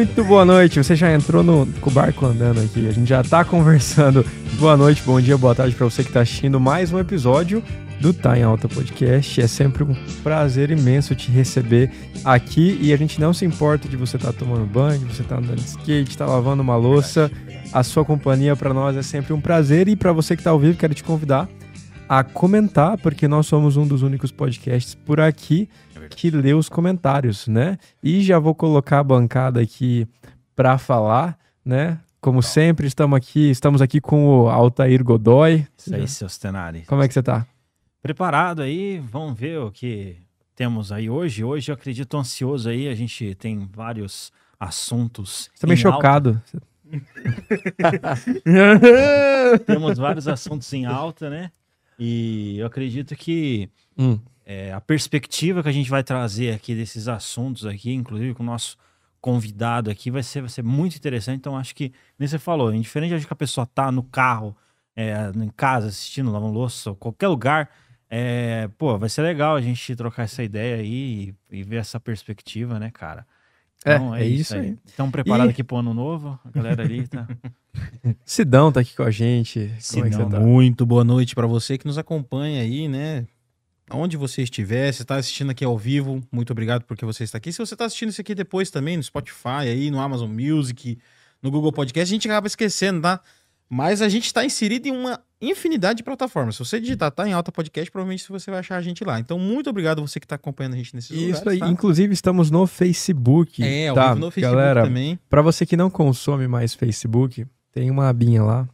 Muito boa noite. Você já entrou no, barco andando aqui. A gente já tá conversando. Boa noite, bom dia, boa tarde para você que tá assistindo mais um episódio do Tá em Alta Podcast. É sempre um prazer imenso te receber aqui e a gente não se importa de você estar tá tomando banho, de você estar tá andando de skate, tá lavando uma louça. A sua companhia para nós é sempre um prazer e para você que está ao vivo, quero te convidar a comentar, porque nós somos um dos únicos podcasts por aqui é que lê os comentários, né? E já vou colocar a bancada aqui para falar, né? Como sempre, estamos aqui, estamos aqui com o Altair Godoy. Isso aí, seus tenares. Como é que você está? Preparado aí, vamos ver o que temos aí hoje. Hoje eu acredito ansioso aí, a gente tem vários assuntos. Você tá meio chocado. temos vários assuntos em alta, né? E eu acredito que hum. é, a perspectiva que a gente vai trazer aqui desses assuntos aqui, inclusive com o nosso convidado aqui, vai ser, vai ser muito interessante. Então, acho que, nem você falou, indiferente de que a pessoa tá no carro, é, em casa, assistindo, lavando louça, qualquer lugar, é, pô, vai ser legal a gente trocar essa ideia aí e, e ver essa perspectiva, né, cara? Então, é, é, isso aí. Estão preparados e... aqui pro ano novo? A galera ali tá. Sidão tá aqui com a gente. Sidão, é tá? muito boa noite para você que nos acompanha aí, né? Onde você estiver, você está assistindo aqui ao vivo, muito obrigado porque você está aqui. Se você está assistindo isso aqui depois também, no Spotify, aí, no Amazon Music, no Google Podcast, a gente acaba esquecendo, tá? Mas a gente está inserido em uma infinidade de plataformas. Se você digitar tá em alta podcast, provavelmente você vai achar a gente lá. Então, muito obrigado você que está acompanhando a gente nesses Isso lugares. Isso aí. Tá? Inclusive, estamos no Facebook. É, tá? no Facebook Galera, também. Para você que não consome mais Facebook, tem uma abinha lá.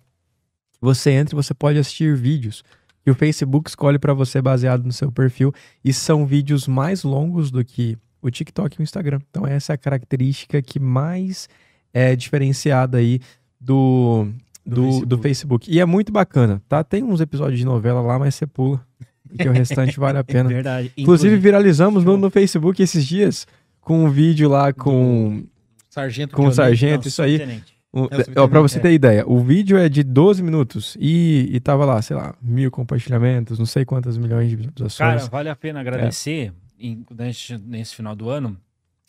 Você entra e você pode assistir vídeos. E o Facebook escolhe para você baseado no seu perfil. E são vídeos mais longos do que o TikTok e o Instagram. Então, essa é a característica que mais é diferenciada aí do, do, Facebook. do, Facebook. E é muito bacana, tá? Tem uns episódios de novela lá, mas você pula. Porque o restante vale a pena. Verdade. Inclusive, viralizamos no, no, Facebook esses dias com um vídeo lá com. Sargento. Com o Sargento, Não, isso aí. é, pra você ter ideia, o vídeo é de 12 minutos e, e tava lá, sei lá, mil compartilhamentos, não sei quantas milhões de visualizações. Cara, vale a pena agradecer é. em, nesse, nesse final do ano,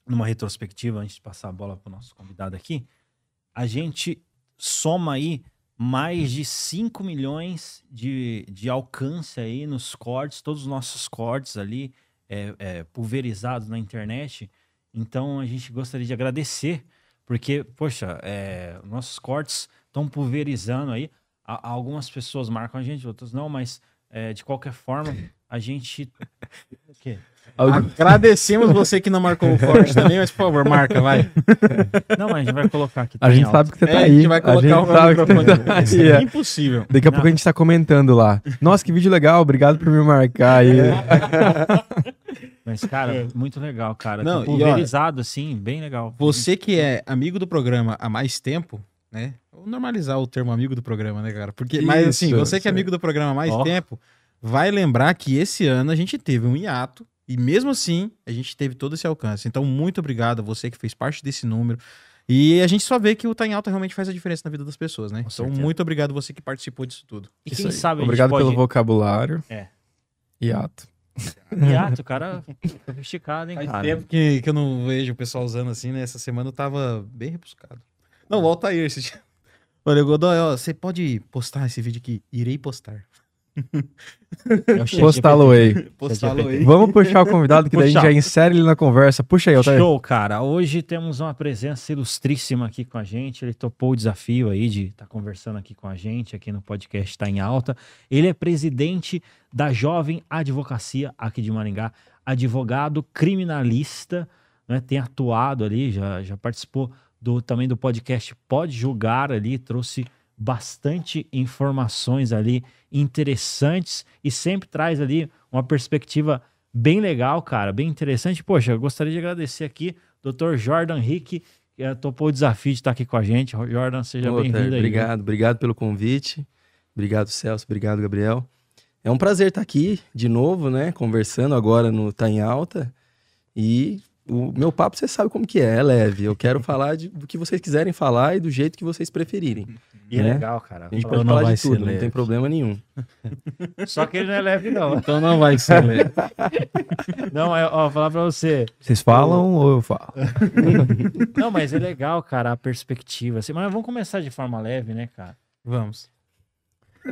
numa retrospectiva, antes de passar a bola pro nosso convidado aqui, a gente soma aí mais de 5 milhões de, de alcance aí nos cortes, todos os nossos cortes ali é, é, pulverizados na internet. Então a gente gostaria de agradecer, porque, poxa, é, nossos cortes estão pulverizando aí. A, algumas pessoas marcam a gente, outras não, mas é, de qualquer forma, a gente. O quê? Agradecemos você que não marcou o corte também, mas por favor, marca, vai. Não, mas a gente vai colocar aqui. A gente alto. sabe que você tá é, aí. A gente vai colocar o microfone. Tá aí, é impossível. Daqui a pouco a gente tá comentando lá. Nossa, que vídeo legal, obrigado por me marcar aí. Mas, cara, é. muito legal, cara. Não, tá pulverizado, assim, bem legal. Você que é amigo do programa há mais tempo, né? Vou normalizar o termo amigo do programa, né, cara? Porque, Isso, mas assim, você que é amigo do programa há mais oh. tempo, vai lembrar que esse ano a gente teve um hiato e mesmo assim, a gente teve todo esse alcance. Então, muito obrigado a você que fez parte desse número. E a gente só vê que o Tá em Alta realmente faz a diferença na vida das pessoas, né? Com então, certeza. muito obrigado você que participou disso tudo. E quem sabe Obrigado pode... pelo vocabulário. É. Hiato. Hiato, cara esticado, hein, Faz cara? tempo que, que eu não vejo o pessoal usando assim, né? Essa semana eu tava bem rebuscado. Não, volta aí esse dia. Olha, Godoy, ó, você pode postar esse vídeo aqui? Irei postar. É Postá-lo aí. Vamos puxar o convidado, que daí a gente já insere ele na conversa. Puxa aí, Altair. Show, cara. Hoje temos uma presença ilustríssima aqui com a gente. Ele topou o desafio aí de estar tá conversando aqui com a gente, aqui no podcast Está em Alta. Ele é presidente da Jovem Advocacia aqui de Maringá, advogado criminalista, né? tem atuado ali, já, já participou do, também do podcast Pode Julgar ali, trouxe bastante informações ali interessantes e sempre traz ali uma perspectiva bem legal, cara, bem interessante. Poxa, eu gostaria de agradecer aqui, Dr. Jordan Rick, que eh, topou o desafio de estar aqui com a gente. Jordan, seja bem-vindo aí. Obrigado, obrigado pelo convite. Obrigado, Celso. Obrigado, Gabriel. É um prazer estar aqui de novo, né? Conversando agora no Tá em Alta. E o meu papo você sabe como que é, é leve. Eu quero falar de- do que vocês quiserem falar e do jeito que vocês preferirem. E é né? legal, cara. A gente Então pode não falar vai de tudo, não tem problema nenhum. Só que ele não é leve, não. Então não vai ser leve. Não, é, ó, falar pra você. Vocês falam ou eu falo? Não, mas é legal, cara, a perspectiva. Assim, mas vamos começar de forma leve, né, cara? Vamos.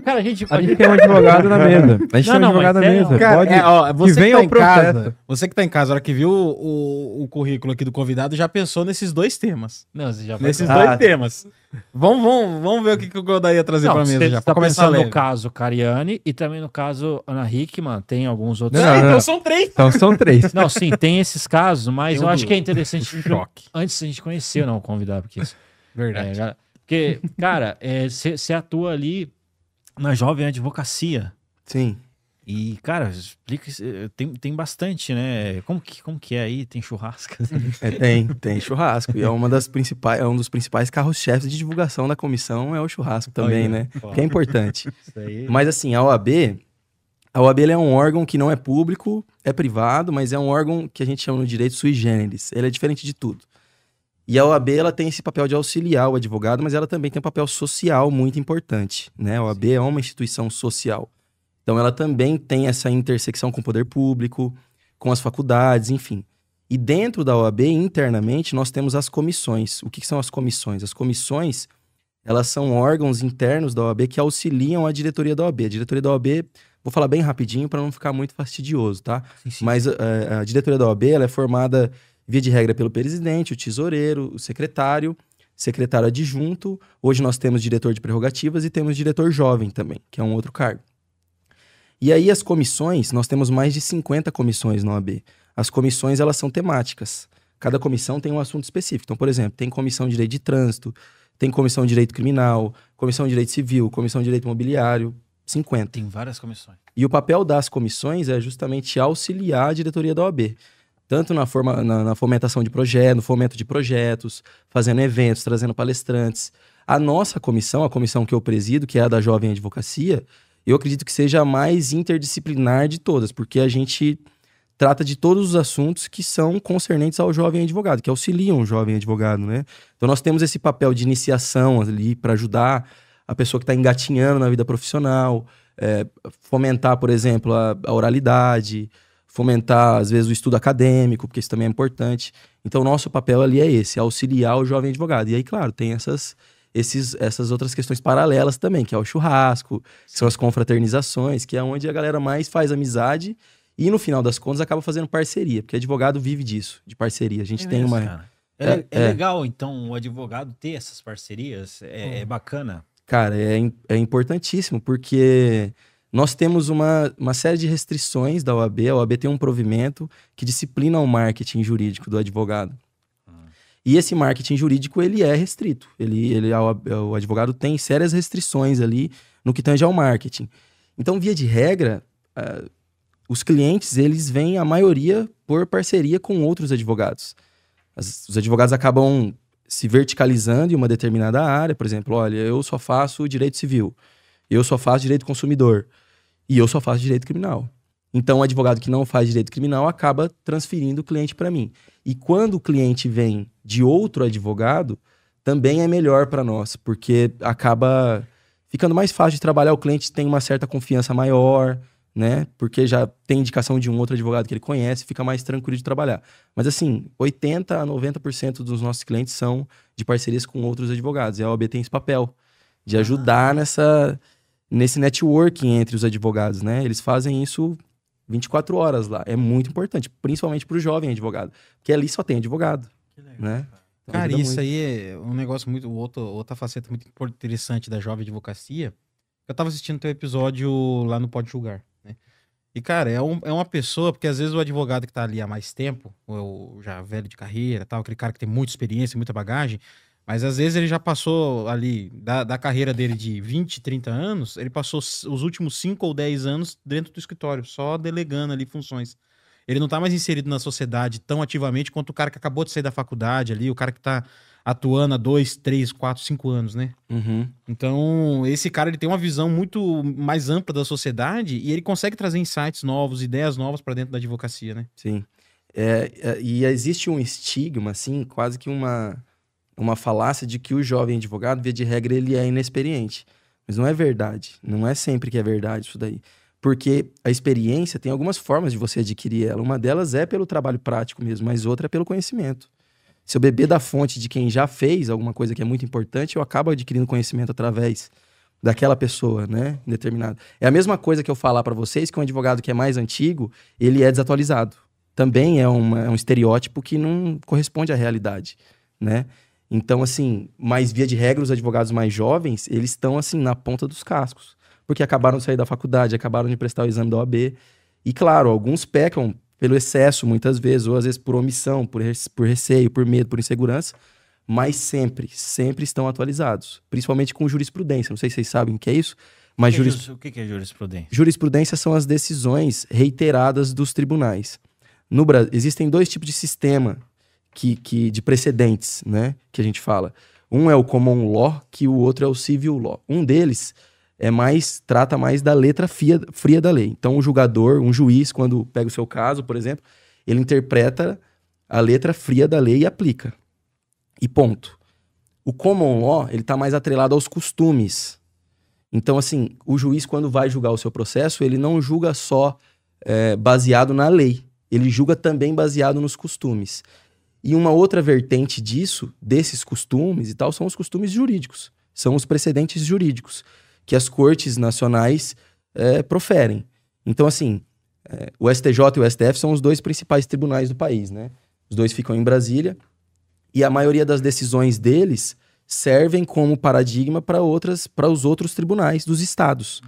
Cara, a gente A gente tem um advogado na mesa. A gente Não, tem um não, advogado na é, mesa. Cara, Pode... é, ó, você que, venha tá em casa, você que tá em casa, a hora que viu o, o, o currículo aqui do convidado, já pensou nesses dois temas. Não, você já Nesses Ah. dois temas. Vamos, vamos, vamos ver o que, que o Godaí ia trazer Não, pra mesa você já. tá Pra começar pensando leve. no caso Cariani e também no caso Ana Hickman, tem alguns outros. Não, Ah, não, então não. são três. Então são três. Não, sim, tem esses casos, mas eu um acho que é interessante Choque. antes a gente conhecer não o convidado, porque isso, Verdade. é, porque cara, você atua ali na jovem advocacia Sim. e cara, explica, eh, tem, tem bastante, né? Como que como que é aí? Tem churrasco? É, tem, tem churrasco. E é uma das principais, é um dos principais carros-chefes de divulgação da comissão, é o churrasco também, Olha, né? ó, Que é importante. isso aí. Mas assim, a OAB, a OAB ela é um órgão que não é público, é privado, mas é um órgão que a gente chama no direito sui generis. Ele é diferente de tudo. E a OAB ela tem esse papel de auxiliar o advogado, mas ela também tem um papel social muito importante, né? A OAB é uma instituição social. Então ela também tem essa intersecção com o poder público, com as faculdades, enfim. E dentro da OAB, internamente, nós temos as comissões. O que, que são as comissões? As comissões, elas são órgãos internos da OAB que auxiliam a diretoria da OAB. A diretoria da OAB, vou falar bem rapidinho para não ficar muito fastidioso, tá? Sim, sim. Mas eh, a diretoria da OAB ela é formada, via de regra, pelo presidente, o tesoureiro, o secretário, secretário adjunto. Hoje nós temos diretor de prerrogativas e temos diretor jovem também, que é um outro cargo. E aí as comissões, nós temos mais de 50 comissões na OAB. As comissões, elas são temáticas. Cada comissão tem um assunto específico. Então, por exemplo, tem comissão de direito de trânsito, tem comissão de direito criminal, comissão de direito civil, comissão de direito imobiliário, 50. Tem várias comissões. E o papel das comissões é justamente auxiliar a diretoria da OAB. Tanto na, forma, na, na fomentação de projetos, no fomento de projetos, fazendo eventos, trazendo palestrantes. A nossa comissão, a comissão que eu presido, que é a da Jovem Advocacia, eu acredito que seja a mais interdisciplinar de todas, porque a gente trata de todos os assuntos que são concernentes ao jovem advogado, que auxiliam o jovem advogado, né? Então nós temos esse papel de iniciação ali para ajudar a pessoa que está engatinhando na vida profissional, é, fomentar, por exemplo, a, a oralidade, fomentar, às vezes, o estudo acadêmico, porque isso também é importante. Então, o nosso papel ali é esse, auxiliar o jovem advogado. E aí, claro, tem essas, esses, essas outras questões paralelas também, que é o churrasco, que são as confraternizações, que é onde a galera mais faz amizade e, no final das contas, acaba fazendo parceria, porque advogado vive disso, de parceria. A gente É tem mesmo, uma... cara. É, É, é é. legal, então, o advogado ter essas parcerias. É, é bacana. Cara, é, é importantíssimo, porque nós temos uma, uma série de restrições da OAB. A OAB tem um provimento que disciplina o marketing jurídico do advogado. E esse marketing jurídico, ele é restrito. Ele, ele, a OAB o advogado tem sérias restrições ali no que tange ao marketing. Então, via de regra, ah, os clientes, eles vêm, a maioria, por parceria com outros advogados. As- os advogados acabam se verticalizando em uma determinada área, por exemplo, olha, eu só faço direito civil, eu só faço direito consumidor e eu só faço direito criminal. Então, o advogado que não faz direito criminal acaba transferindo o cliente para mim. E quando o cliente vem de outro advogado, também é melhor para nós, porque acaba ficando mais fácil de trabalhar, o cliente tem uma certa confiança maior, né? Porque já tem indicação de um outro advogado que ele conhece, fica mais tranquilo de trabalhar. Mas assim, 80 a 90% dos nossos clientes são de parcerias com outros advogados. E a OAB tem esse papel de ajudar nessa nesse networking entre os advogados, né? Eles fazem isso 24 horas lá. É muito importante, principalmente para o jovem advogado, porque ali só tem advogado, né? Então, Cara, ajuda isso muito. aí é um negócio muito. Outro, outra faceta muito interessante da jovem advocacia. Eu tava assistindo teu episódio lá no Pode Julgar, né? E, cara, é, um- é uma pessoa, porque às vezes o advogado que tá ali há mais tempo, ou já velho de carreira tal, aquele cara que tem muita experiência, muita bagagem, mas às vezes ele já passou ali, da, da carreira dele de 20, 30 anos, ele passou os últimos 5 ou 10 anos dentro do escritório, só delegando ali funções. Ele não tá mais inserido na sociedade tão ativamente quanto o cara que acabou de sair da faculdade ali, o cara que tá atuando há dois, três, quatro, cinco anos, né? Uhum. Então, esse cara ele tem uma visão muito mais ampla da sociedade e ele consegue trazer insights novos, ideias novas pra dentro da advocacia, né? Sim. É, é, e existe um estigma, assim, quase que uma, uma falácia de que o jovem advogado, via de regra, ele é inexperiente. Mas não é verdade. Não é sempre que é verdade isso daí. Porque a experiência tem algumas formas de você adquirir ela. Uma delas é pelo trabalho prático mesmo, mas outra é pelo conhecimento. Se eu beber da fonte de quem já fez alguma coisa que é muito importante, eu acabo adquirindo conhecimento através daquela pessoa, né? Determinado. É a mesma coisa que eu falar para vocês que um advogado que é mais antigo, ele é desatualizado. Também é, uma, é um estereótipo que não corresponde à realidade, né? Então, assim, mais via de regra, os advogados mais jovens, eles estão, assim, na ponta dos cascos. Porque acabaram de sair da faculdade, acabaram de prestar o exame da OAB. E, claro, alguns pecam pelo excesso, muitas vezes, ou às vezes por omissão, por, por receio, por medo, por insegurança. Mas sempre, sempre estão atualizados. Principalmente com jurisprudência. Não sei se vocês sabem o que é isso. Mas O que é juris... jus- O que é jurisprudência? Jurisprudência são as decisões reiteradas dos tribunais. No Brasil, existem dois tipos de sistema que, que, de precedentes, né? Que a gente fala. Um é o common law, que o outro é o civil law. Um deles é mais trata mais da letra fria, fria da lei. Então, o julgador, um juiz, quando pega o seu caso, por exemplo, ele interpreta a letra fria da lei e aplica. E ponto. O common law, ele está mais atrelado aos costumes. Então, assim, o juiz, quando vai julgar o seu processo, ele não julga só é, baseado na lei, ele julga também baseado nos costumes. E uma outra vertente disso, desses costumes e tal, são os costumes jurídicos, são os precedentes jurídicos que as cortes nacionais é, proferem. Então, assim, é, o STJ e o STF são os dois principais tribunais do país, né? Os dois ficam em Brasília e a maioria das decisões deles servem como paradigma para outras, para os outros tribunais dos estados.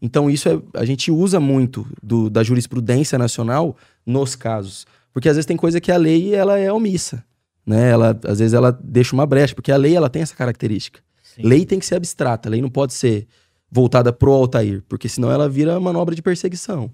Então isso é, a gente usa muito do- da jurisprudência nacional nos casos, porque às vezes tem coisa que a lei ela é omissa, né? Ela às vezes ela deixa uma brecha, porque a lei ela tem essa característica. Sim. Lei tem que ser abstrata, a lei não pode ser voltada pro Altair, porque senão ela vira manobra de perseguição.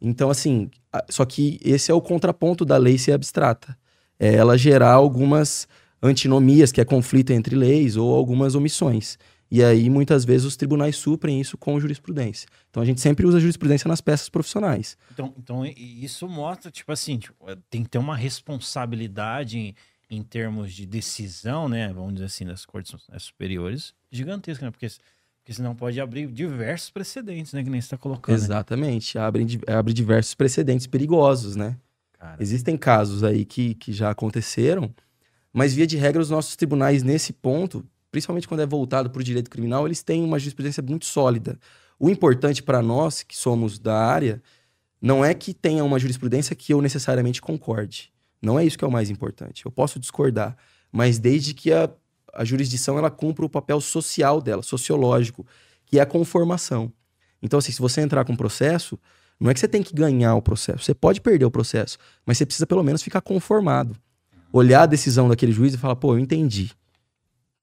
Então, assim, só que esse é o contraponto da lei ser abstrata. É ela gerar algumas antinomias, que é conflito entre leis, ou algumas omissões. E aí, muitas vezes, os tribunais suprem isso com jurisprudência. Então, a gente sempre usa jurisprudência nas peças profissionais. Então, então isso mostra, tipo assim, tipo, é, tem que ter uma responsabilidade em, em termos de decisão, né? Vamos dizer assim, das cortes né, superiores, gigantesca, né? Porque, porque senão pode abrir diversos precedentes, né? Que nem você está colocando. né? Exatamente. Abre, di- abre diversos precedentes perigosos, né? Cara, Existem casos aí que, que já aconteceram, mas via de regra os nossos tribunais nesse ponto, principalmente quando é voltado para o direito criminal, eles têm uma jurisprudência muito sólida. O importante para nós, que somos da área, não é que tenha uma jurisprudência que eu necessariamente concorde. Não é isso que é o mais importante. Eu posso discordar, mas desde que a, a jurisdição ela cumpra o papel social dela, sociológico, que é a conformação. Então, assim, se você entrar com um processo, não é que você tem que ganhar o processo. Você pode perder o processo, mas você precisa pelo menos ficar conformado. Olhar a decisão daquele juiz e falar, pô, eu entendi.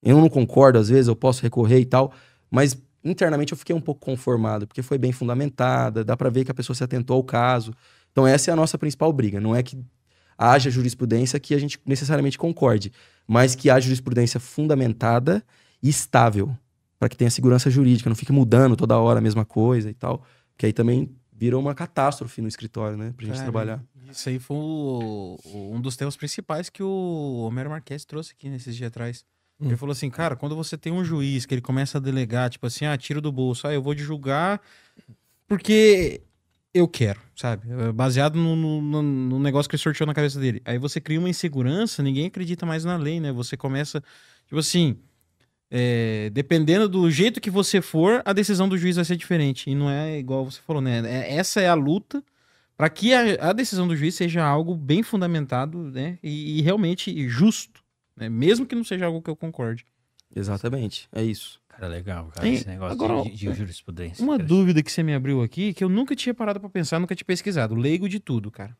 Eu não concordo, às vezes eu posso recorrer e tal, mas internamente eu fiquei um pouco conformado, porque foi bem fundamentada, dá pra ver que a pessoa se atentou ao caso. Então essa é a nossa principal briga, não é que haja jurisprudência que a gente necessariamente concorde, mas que haja jurisprudência fundamentada e estável, para que tenha segurança jurídica, não fique mudando toda hora a mesma coisa e tal, que aí também vira uma catástrofe no escritório, né, pra gente Cara, trabalhar. Isso aí foi o- um dos temas principais que o Homero Marques trouxe aqui nesses dias atrás. Hum. Ele falou assim, cara, quando você tem um juiz que ele começa a delegar, tipo assim, ah, tiro do bolso, ah, eu vou te julgar porque eu quero, sabe? É Baseado no, no- no- negócio que ele sorteou na cabeça dele. Aí você cria uma insegurança, ninguém acredita mais na lei, né? Você começa, tipo assim, é, dependendo do jeito que você for, a decisão do juiz vai ser diferente. E não é igual você falou, né? É- essa é a luta para que a, a decisão do juiz seja algo bem fundamentado, né? E, e realmente justo, né? Mesmo que não seja algo que eu concorde. Exatamente, é isso. cara, legal, cara, esse negócio agora, de, de jurisprudência. Uma cara. dúvida que você me abriu aqui, que eu nunca tinha parado pra pensar, nunca tinha pesquisado. Leigo de tudo, cara.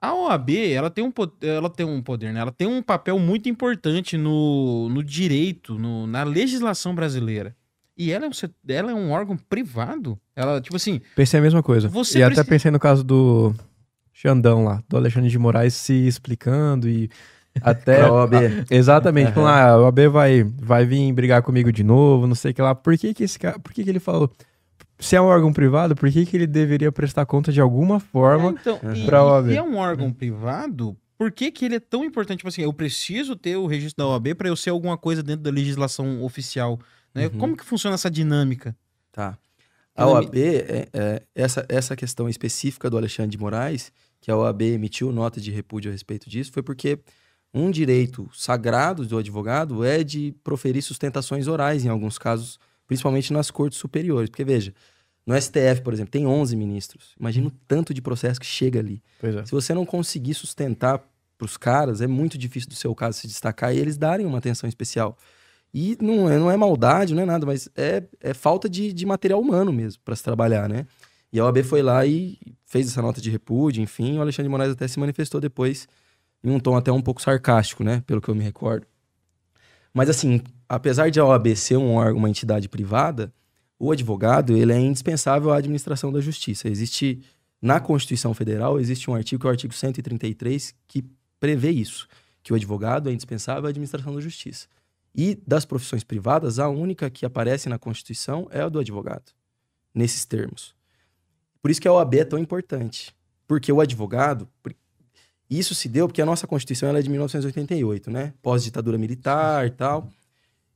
A OAB, ela tem um, ela tem um poder, né? Ela tem um papel muito importante no, no direito, no- na legislação brasileira. E ela é, um, ela é um órgão privado? Ela, tipo assim, Pensei a mesma coisa. Você e até precisa- pensei no caso do Xandão lá, do Alexandre de Moraes se explicando e até. Pra OAB. Exatamente. Aham. Falando, ah, o AB vai, vai vir brigar comigo de novo, não sei o que lá. Por que que esse cara. Por que que ele falou? se é um órgão privado, por que, que ele deveria prestar conta de alguma forma? É, então, e, Pra OAB. e é um órgão privado, por que, que ele é tão importante? Tipo assim, eu preciso ter o registro da OAB para eu ser alguma coisa dentro da legislação oficial. Né? Uhum. Como que funciona essa dinâmica? Tá. A OAB, é, é, essa, essa questão específica do Alexandre de Moraes, que a OAB emitiu nota de repúdio a respeito disso, foi porque um direito sagrado do advogado é de proferir sustentações orais, em alguns casos, principalmente nas cortes superiores. Porque, veja, no STF, por exemplo, tem 11 ministros. Imagina o tanto de processo que chega ali. É. Se você não conseguir sustentar para os caras, é muito difícil do seu caso se destacar e eles darem uma atenção especial. E não é, não é maldade, não é nada, mas é, é falta de, de material humano mesmo para se trabalhar, né? E a OAB foi lá e fez essa nota de repúdio, enfim. O Alexandre de Moraes até se manifestou depois em um tom até um pouco sarcástico, né? Pelo que eu me recordo. Mas assim, apesar de a OAB ser um órgão, uma entidade privada, o advogado ele é indispensável à administração da justiça. Existe na Constituição Federal existe um artigo que é o artigo 133 que prevê isso, que o advogado é indispensável à administração da justiça. E das profissões privadas, a única que aparece na Constituição é a do advogado, nesses termos. Por isso que a OAB é tão importante, porque o advogado isso se deu porque a nossa Constituição é de 1988, né? Pós-ditadura militar e tal.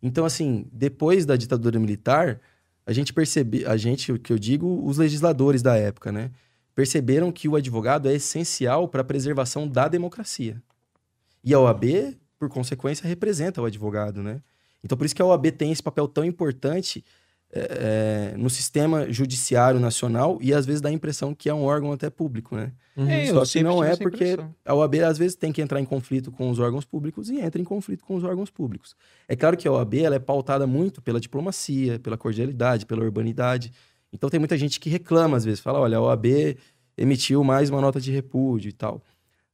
Então, assim, depois da ditadura militar, a gente percebe, a gente, o que eu digo, os legisladores da época, né? Perceberam que o advogado é essencial para a preservação da democracia. E a OAB, por consequência, representa o advogado, né? Então, por isso que a OAB tem esse papel tão importante é, no sistema judiciário nacional e às vezes dá a impressão que é um órgão até público, né? Uhum. É, Só que não é porque impressão. a OAB às vezes tem que entrar em conflito com os órgãos públicos e entra em conflito com os órgãos públicos. É claro que a OAB ela é pautada muito pela diplomacia, pela cordialidade, pela urbanidade. Então tem muita gente que reclama às vezes, fala, olha, a OAB emitiu mais uma nota de repúdio e tal.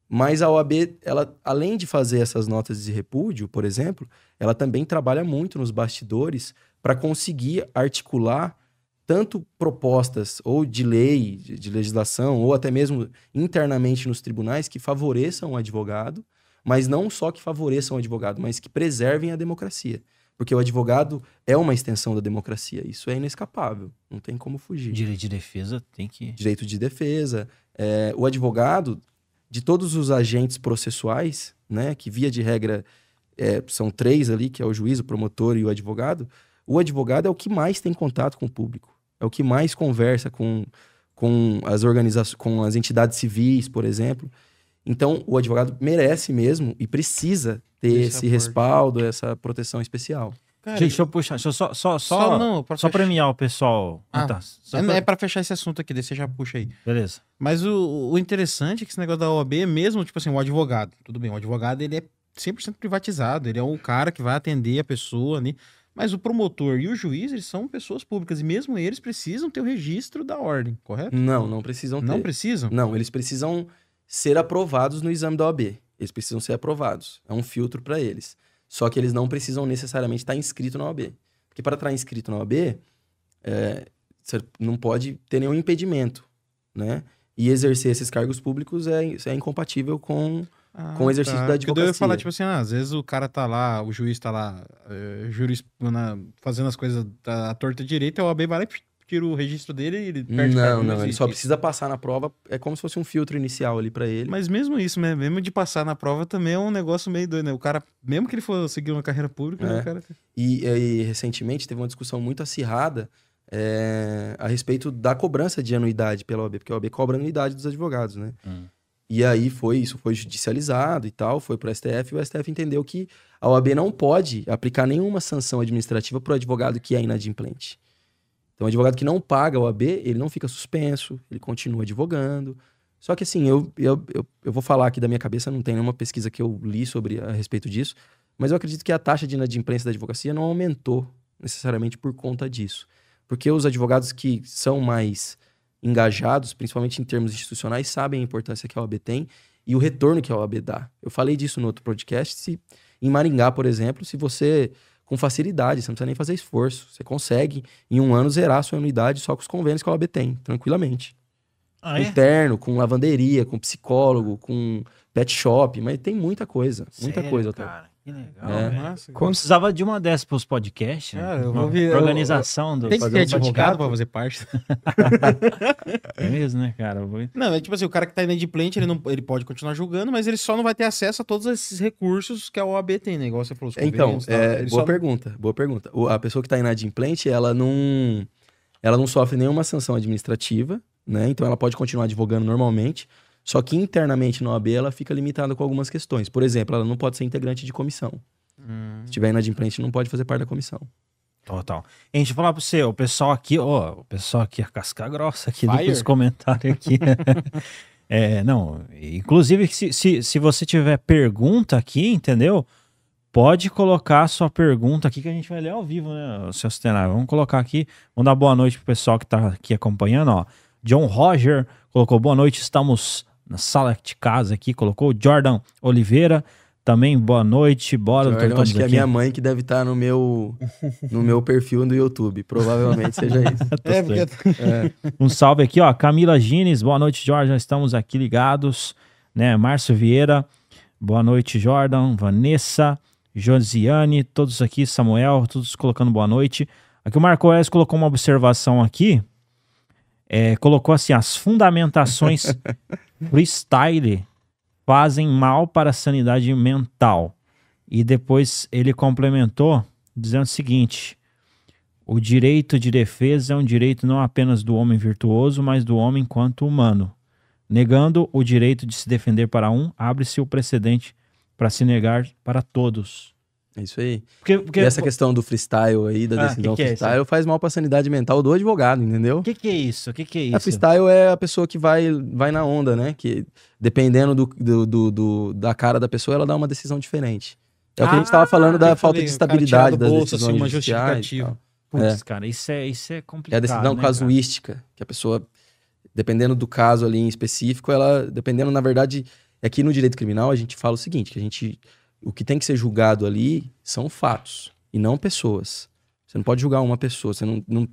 Mas a OAB, ela, além de fazer essas notas de repúdio, por exemplo, ela também trabalha muito nos bastidores para conseguir articular tanto propostas ou de lei, de, legislação, ou até mesmo internamente nos tribunais que favoreçam o advogado, mas não só que favoreçam o advogado, mas que preservem a democracia. Porque o advogado é uma extensão da democracia. Isso é inescapável. Não tem como fugir Direito de defesa tem que. direito de defesa. É, o advogado, de todos os agentes processuais, né, que via de regra é, são três ali, que é o juiz, o promotor e o advogado, o advogado é o que mais tem contato com o público, é o que mais conversa com, com as organizações, com as entidades civis, por exemplo. Então, o advogado merece mesmo e precisa ter Esse esse respaldo, essa proteção especial. Cara, Gente, deixa eu puxar. Deixa eu só, só, só, só, não, pra só fechar- premiar o pessoal. Ah, tá. É, pra- é pra fechar esse assunto aqui, você já puxa aí. Beleza. Mas o, o interessante é que esse negócio da OAB é mesmo, tipo assim, o advogado. Tudo bem, o advogado ele é 100% privatizado, ele é o cara que vai atender a pessoa ali. Mas o promotor e o juiz, eles são pessoas públicas e mesmo eles precisam ter o registro da ordem, correto? Não, não precisam ter. Não precisam? Não, eles precisam ser aprovados no exame da OAB. Eles precisam ser aprovados. É um filtro para eles. Só que eles não precisam necessariamente estar inscritos na OAB. Porque para estar inscrito na OAB, é, você não pode ter nenhum impedimento, né? E exercer esses cargos públicos é, é incompatível com... Ah, Com o exercício da Porque daí eu ia advocacia. falar, tipo assim, ah, às vezes o cara tá lá, o juiz tá lá, é, juris, na- fazendo as coisas da torta direita, a OAB vai lá e tira o registro dele e ele perde o Não, não, ele só precisa passar na prova. É como se fosse um filtro inicial ali para ele. Mas mesmo isso, né? mesmo de passar na prova também é um negócio meio doido, né? O cara, mesmo que ele for seguir uma carreira pública, né, É. o cara... E, e recentemente teve uma discussão muito acirrada é, a respeito da cobrança de anuidade pela OAB, porque a OAB cobra anuidade dos advogados, né? Hum. E aí foi isso foi judicializado e tal, foi para o STF, e o STF entendeu que a OAB não pode aplicar nenhuma sanção administrativa para o advogado que é inadimplente. Então, o advogado que não paga a OAB, ele não fica suspenso, ele continua advogando. Só que assim, eu, eu, eu, eu vou falar aqui da minha cabeça, não tem nenhuma pesquisa que eu li sobre a respeito disso, mas eu acredito que a taxa de inadimplência da advocacia não aumentou necessariamente por conta disso. Porque os advogados que são mais engajados, principalmente em termos institucionais, sabem a importância que a OAB tem e o retorno que a OAB dá. Eu falei disso no outro podcast. Se, em Maringá, por exemplo, se você, com facilidade, você não precisa nem fazer esforço, você consegue, em um ano, zerar a sua anuidade só com os convênios que a OAB tem, tranquilamente. Ah, Com é? terno, com lavanderia, com psicólogo, com pet shop, mas tem muita coisa, muita Sério, coisa, cara? Que legal, É. Massa. Quando- precisava de uma dessas pros podcasts. né? Cara, eu vou ver- eu- Organização do. Tem que ter um advogado pra fazer parte. É mesmo, né, cara? Vou- Não, é tipo assim, o cara que tá inadimplente, ele, não, ele pode continuar julgando, mas ele só não vai ter acesso a todos esses recursos que a OAB tem, né? Igual você falou, os Então, convênios e tal. é, boa só- pergunta, boa pergunta. O- a pessoa que está inadimplente, ela não, ela não sofre nenhuma sanção administrativa, né? Então ela pode continuar advogando normalmente, só que internamente na OAB ela fica limitada com algumas questões. Por exemplo, ela não pode ser integrante de comissão. Hum. Se tiver inadimplente, não pode fazer parte da comissão. Total. E a gente falar pra você, o pessoal aqui, ó, o pessoal aqui, a casca grossa aqui Fire. dos comentários aqui. é, não, inclusive, se, se, se você tiver pergunta aqui, entendeu? Pode colocar a sua pergunta aqui que a gente vai ler ao vivo, né, seu Stenar? Vamos colocar aqui, vamos dar boa noite pro pessoal que tá aqui acompanhando, ó. John Roger colocou boa noite, estamos na sala de casa aqui, colocou Jordan Oliveira, também boa noite, bora. Jordan, acho que é a aqui. minha mãe que deve estar no meu, no meu perfil no YouTube. Provavelmente seja isso. É, porque É. Um salve aqui, ó. Camila Gines, boa noite, Jordan. Estamos aqui ligados, né? Márcio Vieira, boa noite, Jordan. Vanessa, Josiane, todos aqui, Samuel, todos colocando boa noite. Aqui o Marco Aurélio colocou uma observação aqui. É, colocou assim: as fundamentações freestyle fazem mal para a sanidade mental. E depois ele complementou dizendo o seguinte: o direito de defesa é um direito não apenas do homem virtuoso, mas do homem enquanto humano. Negando o direito de se defender para um, abre-se o precedente para se negar para todos. É isso aí. Porque, porque E essa questão do freestyle aí, da Ah, decisão que que é freestyle, faz mal pra sanidade mental do advogado, entendeu? o que, que é isso? O que, que é A isso? freestyle é a pessoa que vai, vai na onda, né? Que dependendo do, do, do- do- da cara da pessoa, ela dá uma decisão diferente. É o que a gente Ah, tava falando da falta falei, de cara estabilidade das bolso, assim, decisões uma judiciais e justificativa. Putz, é. cara, isso é, isso é É complicado. a decisão né, cara? casuística, que a pessoa, dependendo do caso ali em específico, ela, dependendo, na verdade, é que no direito criminal a gente fala o seguinte, que a gente, o que tem que ser julgado ali são fatos e não pessoas. Você não pode julgar uma pessoa, você não, não-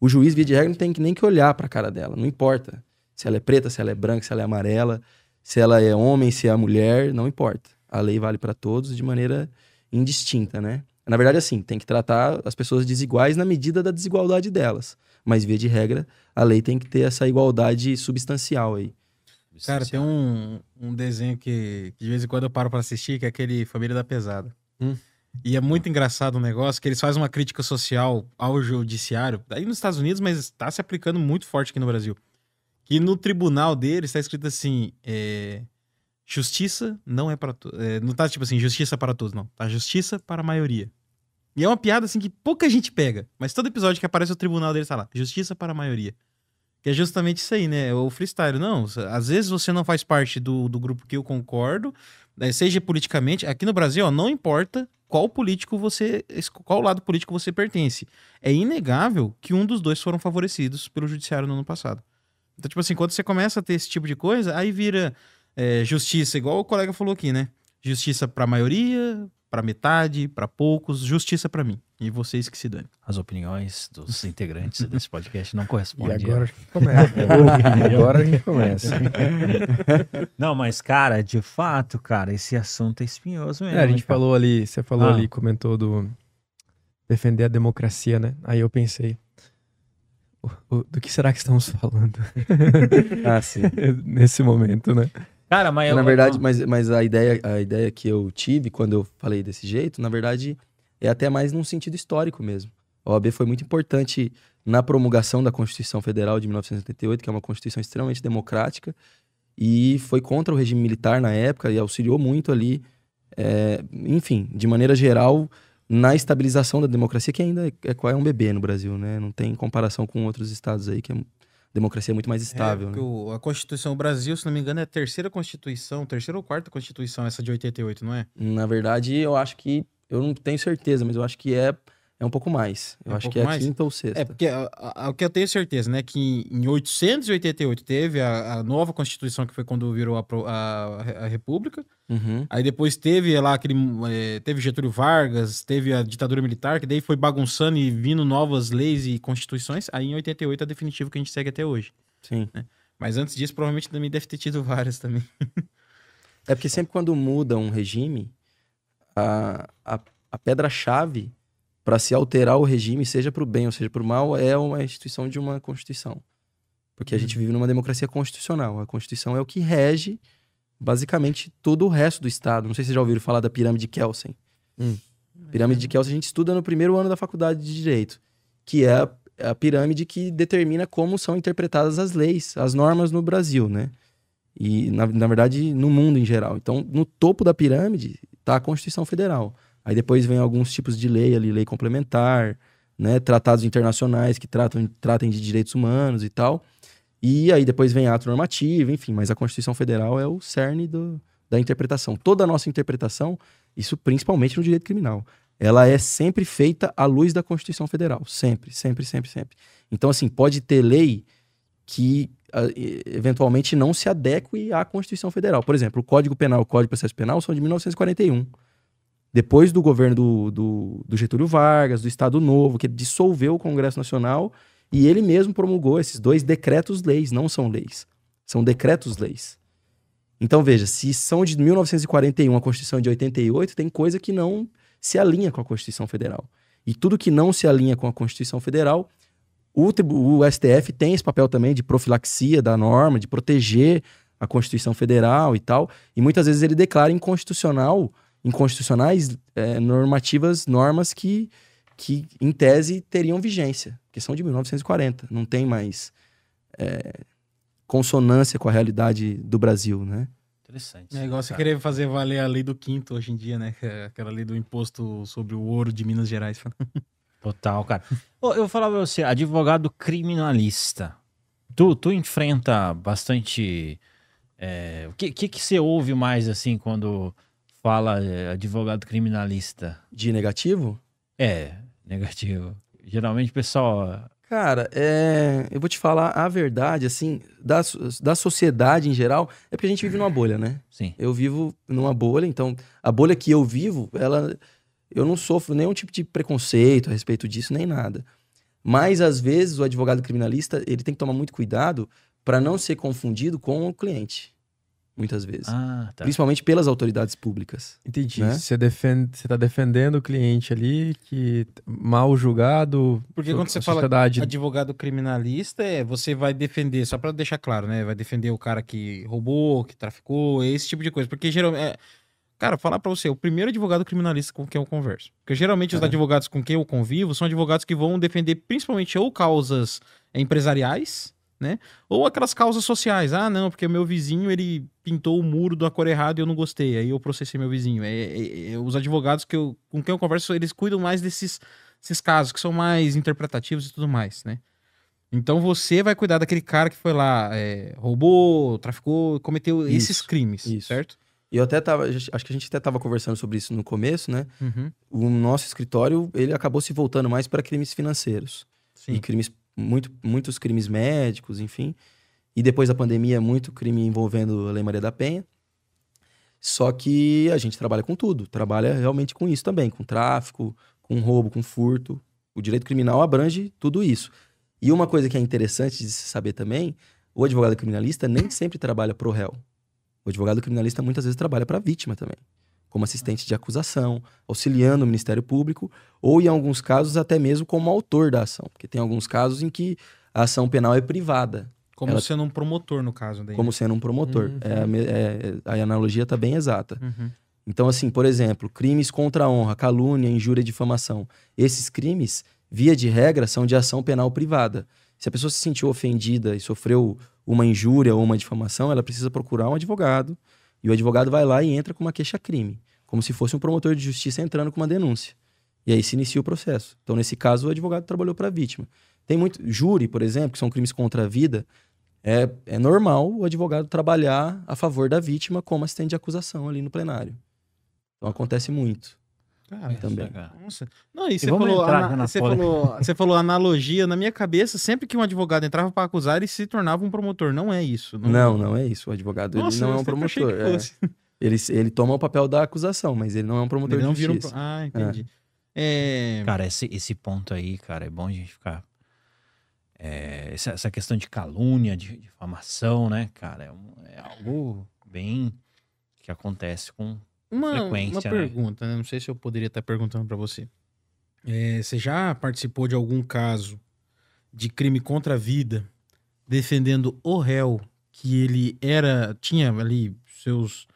o juiz, via de regra, não tem nem que olhar pra cara dela, não importa se ela é preta, se ela é branca, se ela é amarela, se ela é homem, se é mulher, não importa. A lei vale pra todos de maneira indistinta, né? Na verdade, assim, tem que tratar as pessoas desiguais na medida da desigualdade delas. Mas, via de regra, a lei tem que ter essa igualdade substancial aí. Cara, tem um, um desenho que, que de vez em quando eu paro pra assistir, que é aquele Família da Pesada. Hum. E é muito engraçado o negócio, que eles fazem uma crítica social ao judiciário, aí nos Estados Unidos, mas está se aplicando muito forte aqui no Brasil. Que no tribunal deles está escrito assim: é, justiça não é para todos. não tá tipo assim, justiça para todos, não. Tá justiça para a maioria. E é uma piada assim que pouca gente pega, mas todo episódio que aparece o tribunal deles tá lá: justiça para a maioria. Que é justamente isso aí, né? O freestyle. Não, às vezes você não faz parte do, do grupo que eu concordo, né, seja politicamente. Aqui no Brasil, ó, não importa qual político você. qual lado político você pertence. É inegável que um dos dois foram favorecidos pelo judiciário no ano passado. Então, tipo assim, quando você começa a ter esse tipo de coisa, aí vira é, justiça, igual o colega falou aqui, né? Justiça pra maioria, pra metade, pra poucos, justiça pra mim. E vocês que se dane. As opiniões dos integrantes desse podcast não E correspondem. agora a gente começa. agora a gente começa. Não, mas, cara, de fato, cara, esse assunto é espinhoso mesmo. É, a gente cara? falou ali, você falou Ah. ali, comentou do defender a democracia, né? Aí eu pensei, o- o- do que será que estamos falando Ah, sim. nesse momento, né? Cara, mas eu, na verdade, mas, mas a, ideia, a ideia que eu tive quando eu falei desse jeito, na verdade, é até mais num sentido histórico mesmo. A OAB foi muito importante na promulgação da Constituição Federal de 1988, que é uma Constituição extremamente democrática, e foi contra o regime militar na época e auxiliou muito ali, é, enfim, de maneira geral, na estabilização da democracia, que ainda é, é um bebê no Brasil, né? Não tem comparação com outros estados aí, que a democracia é muito mais estável. É, né? o- a Constituição do Brasil, se não me engano, é a terceira Constituição, terceira ou quarta Constituição, essa de 88, não é? Na verdade, eu acho que. Eu não tenho certeza, mas eu acho que é, é um pouco mais. Eu É um acho que é a mais? quinta ou sexta. É, porque a- a- a- o que eu tenho certeza, né, que em 888 teve a, a nova Constituição, que foi quando virou a, a, a República. Uhum. Aí depois teve lá aquele. eh, teve Getúlio Vargas, teve a ditadura militar, que daí foi bagunçando e vindo novas leis e constituições. Aí em 88 é definitivo que a gente segue até hoje. Sim. Mas antes disso, provavelmente também deve ter tido várias também. É porque sempre quando muda um regime, a, a, a pedra-chave para se alterar o regime, seja para o bem ou seja para o mal, é uma instituição de uma Constituição. Porque a gente vive numa democracia constitucional. A Constituição é o que rege, basicamente, todo o resto do Estado. Não sei se vocês já ouviram falar da pirâmide de Kelsen. Hum. Pirâmide de Kelsen a gente estuda no primeiro ano da faculdade de Direito, que é a, a pirâmide que determina como são interpretadas as leis, as normas no Brasil, né? E, na, na verdade, no mundo em geral. Então, no topo da pirâmide está a Constituição Federal. Aí depois vem alguns tipos de lei ali, lei complementar, né? Tratados internacionais que tratam, tratem de direitos humanos e tal. E aí depois vem ato normativo, enfim, mas a Constituição Federal é o cerne do, da interpretação. Toda a nossa interpretação, isso principalmente no direito criminal, ela é sempre feita à luz da Constituição Federal. Sempre, sempre, sempre, sempre. Então, assim, pode ter lei que uh, eventualmente não se adeque à Constituição Federal. Por exemplo, o Código Penal e o Código de Processo Penal são de 1941. Depois do governo do, do, do Getúlio Vargas, do Estado Novo, que dissolveu o Congresso Nacional e ele mesmo promulgou esses dois decretos-leis, não são leis, são decretos-leis. Então veja, se são de 1941, a Constituição é de 88, tem coisa que não se alinha com a Constituição Federal. E tudo que não se alinha com a Constituição Federal, o, o STF tem esse papel também de profilaxia da norma, de proteger a Constituição Federal e tal. E muitas vezes ele declara inconstitucional, inconstitucionais é, normativas, normas que, que, em tese, teriam vigência, que são de 1940. Não tem mais é, consonância com a realidade do Brasil, né? Interessante. É igual você querer fazer valer a lei do quinto hoje em dia, né? É Aquela lei do imposto sobre o ouro de Minas Gerais. Total, cara. Eu vou falar pra você, advogado criminalista. Tu, tu enfrenta bastante. é, o que, que, que você ouve mais assim quando fala é, advogado criminalista? De negativo? É, negativo. Geralmente o pessoal. Cara, é, eu vou te falar a verdade, assim, da, da sociedade em geral, é porque a gente vive numa bolha, né? Sim. Eu vivo numa bolha, então a bolha que eu vivo, ela eu não sofro nenhum tipo de preconceito a respeito disso, nem nada. Mas às vezes o advogado criminalista, ele tem que tomar muito cuidado para não ser confundido com o cliente. Muitas vezes. Ah, tá. Principalmente pelas autoridades públicas. Entendi. Né? Você defende, você tá defendendo o cliente ali que mal julgado. Porque quando você a fala sociedade Advogado criminalista é você vai defender, só pra deixar claro, né? Vai defender o cara que roubou, que traficou, esse tipo de coisa. Porque geralmente. É... Cara, falar pra você, o primeiro advogado criminalista com quem eu converso. Porque geralmente os É. advogados com quem eu convivo são advogados que vão defender principalmente ou causas empresariais, né? Ou aquelas causas sociais. Ah, não, porque meu vizinho ele pintou o muro da cor errada e eu não gostei. Aí eu processei meu vizinho. É, é- é- os advogados que eu, com quem eu converso, eles cuidam mais desses, esses casos que são mais interpretativos e tudo mais, né? Então você vai cuidar daquele cara que foi lá, é, roubou, traficou, cometeu esses Isso, crimes, isso. certo? E eu até tava, acho que a gente até tava conversando sobre isso no começo, né? Uhum. O nosso escritório, ele acabou se voltando mais para crimes financeiros. Sim. E crimes, muito, muitos crimes médicos, enfim. E depois da pandemia, muito crime envolvendo a Lei Maria da Penha. Só que a gente trabalha com tudo. Trabalha realmente com isso também. Com tráfico, com roubo, com furto. O direito criminal abrange tudo isso. E uma coisa que é interessante de se saber também, o advogado criminalista nem sempre trabalha pro réu. O advogado criminalista muitas vezes trabalha para a vítima também. Como assistente de acusação, auxiliando o Ministério Público, ou em alguns casos até mesmo como autor da ação. Porque tem alguns casos em que a ação penal é privada, Como Ela- sendo um promotor, no caso. Daí, como sendo um promotor. Uhum. É a me- é- a analogia está bem exata. né? Uhum. Então, assim, por exemplo, crimes contra a honra, calúnia, injúria e difamação. Esses crimes, via de regra, são de ação penal privada. Se a pessoa se sentiu ofendida e sofreu uma injúria ou uma difamação, ela precisa procurar um advogado. E o advogado vai lá e entra com uma queixa-crime. Como se fosse um promotor de justiça entrando com uma denúncia. E aí se inicia o processo. Então, nesse caso, o advogado trabalhou para a vítima. Tem muito. Júri, por exemplo, que são crimes contra a vida. É, é normal o advogado trabalhar a favor da vítima como assistente de acusação ali no plenário. Então acontece muito. Cara, Também. Nossa. Não, e você vamos falou, ana- você, falou, você falou analogia. Na minha cabeça, sempre que um advogado entrava para acusar, ele se tornava um promotor. Não é isso. Não, não é isso. O advogado ele Nossa, não é um promotor. é. fosse. Ele, ele toma o papel da acusação, mas ele não é um promotor Ele não de vira um. justiça. pro- Ah, entendi. É... Cara, esse, esse ponto aí, cara, é bom a gente ficar. é, essa, essa questão de calúnia, de difamação, né, cara, é, um- é algo bem que acontece com Uma, uma né? pergunta, né? Não sei se eu poderia estar perguntando pra você. É, você já participou de algum caso de crime contra a vida defendendo o réu que ele era tinha ali seus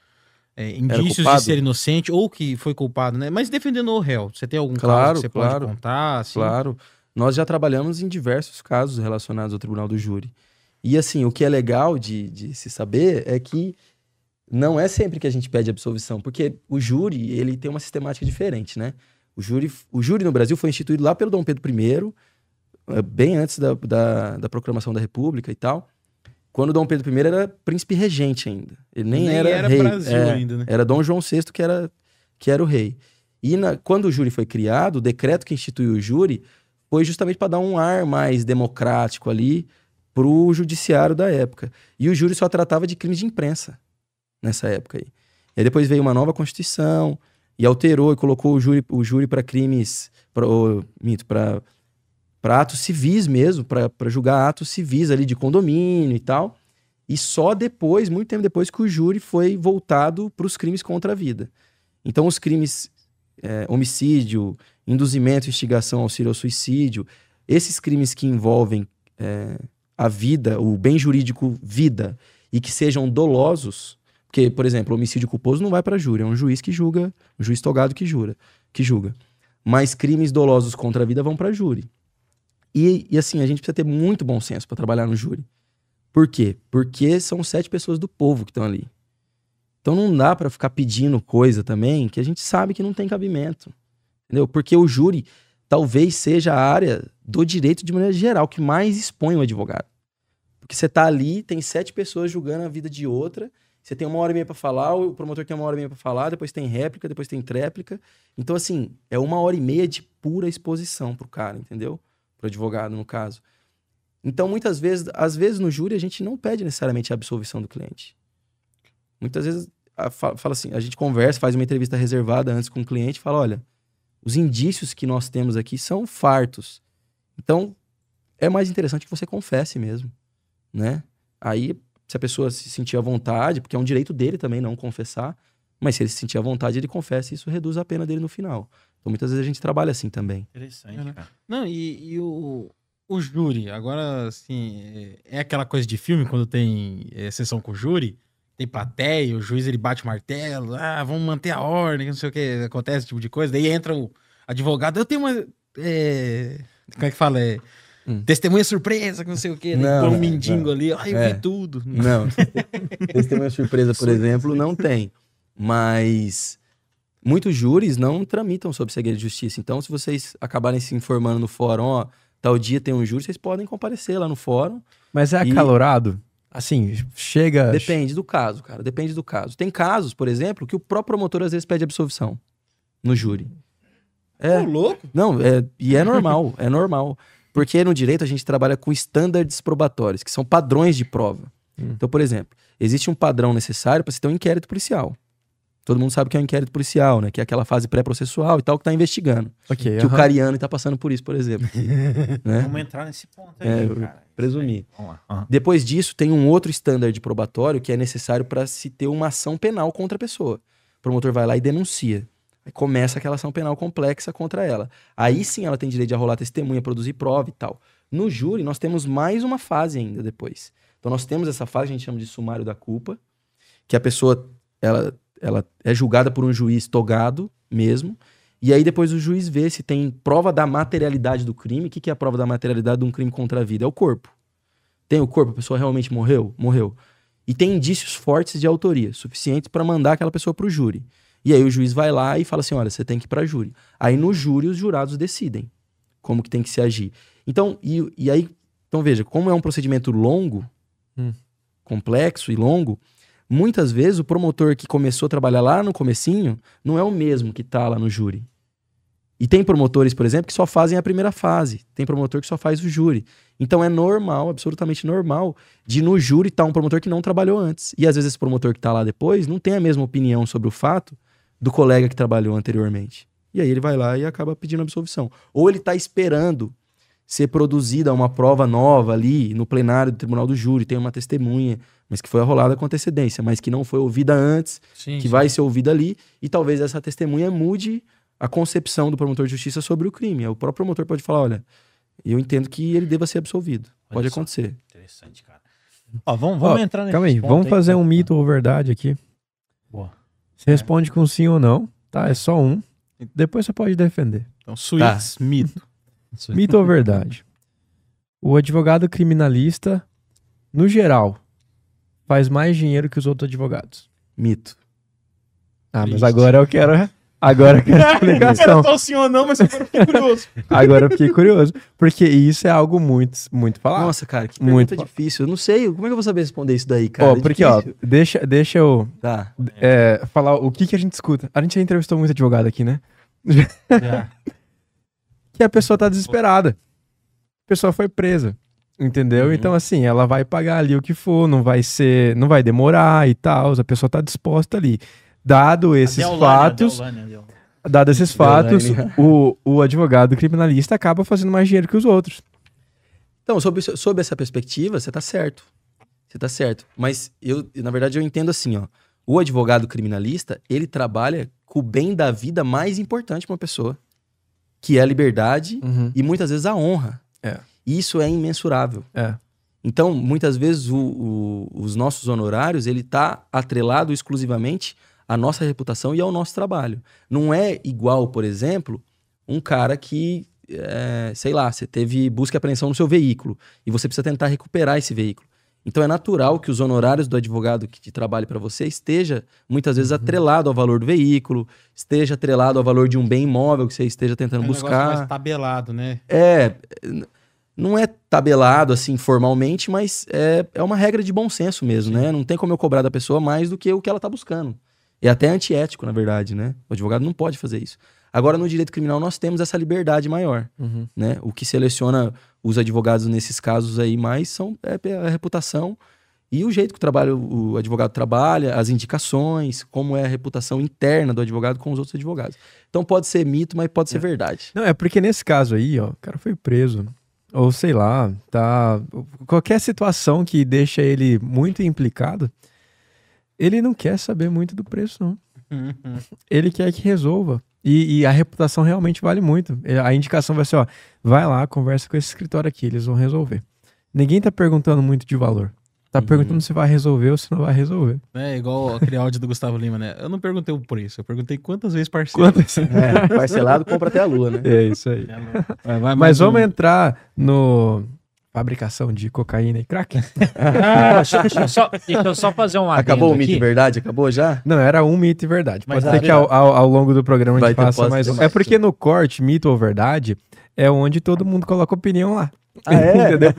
é, indícios de ser inocente ou que foi culpado, né? Mas defendendo o réu, você tem algum Claro, caso que você claro. pode contar? Assim? Claro. Nós já trabalhamos em diversos casos relacionados ao tribunal do júri. E assim, o que é legal de, de se saber é que não é sempre que a gente pede absolvição, porque o júri, ele tem uma sistemática diferente, né? O júri, o júri no Brasil foi instituído lá pelo Dom Pedro I, eh, bem antes da, da, da proclamação da República e tal, quando Dom Pedro I era príncipe regente ainda. Ele nem, Nem era, era rei. Brasil É, ainda, né? Era Dom João VI que era, que era o rei. E na- quando o júri foi criado, o decreto que instituiu o júri foi justamente para dar um ar mais democrático ali para o judiciário da época. E o júri só tratava de crimes de imprensa nessa época aí. E aí depois veio uma nova constituição e alterou e colocou o júri, o júri para crimes, pra, para para atos civis mesmo, para julgar atos civis ali de condomínio e tal. E só depois, muito tempo depois, que o júri foi voltado para os crimes contra a vida. Então, os crimes é, homicídio, induzimento, instigação, auxílio ao suicídio, esses crimes que envolvem é, a vida, o bem jurídico vida, e que sejam dolosos, porque, por exemplo, homicídio culposo não vai para júri, é um juiz que julga, um juiz togado que jura, que julga. Mas crimes dolosos contra a vida vão para júri. E, e assim, a gente precisa ter muito bom senso para trabalhar no júri. Por quê? Porque são sete pessoas do povo que estão ali. Então não dá para ficar pedindo coisa também que a gente sabe que não tem cabimento. Entendeu? Porque o júri talvez seja a área do direito de maneira geral que mais expõe o advogado. Porque você tá ali, tem sete pessoas julgando a vida de outra, você tem uma hora e meia para falar, o promotor tem uma hora e meia para falar, depois tem réplica, depois tem tréplica. Então, assim, é uma hora e meia de pura exposição pro cara, entendeu? Pro advogado, no caso. Então, muitas vezes, às vezes no júri, a gente não pede necessariamente a absolvição do cliente. Muitas vezes a- fa- fala assim, a gente conversa, faz uma entrevista reservada antes com o cliente fala, olha, os indícios que nós temos aqui são fartos. Então, é mais interessante que você confesse mesmo, né? Aí, se a pessoa se sentir à vontade, porque é um direito dele também não confessar, mas se ele se sentir à vontade, ele confessa e isso reduz a pena dele no final. Então, muitas vezes a gente trabalha assim também. Interessante, É, né? cara. Não, e, e o, o júri, agora, assim, é, é aquela coisa de filme, quando tem é, sessão com o júri, tem plateia, o juiz ele bate o martelo, ah, vamos manter a ordem, não sei o que, acontece esse tipo de coisa, daí entra o advogado, eu tenho uma, é, como é que fala, é, Hum. testemunha surpresa, que não sei o que, Não, põe um não, mendigo não. ali, ai, eu É. vi tudo. Não. Testemunha surpresa, por exemplo, não tem. Mas muitos júris não tramitam sob segredo de justiça. Então, se vocês acabarem se informando no fórum, ó, tal dia tem um júri, vocês podem comparecer lá no fórum. Mas é E- acalorado? Assim, chega. Depende do caso, cara. Depende do caso. Tem casos, por exemplo, que o próprio promotor às vezes pede absolvição no júri. É. Ô, louco? Não, é, e é normal, é normal. Porque no direito a gente trabalha com estándares probatórios, que são padrões de prova. Hum. Então, por exemplo, existe um padrão necessário para se ter um inquérito policial. Todo mundo sabe que é um inquérito policial, né? Que é aquela fase pré-processual e tal que está investigando. Ok, Que o. Cariano está passando por isso, por exemplo. né? Vamos entrar nesse ponto aí, É, cara. presumi. Vamos lá. Aham. Depois disso, tem um outro estándar de probatório que é necessário para se ter uma ação penal contra a pessoa. O promotor vai lá e denuncia. Aí começa aquela ação penal complexa contra ela. Aí sim ela tem direito de arrolar testemunha, produzir prova e tal. No júri, nós temos mais uma fase ainda depois. Então nós temos essa fase, a gente chama de sumário da culpa, que a pessoa ela, ela é julgada por um juiz togado mesmo. E aí depois o juiz vê se tem prova da materialidade do crime. O que que é a prova da materialidade de um crime contra a vida? É o corpo. Tem o corpo, a pessoa realmente morreu? Morreu. E tem indícios fortes de autoria, suficientes para mandar aquela pessoa para o júri. E aí o juiz vai lá e fala assim: olha, você tem que ir para júri. Aí no júri os jurados decidem como que tem que se agir. Então, e, e aí, então veja, como é um procedimento longo, Hum. complexo e longo, muitas vezes o promotor que começou a trabalhar lá no comecinho não é o mesmo que tá lá no júri. E tem promotores, por exemplo, que só fazem a primeira fase. Tem promotor que só faz o júri. Então é normal, absolutamente normal, de no júri estar um promotor que não trabalhou antes. E às vezes esse promotor que está lá depois não tem a mesma opinião sobre o fato do colega que trabalhou anteriormente. E aí ele vai lá e acaba pedindo absolvição. Ou ele está esperando ser produzida uma prova nova ali no plenário do tribunal do júri, tem uma testemunha, mas que foi arrolada com antecedência, mas que não foi ouvida antes, Sim, que sim. vai ser ouvida ali, e talvez essa testemunha mude a concepção do promotor de justiça sobre o crime. O próprio promotor pode falar, olha, eu entendo que ele deva ser absolvido. Olha pode só. acontecer. Interessante, cara. Ó, vamos, vamos Ó, entrar nesse Calma aí, ponto vamos aí, fazer tá? um mito ou verdade aqui. Você responde com sim ou não, tá? É só um. Depois você pode defender. Então, suítes, mito. Mito ou verdade? O advogado criminalista, no geral, faz mais dinheiro que os outros advogados. Mito. Ah, mas Triste. agora eu quero. Agora eu quero explicação. sim ou não, mas eu fiquei curioso. Agora eu fiquei curioso. Porque isso é algo muito, muito falado. Nossa, cara, que Muito pergunta difícil. Eu não sei, como é que eu vou saber responder isso daí, cara? Ó, É porque, ó, difícil. deixa, deixa eu Tá. é, falar o que, que a gente escuta. A gente já entrevistou muito advogado aqui, né? Já. que a pessoa tá desesperada. A pessoa foi presa. Entendeu? Uhum. Então, assim, ela vai pagar ali o que for, não vai ser, não vai demorar e tal. A pessoa tá disposta ali. Dado esses fatos, dado esses fatos, o, o advogado criminalista acaba fazendo mais dinheiro que os outros. Então, sob, sob essa perspectiva, você tá certo. Você tá certo. Mas eu, na verdade, eu entendo assim, ó. O advogado criminalista, ele trabalha com o bem da vida mais importante para uma pessoa, que é a liberdade e muitas vezes a honra. É. Isso é imensurável. É. Então, muitas vezes o- o- os nossos honorários, ele tá atrelado exclusivamente à nossa reputação e ao nosso trabalho. Não é igual, por exemplo, um cara que, é, sei lá, você teve busca e apreensão no seu veículo e você precisa tentar recuperar esse veículo. Então é natural que os honorários do advogado que trabalhe para você esteja muitas vezes atrelado ao valor do veículo, esteja atrelado ao valor de um bem imóvel que você esteja tentando É um buscar. mais tabelado, né? É, não é tabelado assim formalmente, mas é, é uma regra de bom senso mesmo, né? Não tem como eu cobrar da pessoa mais do que o que ela tá buscando. É até antiético, na verdade, né? O advogado não pode fazer isso. Agora, no direito criminal, nós temos essa liberdade maior, Uhum. né? O que seleciona os advogados nesses casos aí mais são é a reputação e o jeito que o, trabalho, o advogado trabalha, as indicações, como é a reputação interna do advogado com os outros advogados. Então pode ser mito, mas pode ser verdade. Não, é porque nesse caso aí, ó, o cara foi preso. Ou sei lá, tá. Qualquer situação que deixa ele muito implicado, ele não quer saber muito do preço, não. Ele quer que resolva. E, e a reputação realmente vale muito. É, A indicação vai ser, ó, vai lá, conversa com esse escritório aqui, eles vão resolver. Ninguém tá perguntando muito de valor. Tá Uhum. perguntando se vai resolver ou se não vai resolver. É igual aquele áudio do Gustavo Lima, né? Eu não perguntei o preço, eu perguntei quantas vezes parceiro. Quanto... É, parcelado compra até a lua, né? É isso aí. Vai, vai Mas vamos um. entrar no fabricação de cocaína e crack? Ah, eu só, deixa eu só fazer um adendo Acabou o mito aqui. e verdade? Acabou já? Não, era um mito e verdade. Mas Pode ser a- que ao, ao, ao longo do programa a Vai gente ter- faça mais um. É porque no corte, mito ou verdade, é onde todo mundo coloca opinião lá. Ah, é? Entendeu?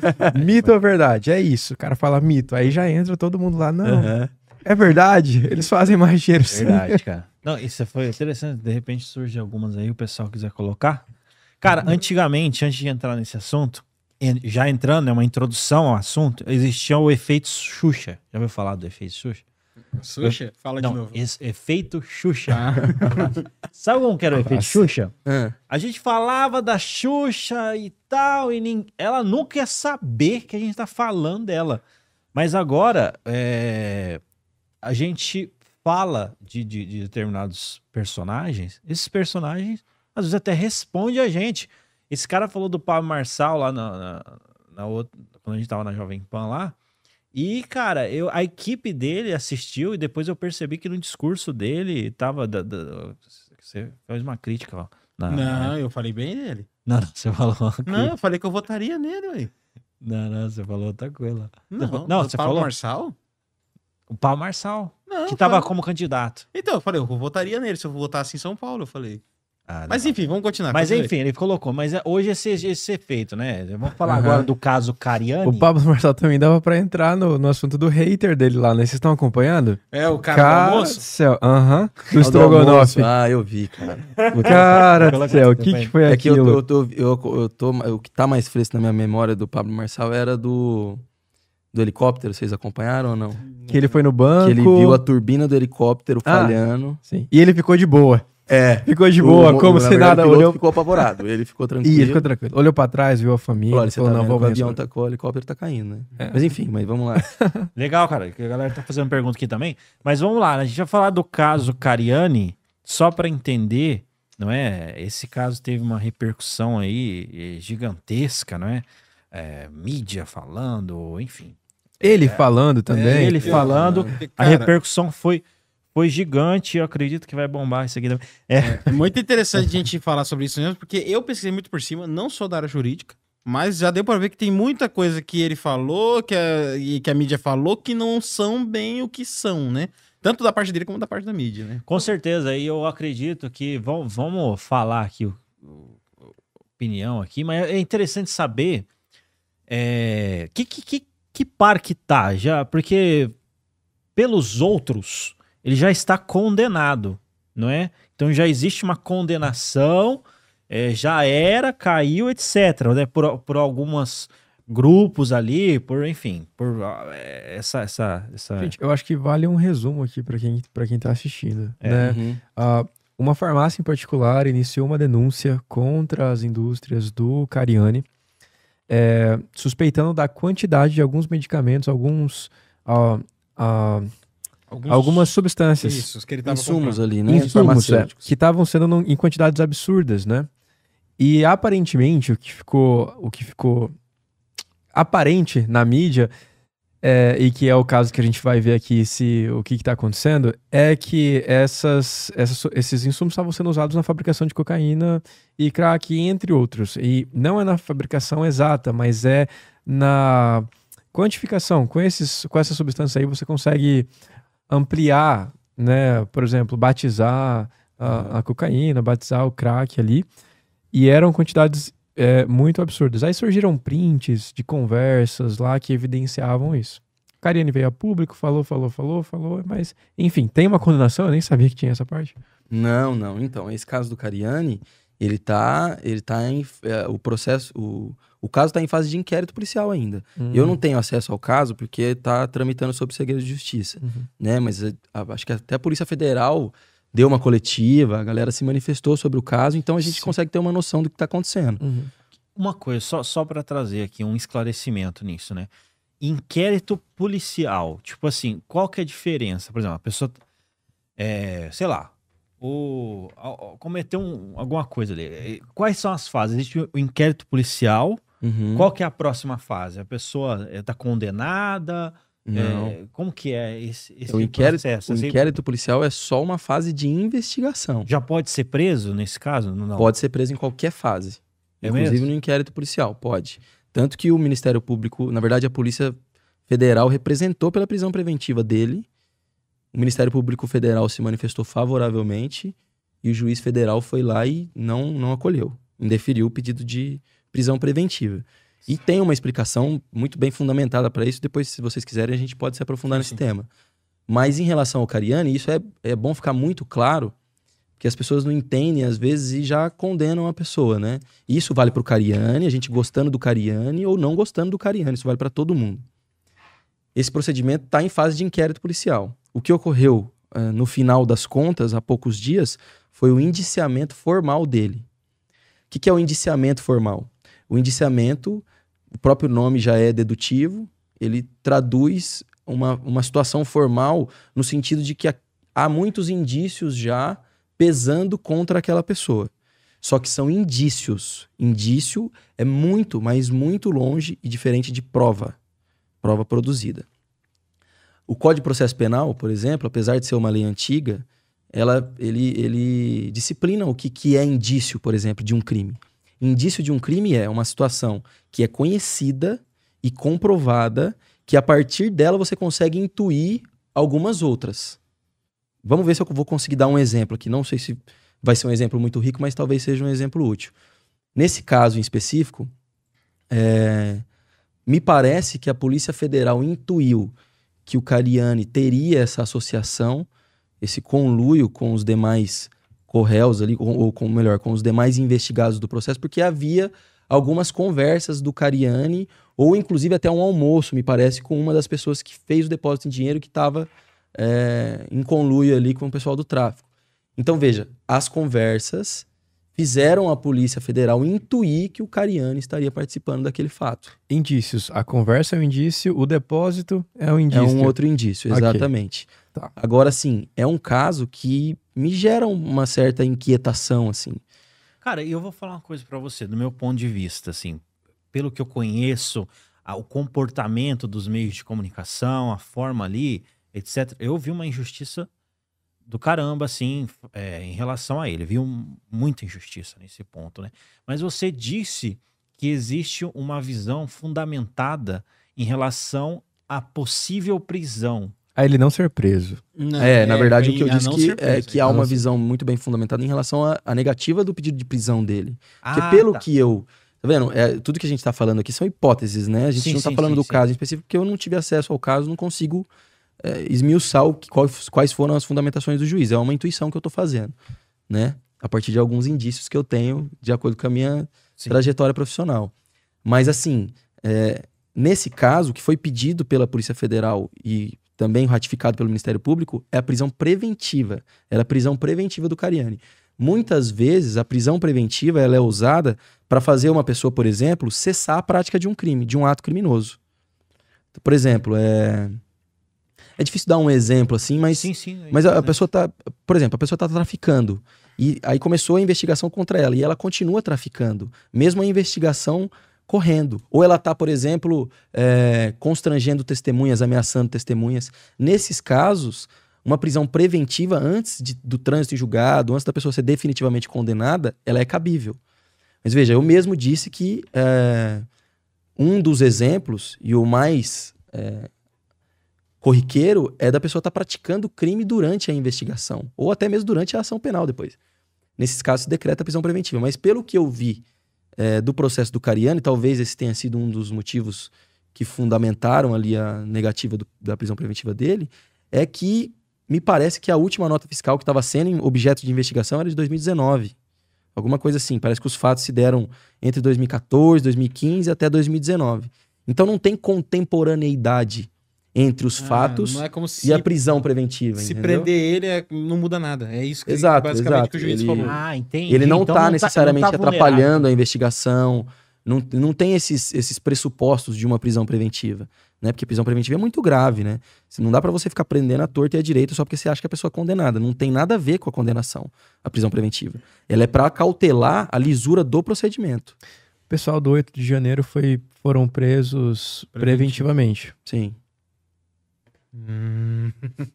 Mito ou verdade? É isso. O cara fala mito. Aí já entra todo mundo lá. Não, é verdade. Eles fazem mais dinheiro sim. Verdade, cara. Não, isso foi interessante. De repente surge algumas aí, o pessoal quiser colocar. Cara, antigamente, antes de entrar nesse assunto, já entrando, é uma introdução ao assunto, existia o efeito Xuxa. Já ouviu falar do efeito Xuxa? Xuxa? Fala de Não, novo. esse efeito Xuxa. Ah, Sabe como que era o efeito Xuxa? Ah, A gente falava da Xuxa e tal, e nin- ela nunca ia saber que a gente tá falando dela. Mas agora, é, a gente fala de, de- de determinados personagens, esses personagens às vezes até respondem a gente. Esse cara falou do Pablo Marçal lá na, na, na outra, quando a gente tava na Jovem Pan lá. E, cara, eu, a equipe dele assistiu e depois eu percebi que no discurso dele tava. Da, da- você fez uma crítica lá. na- não, eu falei bem dele. não, não, você falou. Não, eu falei que eu votaria nele, ué. Não, não, você falou outra coisa. Não, Não, o você falou? Marçal? O Paulo Marçal, Não, que tava falei- como candidato. Então, eu falei, eu votaria nele se eu votasse em São Paulo, eu falei. Ah, Mas não. enfim, vamos continuar. Mas continue. enfim, ele colocou. Mas é- hoje esse, esse efeito, né? Vamos falar Aham. agora do caso Cariani. O Pablo Marçal também dava pra entrar no, no assunto do hater dele lá, né? Vocês estão acompanhando? É, o cara, do almoço? céu. Aham. Do o do Strogonoff. almoço. Ah, eu vi, cara. Cara do céu, o que, que foi É que eu, aquilo? eu, tô, eu, eu tô. O que tá mais fresco na minha memória do Pablo Marçal era do. Do helicóptero, vocês acompanharam ou não? Que ele foi no banco. Que ele viu a turbina do helicóptero Ah. falhando. Sim. E ele ficou de boa. É. Ficou de boa, O- como na se nada. o Olhou. ficou apavorado. Ele ficou tranquilo. Ih, ficou tranquilo. Olhou pra trás, viu a família. Falou, olha, você falou, tá não, vendo vou o avião tacou, o helicóptero tá caindo, né? É. Mas enfim, mas vamos lá. Legal, cara, que a galera tá fazendo pergunta aqui também. Mas vamos lá, né? a gente vai falar do caso Cariani, só para entender, não é? Esse caso teve uma repercussão aí eh, gigantesca, não é? É, mídia falando, enfim. Ele falando também. ele falando, Porque, A cara, repercussão foi, foi gigante. Eu acredito que vai bombar isso aqui também. É muito interessante a gente falar sobre isso mesmo, porque eu pesquisei muito por cima, não sou da área jurídica, mas já deu pra ver que tem muita coisa que ele falou que a, e que a mídia falou que não são bem o que são, né? Tanto da parte dele como da parte da mídia, né? Com certeza, e eu acredito que vamos, vamos falar aqui o- opinião aqui, mas é interessante saber é, que, que, que, que par que tá já, porque pelos outros ele já está condenado, não é? Então já existe uma condenação, é, já era, caiu, etc. Né? Por, por algumas grupos ali, por enfim, por ah, é, essa essa essa Gente, eu acho que vale um resumo aqui pra quem, pra quem tá assistindo. É. né? Uhum. Ah, uma farmácia em particular iniciou uma denúncia contra as indústrias do Cariani, é, suspeitando da quantidade de alguns medicamentos, alguns, ah, ah, Alguns- algumas substâncias, Isso, que ele tava Insumos comprando. ali, né? insumos, é, que estavam sendo em quantidades absurdas, né? E aparentemente o que ficou, o que ficou aparente na mídia é, e que é o caso que a gente vai ver aqui se o que está acontecendo é que essas, essas- esses insumos estavam sendo usados na fabricação de cocaína e crack entre outros e não é na fabricação exata mas é na quantificação com esses com essa substância aí você consegue ampliar né por exemplo batizar a, a cocaína batizar o crack ali e eram quantidades é, muito absurdas. Aí surgiram prints de conversas lá que evidenciavam isso. Cariane veio a público, falou, falou, falou, falou, mas enfim, tem uma condenação, eu nem sabia que tinha essa parte. Não, não. Então, esse caso do Cariani, ele tá, ele tá em é, o processo, o, o caso tá em fase de inquérito policial ainda. Eu não tenho acesso ao caso porque tá tramitando sob segredo de justiça, Uhum. né? Mas é, a- acho que até a Polícia Federal deu uma coletiva, a galera se manifestou sobre o caso, então a gente Sim. consegue ter uma noção do que tá acontecendo. Uhum. Uma coisa, só, só para trazer aqui um esclarecimento nisso, né? Inquérito policial. Tipo assim, qual que é a diferença? Por exemplo, a pessoa, é, sei lá, o, a- a- cometeu um- alguma coisa ali. Quais são as fases? Existe o inquérito policial. Uhum. Qual que é a próxima fase? A pessoa está condenada? Não. É, como que é esse, esse o inquérito, processo? o Assim, inquérito policial é só uma fase de investigação. Já pode ser preso nesse caso? Não. Pode ser preso em qualquer fase. É inclusive mesmo? no inquérito policial, pode. Tanto que o Ministério Público, na verdade, a Polícia Federal representou pela prisão preventiva dele. O Ministério Público Federal se manifestou favoravelmente e o juiz federal foi lá e não, não acolheu, indeferiu o pedido de prisão preventiva. E tem uma explicação muito bem fundamentada para isso. Depois, se vocês quiserem, a gente pode se aprofundar nesse sim. tema. Mas em relação ao Cariani, isso é, é bom ficar muito claro, porque as pessoas não entendem às vezes e já condenam a pessoa, né? Isso vale para o Cariani, a gente gostando do Cariani ou não gostando do Cariani, isso vale para todo mundo. Esse procedimento está em fase de inquérito policial. O que ocorreu ah, no final das contas, há poucos dias, foi o indiciamento formal dele. O que, que é o indiciamento formal? O indiciamento, o próprio nome já é dedutivo, ele traduz uma, uma situação formal no sentido de que há muitos indícios já pesando contra aquela pessoa. Só que são indícios. Indício é muito, mas muito longe e diferente de prova. Prova produzida. O Código de Processo Penal, por exemplo, apesar de ser uma lei antiga, ela, ele, ele disciplina o que, que é indício, por exemplo, de um crime. Indício de um crime é uma situação que é conhecida e comprovada, que a partir dela você consegue intuir algumas outras. Vamos ver se eu vou conseguir dar um exemplo aqui. Não sei se vai ser um exemplo muito rico, mas talvez seja um exemplo útil. Nesse caso em específico, é, me parece que a Polícia Federal intuiu que o Cariani teria essa associação, esse conluio com os demais corréus ali, ou, ou com melhor, com os demais investigados do processo, porque havia algumas conversas do Cariani, ou inclusive até um almoço, me parece, com uma das pessoas que fez o depósito em dinheiro que estava é, em conluio ali com o pessoal do tráfico. Então, veja, as conversas fizeram a Polícia Federal intuir que o Cariani estaria participando daquele fato. Indícios. A conversa é um indício, o depósito é um indício. É um outro indício, exatamente. Tá. Agora, sim, é um caso que me gera uma certa inquietação, assim. Cara, e eu vou falar uma coisa pra você, do meu ponto de vista, assim, pelo que eu conheço, a- o comportamento dos meios de comunicação, a forma ali, etc. Eu vi uma injustiça do caramba, assim, é, em relação a ele. Vi um- muita injustiça nesse ponto, né? Mas você disse que existe uma visão fundamentada em relação à possível prisão. A ele não ser preso. Não, é, na verdade, o que eu disse que, é preso. que há não uma ser- visão muito bem fundamentada em relação à, à negativa do pedido de prisão dele. Porque Ah, pelo tá. que eu. Tá vendo? É, tudo que a gente tá falando aqui são hipóteses, né? A gente Sim, não tá sim, falando sim, do sim. caso em específico, porque eu não tive acesso ao caso, não consigo é, esmiuçar o quais, foram as fundamentações do juiz. É uma intuição que eu tô fazendo, né? A partir de alguns indícios que eu tenho, de acordo com a minha Sim. trajetória profissional. Mas, assim, é, nesse caso, o que foi pedido pela Polícia Federal e também ratificado pelo Ministério Público é a prisão preventiva. Era a prisão preventiva do Cariani. Muitas vezes, a prisão preventiva ela é usada para fazer uma pessoa, por exemplo, cessar a prática de um crime, de um ato criminoso. Por exemplo, é. É difícil dar um exemplo assim, mas Sim, sim. mas a, a pessoa tá, por exemplo, a pessoa tá traficando. E aí começou a investigação contra ela e ela continua traficando, mesmo a investigação correndo. Ou ela tá, por exemplo, é, constrangendo testemunhas, ameaçando testemunhas. Nesses casos, uma prisão preventiva antes de- do trânsito em julgado, antes da pessoa ser definitivamente condenada, ela é cabível. Mas veja, eu mesmo disse que é, um dos exemplos e o mais é, corriqueiro é da pessoa estar praticando o crime durante a investigação, ou até mesmo durante a ação penal depois. Nesses casos, decreta a prisão preventiva. Mas pelo que eu vi é, do processo do Cariani, talvez esse tenha sido um dos motivos que fundamentaram ali a negativa do- da prisão preventiva dele, é que me parece que a última nota fiscal que estava sendo objeto de investigação era de 2019. Alguma coisa assim. Parece que os fatos se deram entre 2014, 2015 até 2019. Então não tem contemporaneidade entre os Ah, fatos não é como se e a prisão preventiva. se entendeu? prender ele é- não muda nada. É isso que Exato, basicamente exato. que o juiz Ele- falou. Ah, entendi. Ele não Então está tá- necessariamente não tá atrapalhando a investigação. Não, não tem esses, esses pressupostos de uma prisão preventiva. Né? Porque prisão preventiva é muito grave, né? Não dá para você ficar prendendo a torta e a direita só porque você acha que a pessoa é condenada. Não tem nada a ver com a condenação, a prisão preventiva. Ela é para cautelar a lisura do procedimento. O pessoal do 8 de janeiro foi, foram presos Preventivo. preventivamente. Sim. Hum,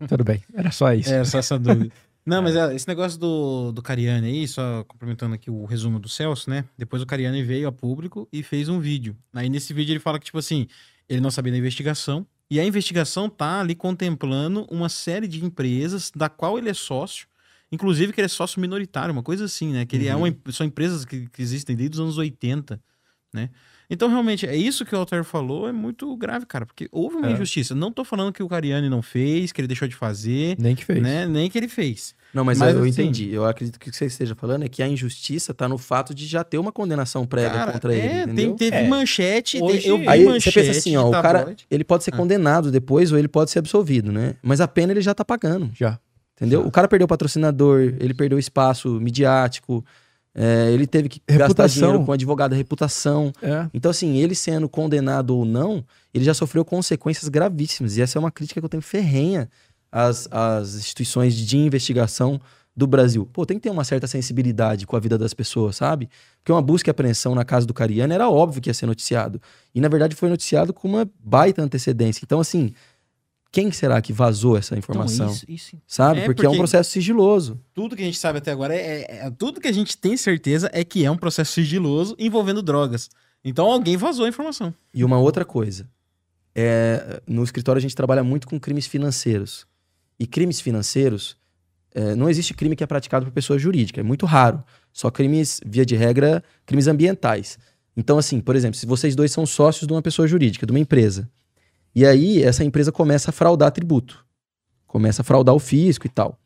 Tudo bem, era só isso. é, só essa dúvida. Não, mas é, esse negócio do, do Cariani aí, só complementando aqui o resumo do Celso, né? Depois o Cariani veio a público e fez um vídeo. Aí nesse vídeo ele fala que, tipo assim, ele não sabia da investigação. E a investigação tá ali contemplando uma série de empresas da qual ele é sócio. Inclusive que ele é sócio minoritário, uma coisa assim, né? Que ele é Uhum. uma, em- são empresas que, que existem desde os anos 80, né? Então, realmente, é isso que o Altair falou, é muito grave, cara, porque houve uma É. injustiça. Não tô falando que o Cariani não fez, que ele deixou de fazer, Nem que fez. né? Nem que ele fez. Não, mas, Mas, eu, eu assim- entendi. Eu acredito que o que você esteja falando é que a injustiça tá no fato de já ter uma condenação prévia Cara, contra ele. é, entendeu? tem, teve É. manchete, Hoje- eu vi Aí manchete você pensa assim, ó, o cara, tabloide. ele pode ser Ah. condenado depois ou ele pode ser absolvido, né? Mas a pena ele já tá pagando, Já. entendeu? Já. O cara perdeu patrocinador, ele perdeu espaço midiático, é, ele teve que gastar Reputação. dinheiro com advogado, reputação. É. Então, assim, ele sendo condenado ou não, ele já sofreu consequências gravíssimas. E essa é uma crítica que eu tenho ferrenha às, às instituições de investigação do Brasil. Pô, tem que ter uma certa sensibilidade com a vida das pessoas, sabe? Porque uma busca e apreensão na casa do Cariano era óbvio que ia ser noticiado. E, na verdade, foi noticiado com uma baita antecedência. Então, assim, quem será que vazou essa Então, informação? isso, isso. Sabe? É, porque, é um porque- processo sigiloso. Tudo que a gente sabe até agora é, é- é- Tudo que a gente tem certeza é que é um processo sigiloso envolvendo drogas. Então alguém vazou a informação. E uma outra coisa. É, no escritório a gente trabalha muito com crimes financeiros. E crimes financeiros, é, não existe crime que é praticado por pessoa jurídica, é muito raro. Só crimes, via de regra, crimes ambientais. Então, assim, por exemplo, se vocês dois são sócios de uma pessoa jurídica, de uma empresa, e aí essa empresa começa a fraudar tributo, começa a fraudar o fisco e tal.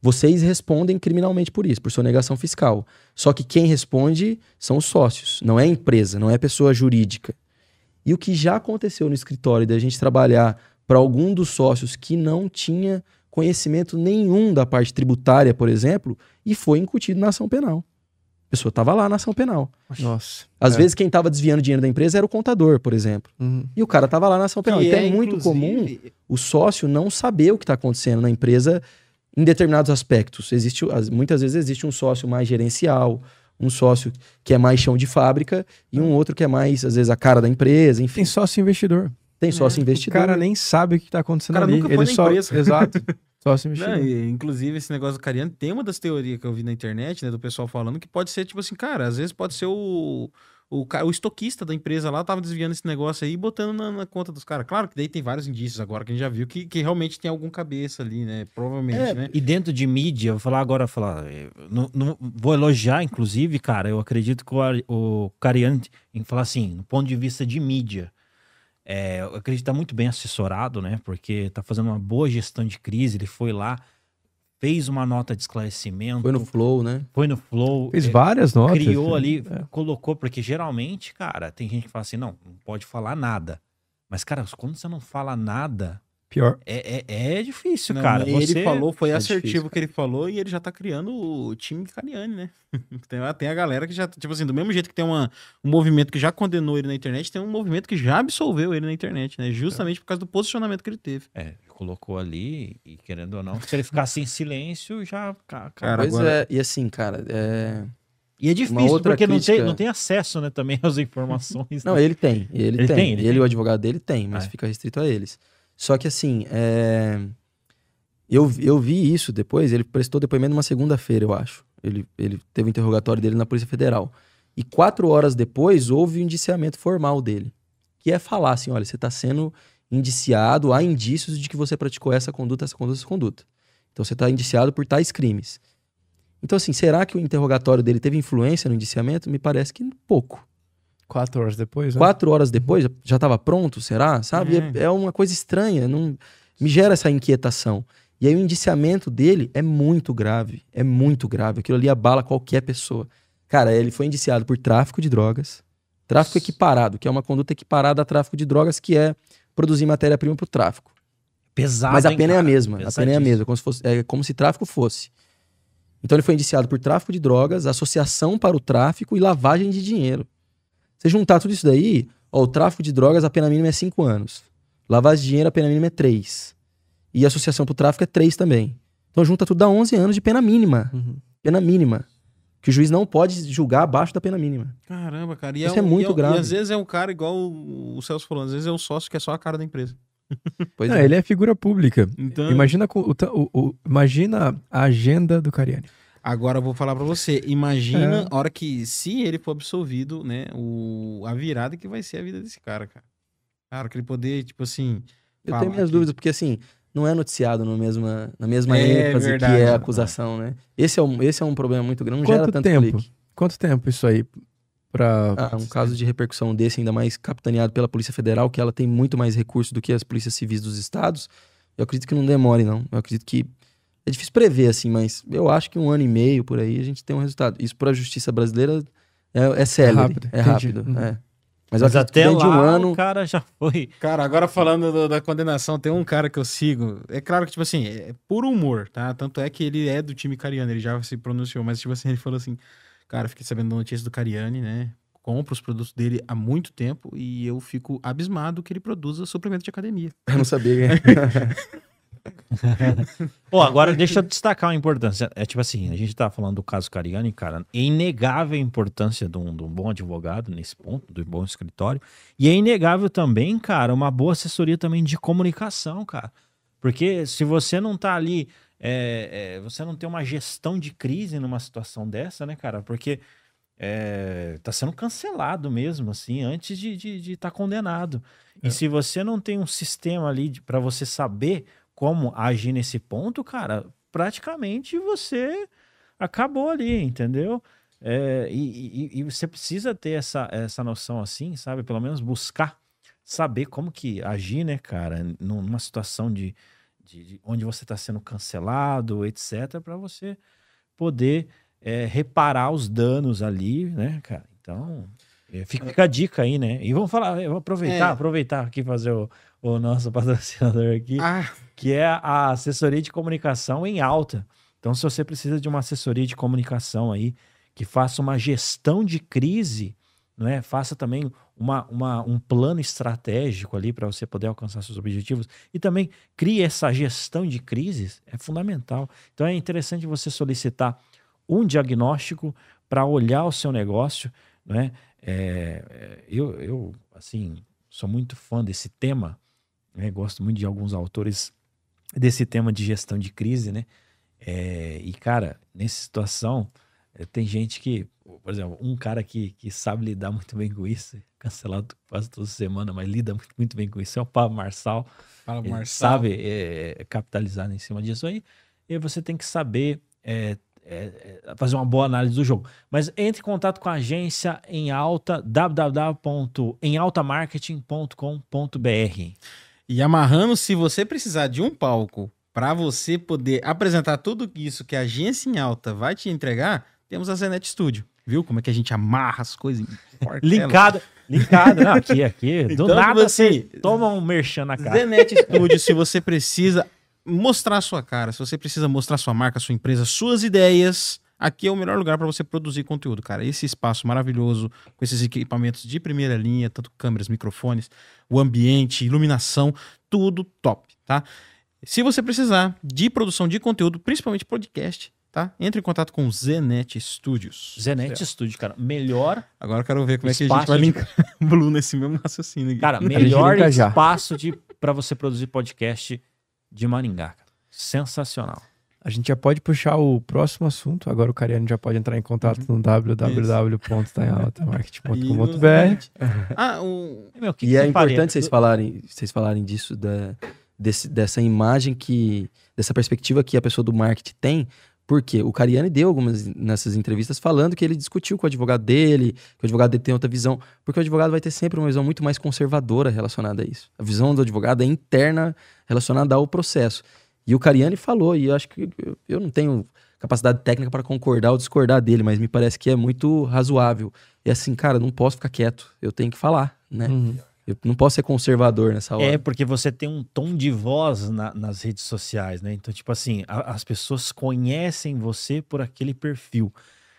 Vocês respondem criminalmente por isso, por sonegação fiscal. Só que quem responde são os sócios, não é a empresa, não é a pessoa jurídica. E o que já aconteceu no escritório da gente trabalhar para algum dos sócios que não tinha conhecimento nenhum da parte tributária, por exemplo, e foi incutido na ação penal. A pessoa estava lá na ação penal. Nossa. Às É. vezes quem estava desviando dinheiro da empresa era o contador, por exemplo. Uhum. E o cara estava lá na ação penal. Que Então é, muito inclusive, comum o sócio não saber o que está acontecendo na empresa em determinados aspectos. Existe, as- muitas vezes existe um sócio mais gerencial, um sócio que é mais chão de fábrica e um outro que é mais, às vezes, a cara da empresa, enfim. Tem sócio investidor. Tem sócio O investidor. cara nem sabe o que tá acontecendo O cara ali. nunca foi Ele na só... empresa. Exato. Sócio Não, investidor. e, inclusive, esse negócio do Cariano tem uma das teorias que eu vi na internet, né? Do pessoal falando que pode ser, tipo assim, cara, às vezes pode ser o. O, o estoquista da empresa lá tava desviando esse negócio aí e botando na, na conta dos caras. Claro que daí tem vários indícios agora que a gente já viu que, que realmente tem algum cabeça ali, né? Provavelmente, É, né? E dentro de mídia, vou falar agora, falar, eh, não, não- vou elogiar, inclusive, cara, eu acredito que o, o Cariani, em falar assim, no ponto de vista de mídia, é, eu acredito que tá muito bem assessorado, né? Porque tá fazendo uma boa gestão de crise, ele foi lá, fez uma nota de esclarecimento, Foi no flow, né? foi no flow, Fez eh, várias notas. criou ali, É. colocou, porque geralmente, cara, tem gente que fala assim, não, não pode falar nada. Mas, cara, quando você não fala nada, Pior. é, é, é difícil, Não, cara. Ele Você... falou, foi é assertivo difícil, o que ele falou e ele já tá criando o time Cariani, né? tem, a- tem a galera que já, tipo assim, do mesmo jeito que tem uma, um movimento que já condenou ele na internet, tem um movimento que já absolveu ele na internet, né? Justamente por causa do posicionamento que ele teve. É, colocou ali e querendo ou não, se ele ficasse em silêncio, já. ca- ca- Cara, pois agora- é, e assim, cara, é... E é difícil, outra porque não, tem, crítica- não tem acesso, né, também às informações. Não, né? ele tem, ele, Ele tem. tem, ele Ele, tem. e o advogado dele tem, mas É. fica restrito a eles. Só que assim, é... eu, eu vi isso depois, ele prestou depoimento numa segunda-feira, eu acho. Ele, ele teve o interrogatório dele na Polícia Federal. E quatro horas depois, houve o indiciamento formal dele. Que é falar assim, olha, você está sendo indiciado, há indícios de que você praticou essa conduta, essa conduta, essa conduta. Então você está indiciado por tais crimes. Então assim, será que o interrogatório dele teve influência no indiciamento? Me parece que pouco. Quatro horas depois, né? Quatro horas depois, já estava pronto, será? Sabe? É. É, é uma coisa estranha, não me gera essa inquietação. E aí o indiciamento dele é muito grave, é muito grave. Aquilo ali abala qualquer pessoa. Cara, ele foi indiciado por tráfico de drogas, tráfico equiparado, que é uma conduta equiparada a tráfico de drogas, que é produzir matéria-prima para o tráfico. Pesado, Mas a hein, pena é a mesma, a pena é a Pesadíssimo. mesma, como se, fosse, é como se tráfico fosse. Então ele foi indiciado por tráfico de drogas, associação para o tráfico e lavagem de dinheiro. Você juntar tudo isso daí, ó, o tráfico de drogas a pena mínima é 5 anos. Lavagem de dinheiro a pena mínima é 3. E associação para o tráfico é 3 também. Então junta tudo dá 11 anos de pena mínima. Uhum. Pena mínima. Que o juiz não pode julgar abaixo da pena mínima. Caramba, cara. E Isso um- é muito e um- grave. E às vezes é um cara igual o Celso falou, às vezes é um sócio que é só a cara da empresa. Pois Não, é. ele é figura pública. Então, Imagina, o o- o- imagina a agenda do Cariani. Agora eu vou falar pra você. Imagina É. a hora que, se ele for absolvido, né, o, a virada que vai ser a vida desse cara, cara. Cara, que ele poder, tipo assim. Eu tenho minhas que- dúvidas, porque assim, não é noticiado no mesma, na mesma É ênfase verdade, que é a acusação, né? Esse é, um, esse é um problema muito grande, não Quanto gera tanto tempo? clique. Quanto tempo isso aí pra... Ah, um caso de repercussão desse, ainda mais capitaneado pela Polícia Federal, que ela tem muito mais recursos do que as polícias civis dos estados, eu acredito que não demore, não. Eu acredito que. É difícil prever, assim, mas eu acho que um ano e meio por aí a gente tem um resultado. Isso para a justiça brasileira é, é célere, rápido, é entendi. rápido. Uhum. é. Mas, eu Mas que até dentro de um lá ano. o cara já foi. Cara, agora falando do- da condenação, tem um cara que eu sigo. É claro que, tipo assim, é por humor, tá? Tanto é que ele é do time Cariani, ele já se pronunciou, mas, tipo assim, ele falou assim: Cara, fiquei sabendo da notícia do Cariani, né? Compro os produtos dele há muito tempo e eu fico abismado que ele produza suplemento de academia. Eu não sabia. Pô, agora deixa eu destacar uma importância. É tipo assim, a gente tá falando do caso Cariani, cara, é inegável a importância de um, de um bom advogado nesse ponto, do bom escritório. E é inegável também, cara, uma boa assessoria também de comunicação, cara. Porque se você não tá ali, é, é, você não tem uma gestão de crise numa situação dessa, né, cara? Porque é, tá sendo cancelado mesmo, assim, antes de estar de, de tá condenado. E se você não tem um sistema ali pra você saber como agir nesse ponto, cara, praticamente você acabou ali, entendeu? É, e, e- e você precisa ter essa, essa noção assim, sabe? Pelo menos buscar saber como que agir, né, cara, num- numa situação de, de- de onde você está sendo cancelado, etc., para você poder é, reparar os danos ali, né, cara? Então, é, fica, fica a dica aí, né? E vamos falar, eu vou aproveitar, É. aproveitar aqui fazer o, o nosso patrocinador aqui. Ah, que é a assessoria de comunicação em alta. Então, se você precisa de uma assessoria de comunicação aí, que faça uma gestão de crise, não é? faça também uma, uma, um plano estratégico ali para você poder alcançar seus objetivos e também crie essa gestão de crises, é fundamental. Então, é interessante você solicitar um diagnóstico para olhar o seu negócio, né? É, eu, eu, assim, sou muito fã desse tema, né? gosto muito de alguns autores desse tema de gestão de crise, né? É, e, cara, nessa situação, é, tem gente que, por exemplo, um cara que, que sabe lidar muito bem com isso, cancelado quase toda semana, mas lida muito, muito bem com isso, é o Pablo Marçal. Ele Marçal. sabe é, capitalizar em cima disso aí. E você tem que saber é, é, é, fazer uma boa análise do jogo. Mas entre em contato com a agência em alta, www.emaltamarketing.com.br. E amarrando, se você precisar de um palco para você poder apresentar tudo isso que a agência em alta vai te entregar, temos a Zenet Studio. Viu como é que a gente amarra as coisas? Linkado, linkado. Não, aqui, aqui. Do Então, nada você- toma um merchan na cara. Zenet Studio, se você precisa mostrar a sua cara, se você precisa mostrar sua marca, sua empresa, suas ideias, aqui é o melhor lugar para você produzir conteúdo, cara. Esse espaço maravilhoso, com esses equipamentos de primeira linha, tanto câmeras, microfones, o ambiente, iluminação, tudo top, tá? Se você precisar de produção de conteúdo, principalmente podcast, tá? Entre em contato com o Zenet Studios. Zenet Studio, cara. Melhor, Agora eu quero ver como é que a gente vai de- linkar o Blue nesse mesmo raciocínio aqui. cara, melhor espaço de para você produzir podcast de Maringá. cara. Sensacional. A gente já pode puxar o próximo assunto. Agora o Cariano já pode entrar em contato no www.tainaltamarketing.com.br. Ah, o... Meu, que E que é faria? importante vocês falarem, vocês falarem disso, da, desse- dessa imagem que. dessa perspectiva que a pessoa do marketing tem. Porque o Cariani deu algumas nessas entrevistas falando que ele discutiu com o advogado dele, que o advogado dele tem outra visão, porque o advogado vai ter sempre uma visão muito mais conservadora relacionada a isso. A visão do advogado é interna relacionada ao processo. E o Cariani falou, e eu acho que eu, eu não tenho capacidade técnica para concordar ou discordar dele, mas me parece que é muito razoável. E assim, cara, não posso ficar quieto, eu tenho que falar, né? Uhum. Eu não posso ser conservador nessa hora. É, porque você tem um tom de voz na- nas redes sociais, né? Então, tipo assim, a- as pessoas conhecem você por aquele perfil.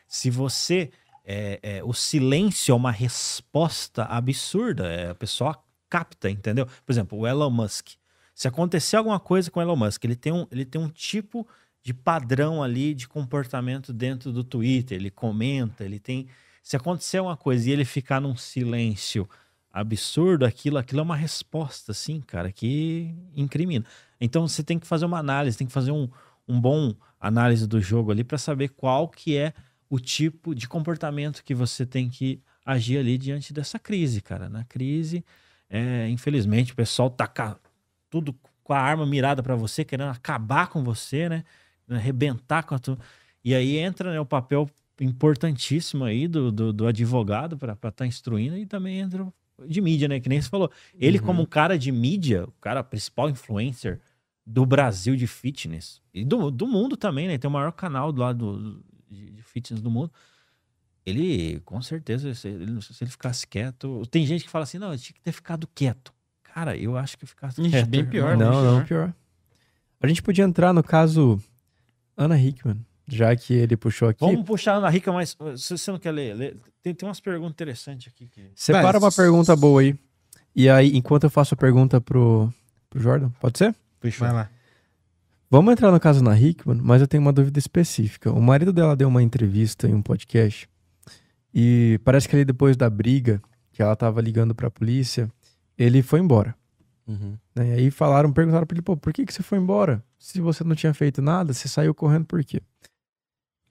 Se você. é, é, o silêncio é uma resposta absurda. é, a pessoa capta, entendeu? Por exemplo, o Elon Musk. Se acontecer alguma coisa com Elon Musk, ele tem um, ele tem um tipo de padrão ali de comportamento dentro do Twitter. Ele comenta, ele tem. Se acontecer uma coisa e ele ficar num silêncio absurdo, aquilo, aquilo é uma resposta, assim, cara, que incrimina. Então você tem que fazer uma análise, tem que fazer um, um bom análise do jogo ali para saber qual que é o tipo de comportamento que você tem que agir ali diante dessa crise, cara. Na crise, é, infelizmente, o pessoal tá ca- tudo com a arma mirada para você, querendo acabar com você, né? Arrebentar com a tua... E aí entra né, o papel importantíssimo aí do, do, do advogado para estar tá instruindo e também entra de mídia, né? Que nem você falou. Ele, como um cara de mídia, o cara principal influencer do Brasil de fitness e do, do mundo também, né? Tem o maior canal do lado do- de, de fitness do mundo. Ele, com certeza, se ele, se ele ficasse quieto. Tem gente que fala assim: não, ele tinha que ter ficado quieto. Cara, eu acho que ficasse Ixi, bem pior, Não, né? não, pior. A gente podia entrar no caso Ana Hickman, já que ele puxou aqui. Vamos puxar a Ana Rica, mas uh, se você não quer ler, lê- tem, tem umas perguntas interessantes aqui. Que... Separa Vai. uma pergunta boa aí. E aí, enquanto eu faço a pergunta pro, pro Jordan, pode ser? Fechou. Vai lá. Vamos entrar no caso na Hickman, mas eu tenho uma dúvida específica. O marido dela deu uma entrevista em um podcast e parece que ali depois da briga, que ela tava ligando pra polícia, ele foi embora. Uhum. né? E aí falaram, perguntaram pra ele, pô, por que, que você foi embora? Se você não tinha feito nada, você saiu correndo por quê?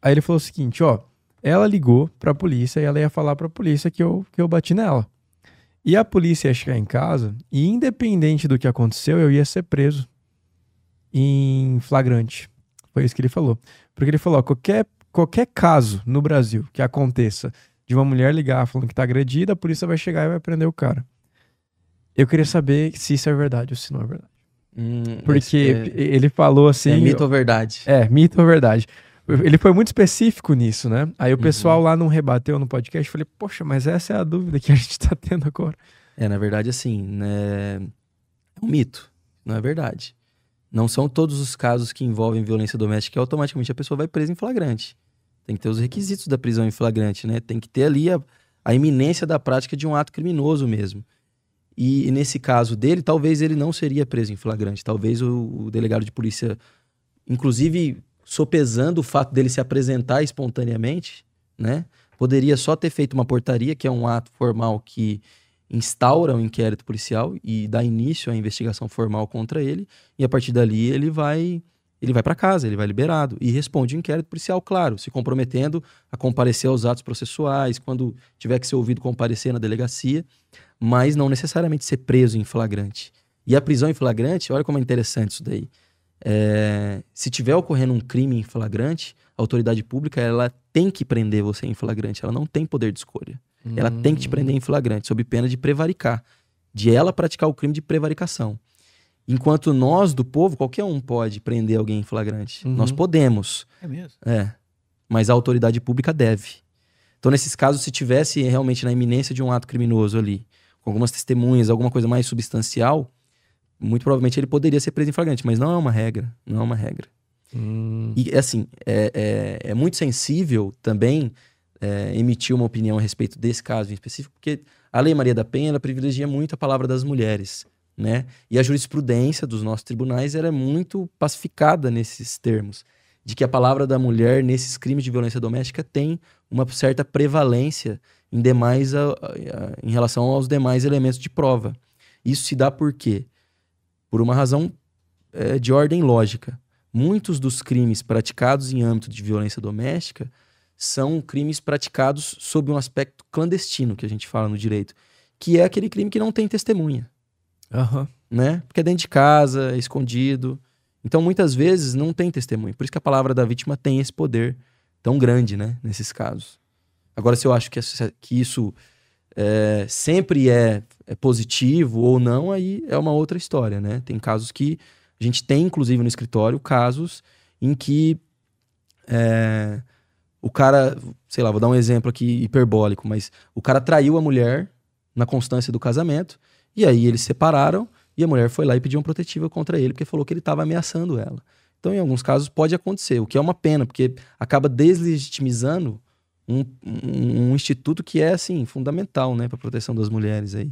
Aí ele falou o seguinte, ó, ela ligou pra polícia e ela ia falar pra polícia que eu, que eu bati nela. E a polícia ia chegar em casa e independente do que aconteceu, eu ia ser preso em flagrante. Foi isso que ele falou. Porque ele falou, ó, qualquer, qualquer caso no Brasil que aconteça de uma mulher ligar falando que tá agredida, a polícia vai chegar e vai prender o cara. Eu queria saber se isso é verdade ou se não é verdade. Hum, Porque é, ele falou assim. é mito ou verdade? É, mito ou verdade. Ele foi muito específico nisso, né? Aí o pessoal lá não rebateu no podcast. Falei, poxa, mas essa é a dúvida que a gente tá tendo agora. É, na verdade, assim, né, é um mito, não é verdade. Não são todos os casos que envolvem violência doméstica que automaticamente a pessoa vai presa em flagrante. Tem que ter os requisitos da prisão em flagrante, né? Tem que ter ali a, a iminência da prática de um ato criminoso mesmo. E, e nesse caso dele, talvez ele não seria preso em flagrante. Talvez o, o delegado de polícia, inclusive sopesando o fato dele se apresentar espontaneamente, né? Poderia só ter feito uma portaria, que é um ato formal que instaura um inquérito policial e dá início à investigação formal contra ele, e a partir dali ele vai ele vai para casa, ele vai liberado e responde o inquérito policial, claro, se comprometendo a comparecer aos atos processuais, quando tiver que ser ouvido comparecer na delegacia, mas não necessariamente ser preso em flagrante. E a prisão em flagrante, olha como é interessante isso daí. É, se tiver ocorrendo um crime em flagrante, a autoridade pública ela tem que prender você em flagrante, ela não tem poder de escolha. Ela tem que te prender em flagrante, sob pena de prevaricar, de ela praticar o crime de prevaricação. Enquanto nós, do povo, qualquer um pode prender alguém em flagrante. Uhum. Nós podemos, É mesmo? é. Mas a autoridade pública deve. Então, nesses casos, se tivesse realmente na iminência de um ato criminoso ali, com algumas testemunhas, alguma coisa mais substancial, muito provavelmente ele poderia ser preso em flagrante, mas não é uma regra. Não é uma regra. Hum. E assim, é, é, é muito sensível também é, emitir uma opinião a respeito desse caso em específico, porque a Lei Maria da Penha ela privilegia muito a palavra das mulheres, né? E a jurisprudência dos nossos tribunais era muito pacificada nesses termos, de que a palavra da mulher nesses crimes de violência doméstica tem uma certa prevalência em demais a- a- a- em relação aos demais elementos de prova. Isso se dá por quê? Por uma razão é, de ordem lógica muitos dos crimes praticados em âmbito de violência doméstica são crimes praticados sob um aspecto clandestino, que a gente fala no direito, que é aquele crime que não tem testemunha, Aham. né? Porque é dentro de casa, é escondido. Então, muitas vezes, não tem testemunha. Por isso que a palavra da vítima tem esse poder tão grande, né? Nesses casos. Agora, se eu acho que, que isso é, sempre é, é positivo ou não, aí é uma outra história, né? Tem casos que a gente tem, inclusive, no escritório, casos em que é, o cara, sei lá, vou dar um exemplo aqui hiperbólico, mas o cara traiu a mulher na constância do casamento, e aí eles separaram, e a mulher foi lá e pediu uma protetiva contra ele, porque falou que ele estava ameaçando ela. Então, em alguns casos, pode acontecer, o que é uma pena, porque acaba deslegitimizando um, um- um instituto que é, assim, fundamental, né, para proteção das mulheres aí.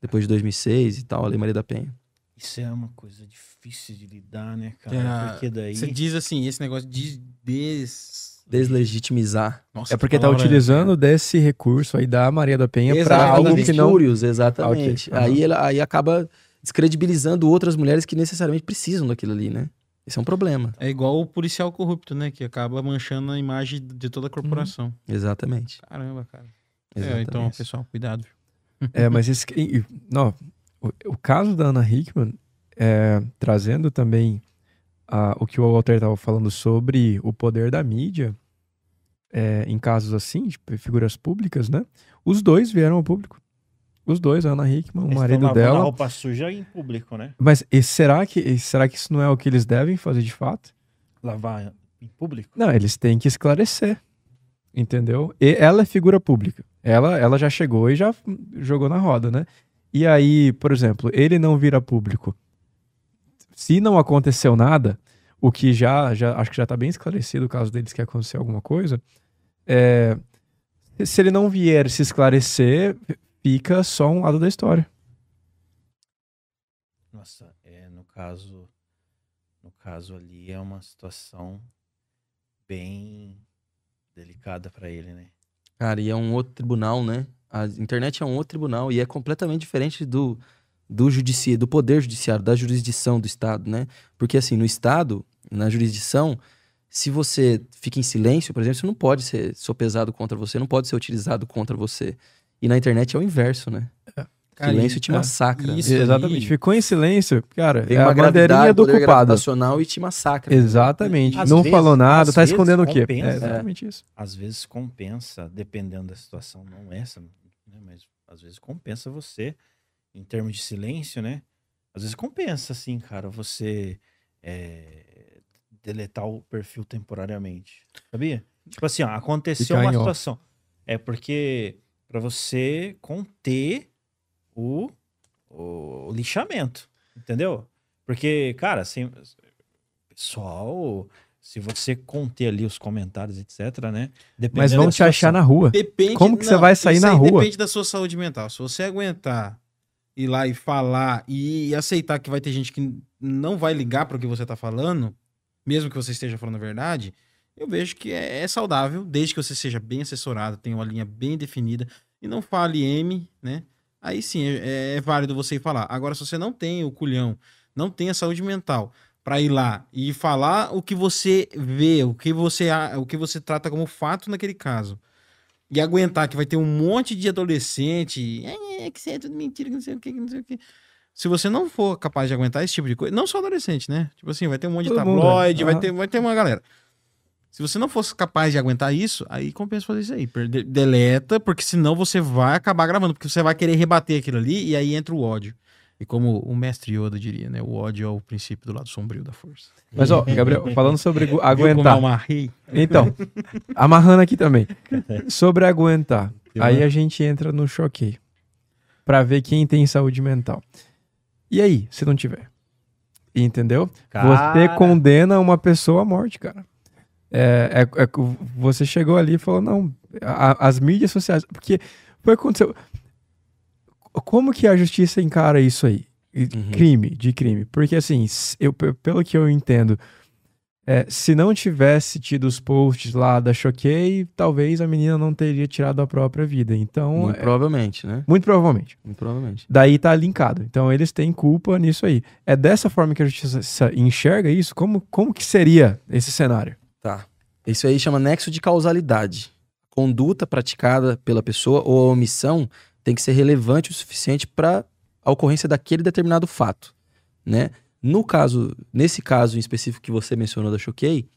Depois de 2006 e tal, a Lei Maria da Penha. Isso é uma coisa difícil de lidar, né, cara? É, Porque daí. Você diz assim, esse negócio de des... Deslegitimizar. Nossa, É porque que tá utilizando desse recurso aí da Maria da Penha pra Exatamente, algo que não. Espúrios, exatamente. Ok, aham. Aí, ela, aí acaba descredibilizando outras mulheres que necessariamente precisam daquilo ali, né? Esse é um problema. É igual o policial corrupto, né? Que acaba manchando a imagem de toda a corporação. Exatamente. Caramba, cara. É, Exatamente. então, pessoal, cuidado. É, mas esse. Não, o, o caso da Ana Hickman, é, trazendo também a- o que o Walter estava falando sobre o poder da mídia, é, em casos assim, de figuras públicas, né? Os dois vieram ao público. Os dois, a Ana Hickman, o eles marido dela. roupa suja em público, né? Mas será, que, será que isso não é o que eles devem fazer de fato? Lavar em público? Não, eles têm que esclarecer. Entendeu? E ela é figura pública. Ela, ela já chegou e já jogou na roda, né? E aí, por exemplo, ele não vira público. Se não aconteceu nada, o que já, já acho que já tá bem esclarecido o caso deles que aconteceu alguma coisa, é, se ele não vier se esclarecer, fica só um lado da história. Nossa, é, no caso. No caso ali é uma situação bem delicada pra ele, né? Cara, e é um outro tribunal, né? A internet é um outro tribunal e é completamente diferente do, do, judici do poder judiciário, da jurisdição do Estado, né? Porque, assim, no Estado, na jurisdição, se você fica em silêncio, por exemplo, isso não pode ser sopesado contra você, não pode ser utilizado contra você. E na internet é o inverso, né? Cara, silêncio e- te é, massacra. isso né? Exatamente. aí- Ficou em silêncio, cara. Vem é uma a bandeirinha do culpado. gravitacional e te massacra. Exatamente. Às não vezes- falou nada, tá escondendo o quê? compensa. É exatamente isso. Às vezes compensa, dependendo da situação, não essa, né? Mas às vezes compensa você, em termos de silêncio, né? Às vezes compensa, assim, cara, você é, deletar o perfil temporariamente. Sabia? Tipo assim, ó, aconteceu uma situação. É porque pra você conter o, o, o lixamento, entendeu? Porque, cara, assim, pessoal, se você conter ali os comentários, etc, né? Mas vão te achar na rua. Depende. Como que você vai sair na rua? Depende da sua saúde mental. Se você aguentar ir lá e falar e aceitar que vai ter gente que não vai ligar para o que você tá falando, mesmo que você esteja falando a verdade, eu vejo que é, é saudável, desde que você seja bem assessorado, tenha uma linha bem definida e não fale M, né? Aí sim é, é válido você ir falar. Agora, se você não tem o culhão, não tem a saúde mental para ir lá e falar o que você vê, o que você, o que você trata como fato naquele caso, e aguentar que vai ter um monte de adolescente, é, é que isso é tudo mentira, que não sei o que, que não sei o que. Se você não for capaz de aguentar esse tipo de coisa, não só adolescente, né? Tipo assim, vai ter um monte de Todo mundo, tabloide, é. vai, Ah. ter, vai ter uma galera. Se você não fosse capaz de aguentar isso, aí compensa fazer isso aí. Perde- deleta, porque senão você vai acabar gravando, porque você vai querer rebater aquilo ali e aí entra o ódio. E como o mestre Yoda diria, né? O ódio é o princípio do lado sombrio da força. Mas, ó, Gabriel, falando sobre aguentar. eu amarrei? Então, amarrando aqui também. Sobre aguentar. Aí a gente entra no choque. Pra ver quem tem saúde mental. E aí, se não tiver? Entendeu? Você Cara. condena uma pessoa à morte, cara. É, é- é você chegou ali e falou, não, a- as mídias sociais. Porque foi aconteceu. Como que a justiça encara isso aí? Uhum. Crime, de crime. Porque assim, eu, pe- pelo que eu entendo, é, se não tivesse tido os posts lá da Choquei, talvez a menina não teria tirado a própria vida. Então, Muito é- provavelmente, né? muito provavelmente. Muito provavelmente. Daí tá linkado. Então eles têm culpa nisso aí. É dessa forma que a justiça enxerga isso? Como, como que seria esse cenário? Tá. Isso aí chama nexo de causalidade. Conduta praticada pela pessoa ou a omissão tem que ser relevante o suficiente para a ocorrência daquele determinado fato, né? No caso, nesse caso em específico que você mencionou da Choquei,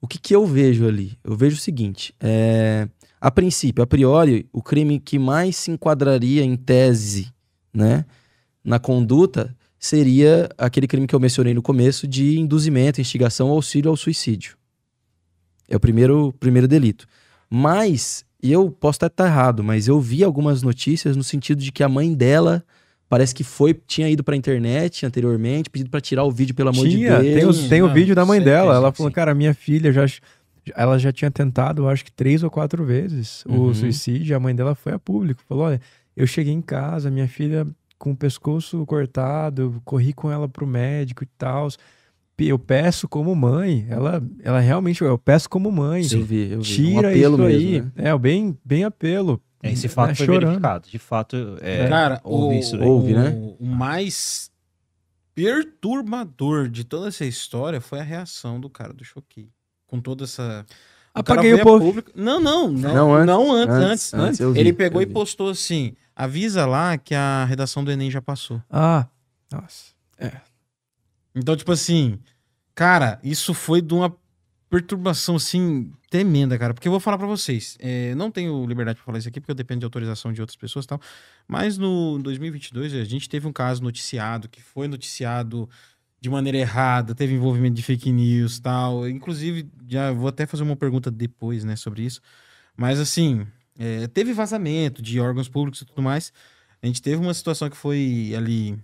o que, que eu vejo ali? Eu vejo o seguinte, é, a princípio, a priori, o crime que mais se enquadraria em tese, né, na conduta, seria aquele crime que eu mencionei no começo de induzimento, instigação auxílio ao suicídio. É o primeiro, primeiro delito. Mas, e eu posso até estar errado, mas eu vi algumas notícias no sentido de que a mãe dela parece que foi, tinha ido pra internet anteriormente, pedido pra tirar o vídeo, pelo amor Tinha, de Deus. tem, os- tem o Não, vídeo da mãe certeza dela. Ela falou, sim. cara, minha filha já. Ela já tinha tentado, acho que três ou quatro vezes Uhum. o suicídio. A mãe dela foi a público. Falou: olha, eu cheguei em casa, minha filha com o pescoço cortado, corri com ela pro médico e tal. Eu peço como mãe. Ela, ela realmente, eu peço como mãe. Eu vi, eu vi. Tira um apelo isso aí. mesmo, né? É, bem, bem apelo. É, Esse fato É, foi chorando. verificado. De fato, é, Cara, houve o, isso daí. Houve, né? o- o mais perturbador de toda essa história foi a reação do cara do Choquei. Com toda essa. O Apaguei o post. público- Não, não, não. Não, Não, antes. antes. Antes, antes, antes, eu vi, Ele pegou e postou assim: avisa lá que a redação do Enem já passou. Ah, nossa. Então, tipo assim, cara, isso foi de uma perturbação, assim, tremenda, cara. Porque eu vou falar pra vocês, é, não tenho liberdade pra falar isso aqui, porque eu dependo de autorização de outras pessoas e tal. Mas no 2022, a gente teve um caso noticiado, que foi noticiado de maneira errada, teve envolvimento de fake news e tal. Inclusive, já vou até fazer uma pergunta depois, né, sobre isso. Mas, assim, é, teve vazamento de órgãos públicos e tudo mais. A gente teve uma situação que foi ali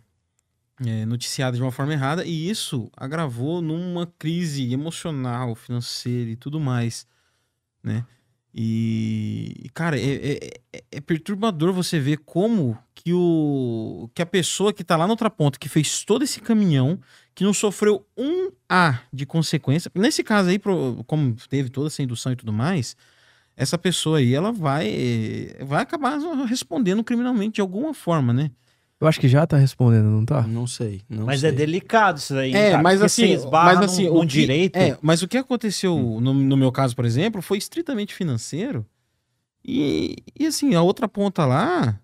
é, de uma forma errada e isso agravou numa crise emocional, financeira e tudo mais, né? E, cara, é, é- é- é perturbador você ver como que, o, que a pessoa que tá lá na outra ponta, que fez todo esse caminhão, que não sofreu um A de consequência, nesse caso aí, como teve toda essa indução e tudo mais, essa pessoa aí, ela vai, vai acabar respondendo criminalmente de alguma forma, né? Eu acho que já tá respondendo, não tá? Não sei. Não Mas sei. é delicado isso aí. É, cara, mas assim, mas assim, num, o num que- direito. É, mas o que aconteceu Hum. no, no meu caso, por exemplo, foi estritamente financeiro. E, e assim, a outra ponta lá,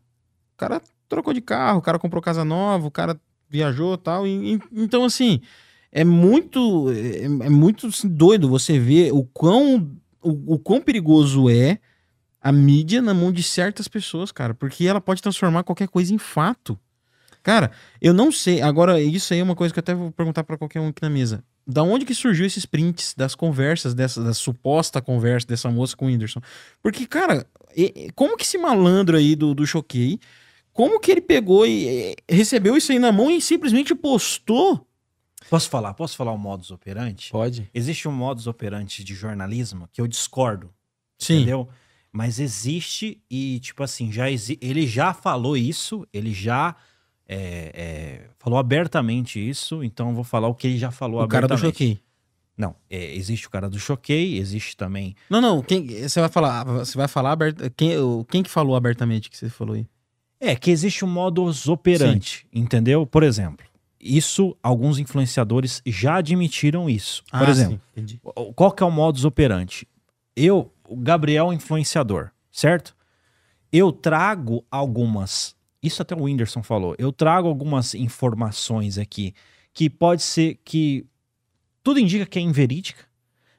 o cara trocou de carro, o cara comprou casa nova, o cara viajou e tal. E, e- então, assim, é muito, é, é muito assim, doido você ver o quão, o, o quão perigoso é a mídia na mão de certas pessoas, cara. Porque ela pode transformar qualquer coisa em fato. Cara, eu não sei. Agora, isso aí é uma coisa que eu até vou perguntar pra qualquer um aqui na mesa. Da onde que surgiu esses prints das conversas, dessa da suposta conversa dessa moça com o Whindersson? Porque, cara, como que esse malandro aí do, do Choquei, como que ele pegou e e, recebeu isso aí na mão e simplesmente postou Posso falar? Posso falar o modus operandi? Pode. Existe um modus operandi de jornalismo que eu discordo, Sim. entendeu? Mas existe e, tipo assim, já exi ele já falou isso, ele já é, é, falou abertamente isso, então eu vou falar o que ele já falou O cara do abertamente. choquei. Não, é, existe o cara do choquei, existe também Não, não, quem, você vai falar, você vai falar aberta, quem, o- quem que falou abertamente que você falou aí? É, que existe um modus operandi, entendeu? Por exemplo, isso, alguns influenciadores já admitiram isso. Por exemplo, Ah, sim, entendi. o- qual que é o modus operandi? Eu, o Gabriel é influenciador, certo? Eu trago algumas, isso até o Whindersson falou, eu trago algumas informações aqui que pode ser que tudo indica que é inverídica,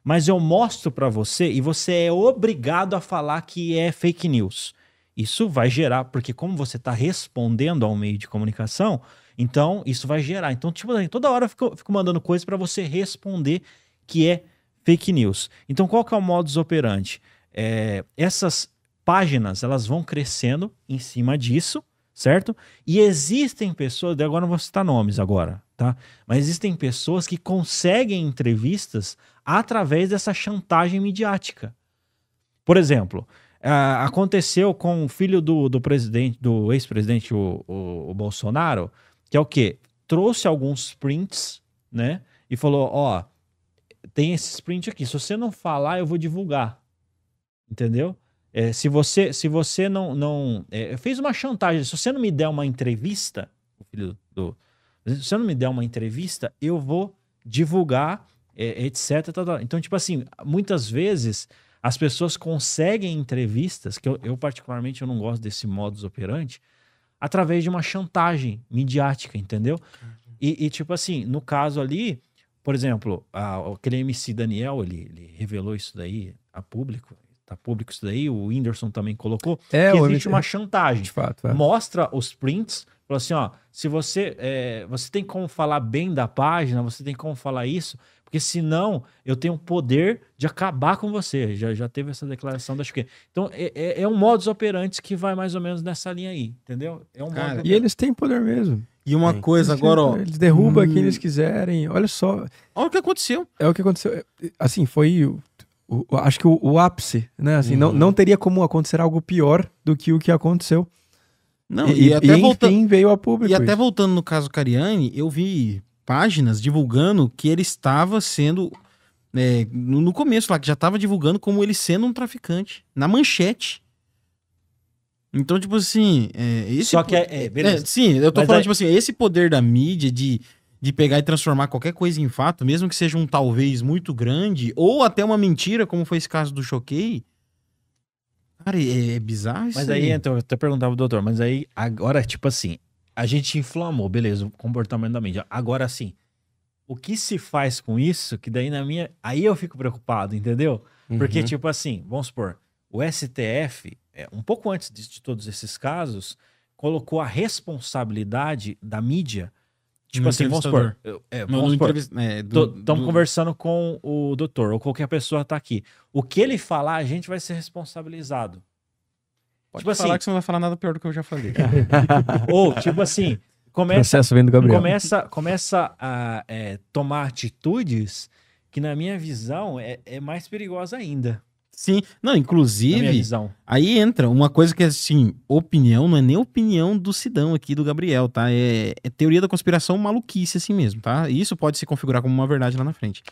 mas eu mostro pra você e você é obrigado a falar que é fake news. Isso vai gerar, porque como você está respondendo ao meio de comunicação, então isso vai gerar. Então, tipo, assim, toda hora eu fico, fico mandando coisas para você responder que é fake news. Então, qual que é o modus operandi? É, essas páginas, elas vão crescendo em cima disso, certo? E existem pessoas, agora não vou citar nomes agora, tá? Mas existem pessoas que conseguem entrevistas através dessa chantagem midiática. Por exemplo, ah, aconteceu com o filho do, do presidente, do ex-presidente, o, o- o Bolsonaro, que é o quê? Trouxe alguns prints, né? E falou: ó, tem esse print aqui. Se você não falar, eu vou divulgar. Entendeu? É, se você se você não não é, fez uma chantagem, se você não me der uma entrevista, o filho do, se você não me der uma entrevista, eu vou divulgar, é, etc. tal, tal. Então, tipo assim, muitas vezes as pessoas conseguem entrevistas, que eu, eu particularmente eu não gosto desse modus operandi, através de uma chantagem midiática, entendeu? E, e, tipo assim, no caso ali, por exemplo, a- aquele MC Daniel, ele, ele revelou isso daí a público, tá público isso daí, o Whindersson também colocou, É, que existe uma chantagem de fato. É. mostra os prints, fala assim, ó, se você é, você tem como falar bem da página, você tem como falar isso, porque senão eu tenho o poder de acabar com você. Já, já teve essa declaração da que Então é, é, é um modus operandi que vai mais ou menos nessa linha aí, entendeu? É um Cara, modus E eles têm poder mesmo. E uma Sim. coisa agora, ó, Eles derrubam Hum. quem eles quiserem. Olha só, olha o que aconteceu. é o que aconteceu. Assim, foi. o- o- acho que o, o ápice, né? Assim, não, Uhum. não teria como acontecer algo pior do que o que aconteceu. Não, e, e, até e, voltando, enfim, veio a público. e até isso. voltando no caso Cariani, eu vi páginas divulgando que ele estava sendo é, no, no começo lá que já estava divulgando como ele sendo um traficante na manchete. Então, tipo assim, é, esse Só que é, é, beleza. É, sim, eu tô Mas falando, aí- tipo assim, esse poder da mídia de, de pegar e transformar qualquer coisa em fato, mesmo que seja um talvez muito grande, ou até uma mentira, como foi esse caso do Choquei. Cara, é, é bizarro isso Mas aí, então, eu até perguntava pro doutor, mas aí, agora, tipo assim, a gente inflamou, beleza, o comportamento da mídia. Agora, assim, o que se faz com isso, que daí na minha. Aí eu fico preocupado, entendeu? Porque, Uhum. tipo assim, vamos supor, o STF, é, um pouco antes de, de todos esses casos, colocou a responsabilidade da mídia. Tipo No assim, vamos supor. eu- é, vamos supor, é, do- Estamos do- conversando com o doutor, ou qualquer pessoa tá aqui. O que ele falar, a gente vai ser responsabilizado. Pode tipo falar assim- que você não vai falar nada pior do que eu já falei. Ou, tipo assim, começa, processo vem do Gabriel. começa, começa a é, tomar atitudes que, na minha visão, é, é mais perigosa ainda. Sim, não, inclusive, aí entra uma coisa que é assim, opinião, não é nem opinião do Sidão aqui, do Gabriel, tá? É, é teoria da conspiração maluquice assim mesmo, tá? E isso pode se configurar como uma verdade lá na frente.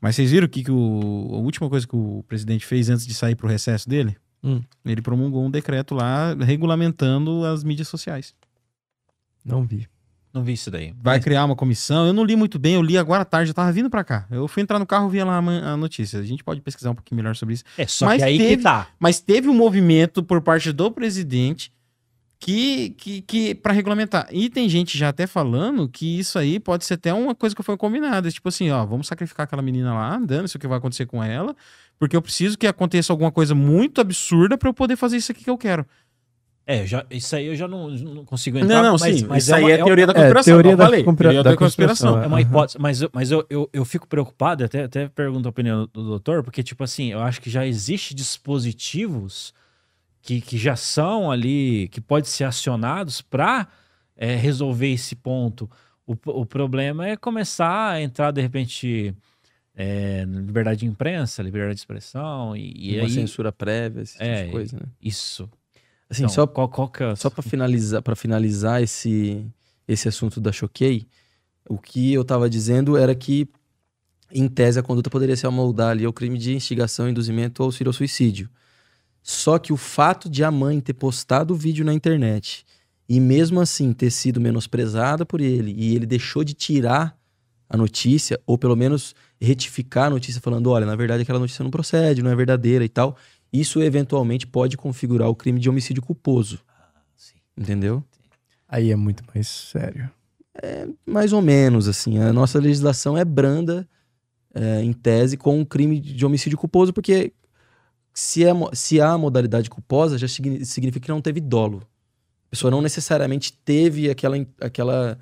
Mas vocês viram o que, que o, a última coisa que o presidente fez antes de sair pro recesso dele? Hum. Ele promulgou um decreto lá regulamentando as mídias sociais. Não vi. Não vi isso daí. Vai criar uma comissão. Eu não li muito bem, eu li agora à tarde, eu tava vindo pra cá. Eu fui entrar no carro e vi lá a notícia. A gente pode pesquisar um pouquinho melhor sobre isso. É, só Mas que aí teve- que tá. Mas teve um movimento por parte do presidente que, que, que para regulamentar. E tem gente já até falando que isso aí pode ser até uma coisa que foi combinada. Tipo assim, ó, vamos sacrificar aquela menina lá, dane-se o que vai acontecer com ela, porque eu preciso que aconteça alguma coisa muito absurda pra eu poder fazer isso aqui que eu quero. É, já, isso aí eu já não, não consigo entrar. Não, não, mas, sim. mas isso é aí uma, é é uma- teoria da É, conspiração. teoria eu da falei. Teoria da da conspiração. É uma Aham. hipótese, mas, eu- mas eu, eu, eu fico preocupado, até, até pergunto a opinião do doutor, porque, tipo assim, eu acho que já existe dispositivos que, que já são ali, que podem ser acionados para resolver esse ponto. O, o problema é começar a entrar, de repente, é, liberdade de imprensa, liberdade de expressão, e, e uma aí. censura prévia, esse tipo É, de coisa, né? Isso. Assim, Então, só, qual, qual que é... só para finalizar, para finalizar esse, esse assunto da Choquei, o que eu tava dizendo era que, em tese, a conduta poderia se amoldar ali ao crime de instigação, induzimento ou auxílio ao suicídio. Só que o fato de a mãe ter postado o vídeo na internet e mesmo assim ter sido menosprezada por ele e ele deixou de tirar a notícia, ou pelo menos retificar a notícia falando, olha, na verdade aquela notícia não procede, não é verdadeira e tal, isso eventualmente pode configurar o crime de homicídio culposo. Sim. Entendeu? Aí é muito mais sério. Mais ou menos, assim. A nossa legislação é branda, é, em tese, com o crime de homicídio culposo, porque se, é, se há modalidade culposa, já signi- significa que não teve dolo. A pessoa não necessariamente teve aquela, aquela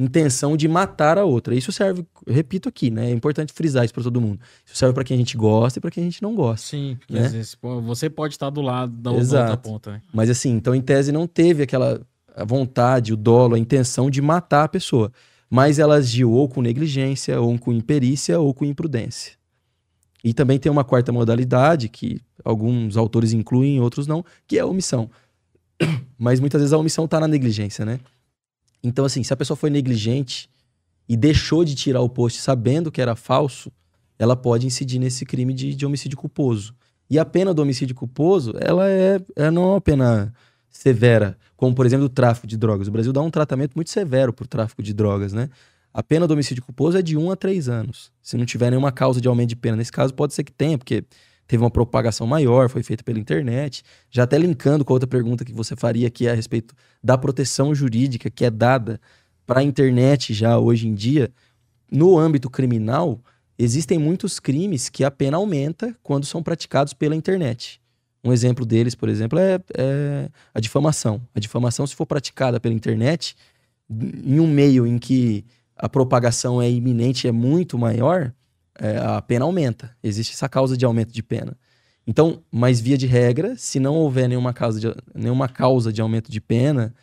intenção de matar a outra. Isso serve, repito aqui, né? É importante frisar isso para todo mundo. Isso serve para quem a gente gosta e para quem a gente não gosta. Sim, porque Né? às vezes você pode estar do lado da outra ponta, né? Mas assim, então em tese não teve aquela vontade, o dolo, a intenção de matar a pessoa. Mas ela agiu ou com negligência, ou com imperícia, ou com imprudência. E também tem uma quarta modalidade, que alguns autores incluem, outros não, que é a omissão. Mas muitas vezes a omissão está na negligência, né? Então, assim, se a pessoa foi negligente e deixou de tirar o post sabendo que era falso, ela pode incidir nesse crime de, de homicídio culposo. E a pena do homicídio culposo, ela é, ela não é uma pena severa, como por exemplo o tráfico de drogas. O Brasil dá um tratamento muito severo por tráfico de drogas, né? A pena do homicídio culposo é de 1 a 3 anos. Se não tiver nenhuma causa de aumento de pena. Nesse caso, pode ser que tenha, porque teve uma propagação maior, foi feito pela internet. Já até linkando com a outra pergunta que você faria, que é a respeito da proteção jurídica que é dada para a internet já hoje em dia. No âmbito criminal, existem muitos crimes que a pena aumenta quando são praticados pela internet. Um exemplo deles, por exemplo, é, é a difamação. A difamação, se for praticada pela internet, em um meio em que a propagação é iminente, é muito maior, é, a pena aumenta. Existe essa causa de aumento de pena. Então, mas via de regra, se não houver nenhuma causa de, nenhuma causa de aumento de pena,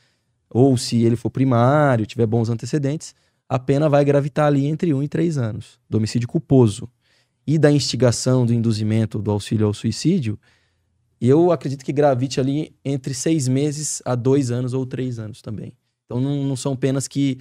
ou se ele for primário, tiver bons antecedentes, a pena vai gravitar ali entre 1 e 3 anos, do homicídio culposo. E da instigação, do induzimento, do auxílio ao suicídio, eu acredito que gravite ali entre seis meses a dois anos ou três anos também. Então não, não são penas que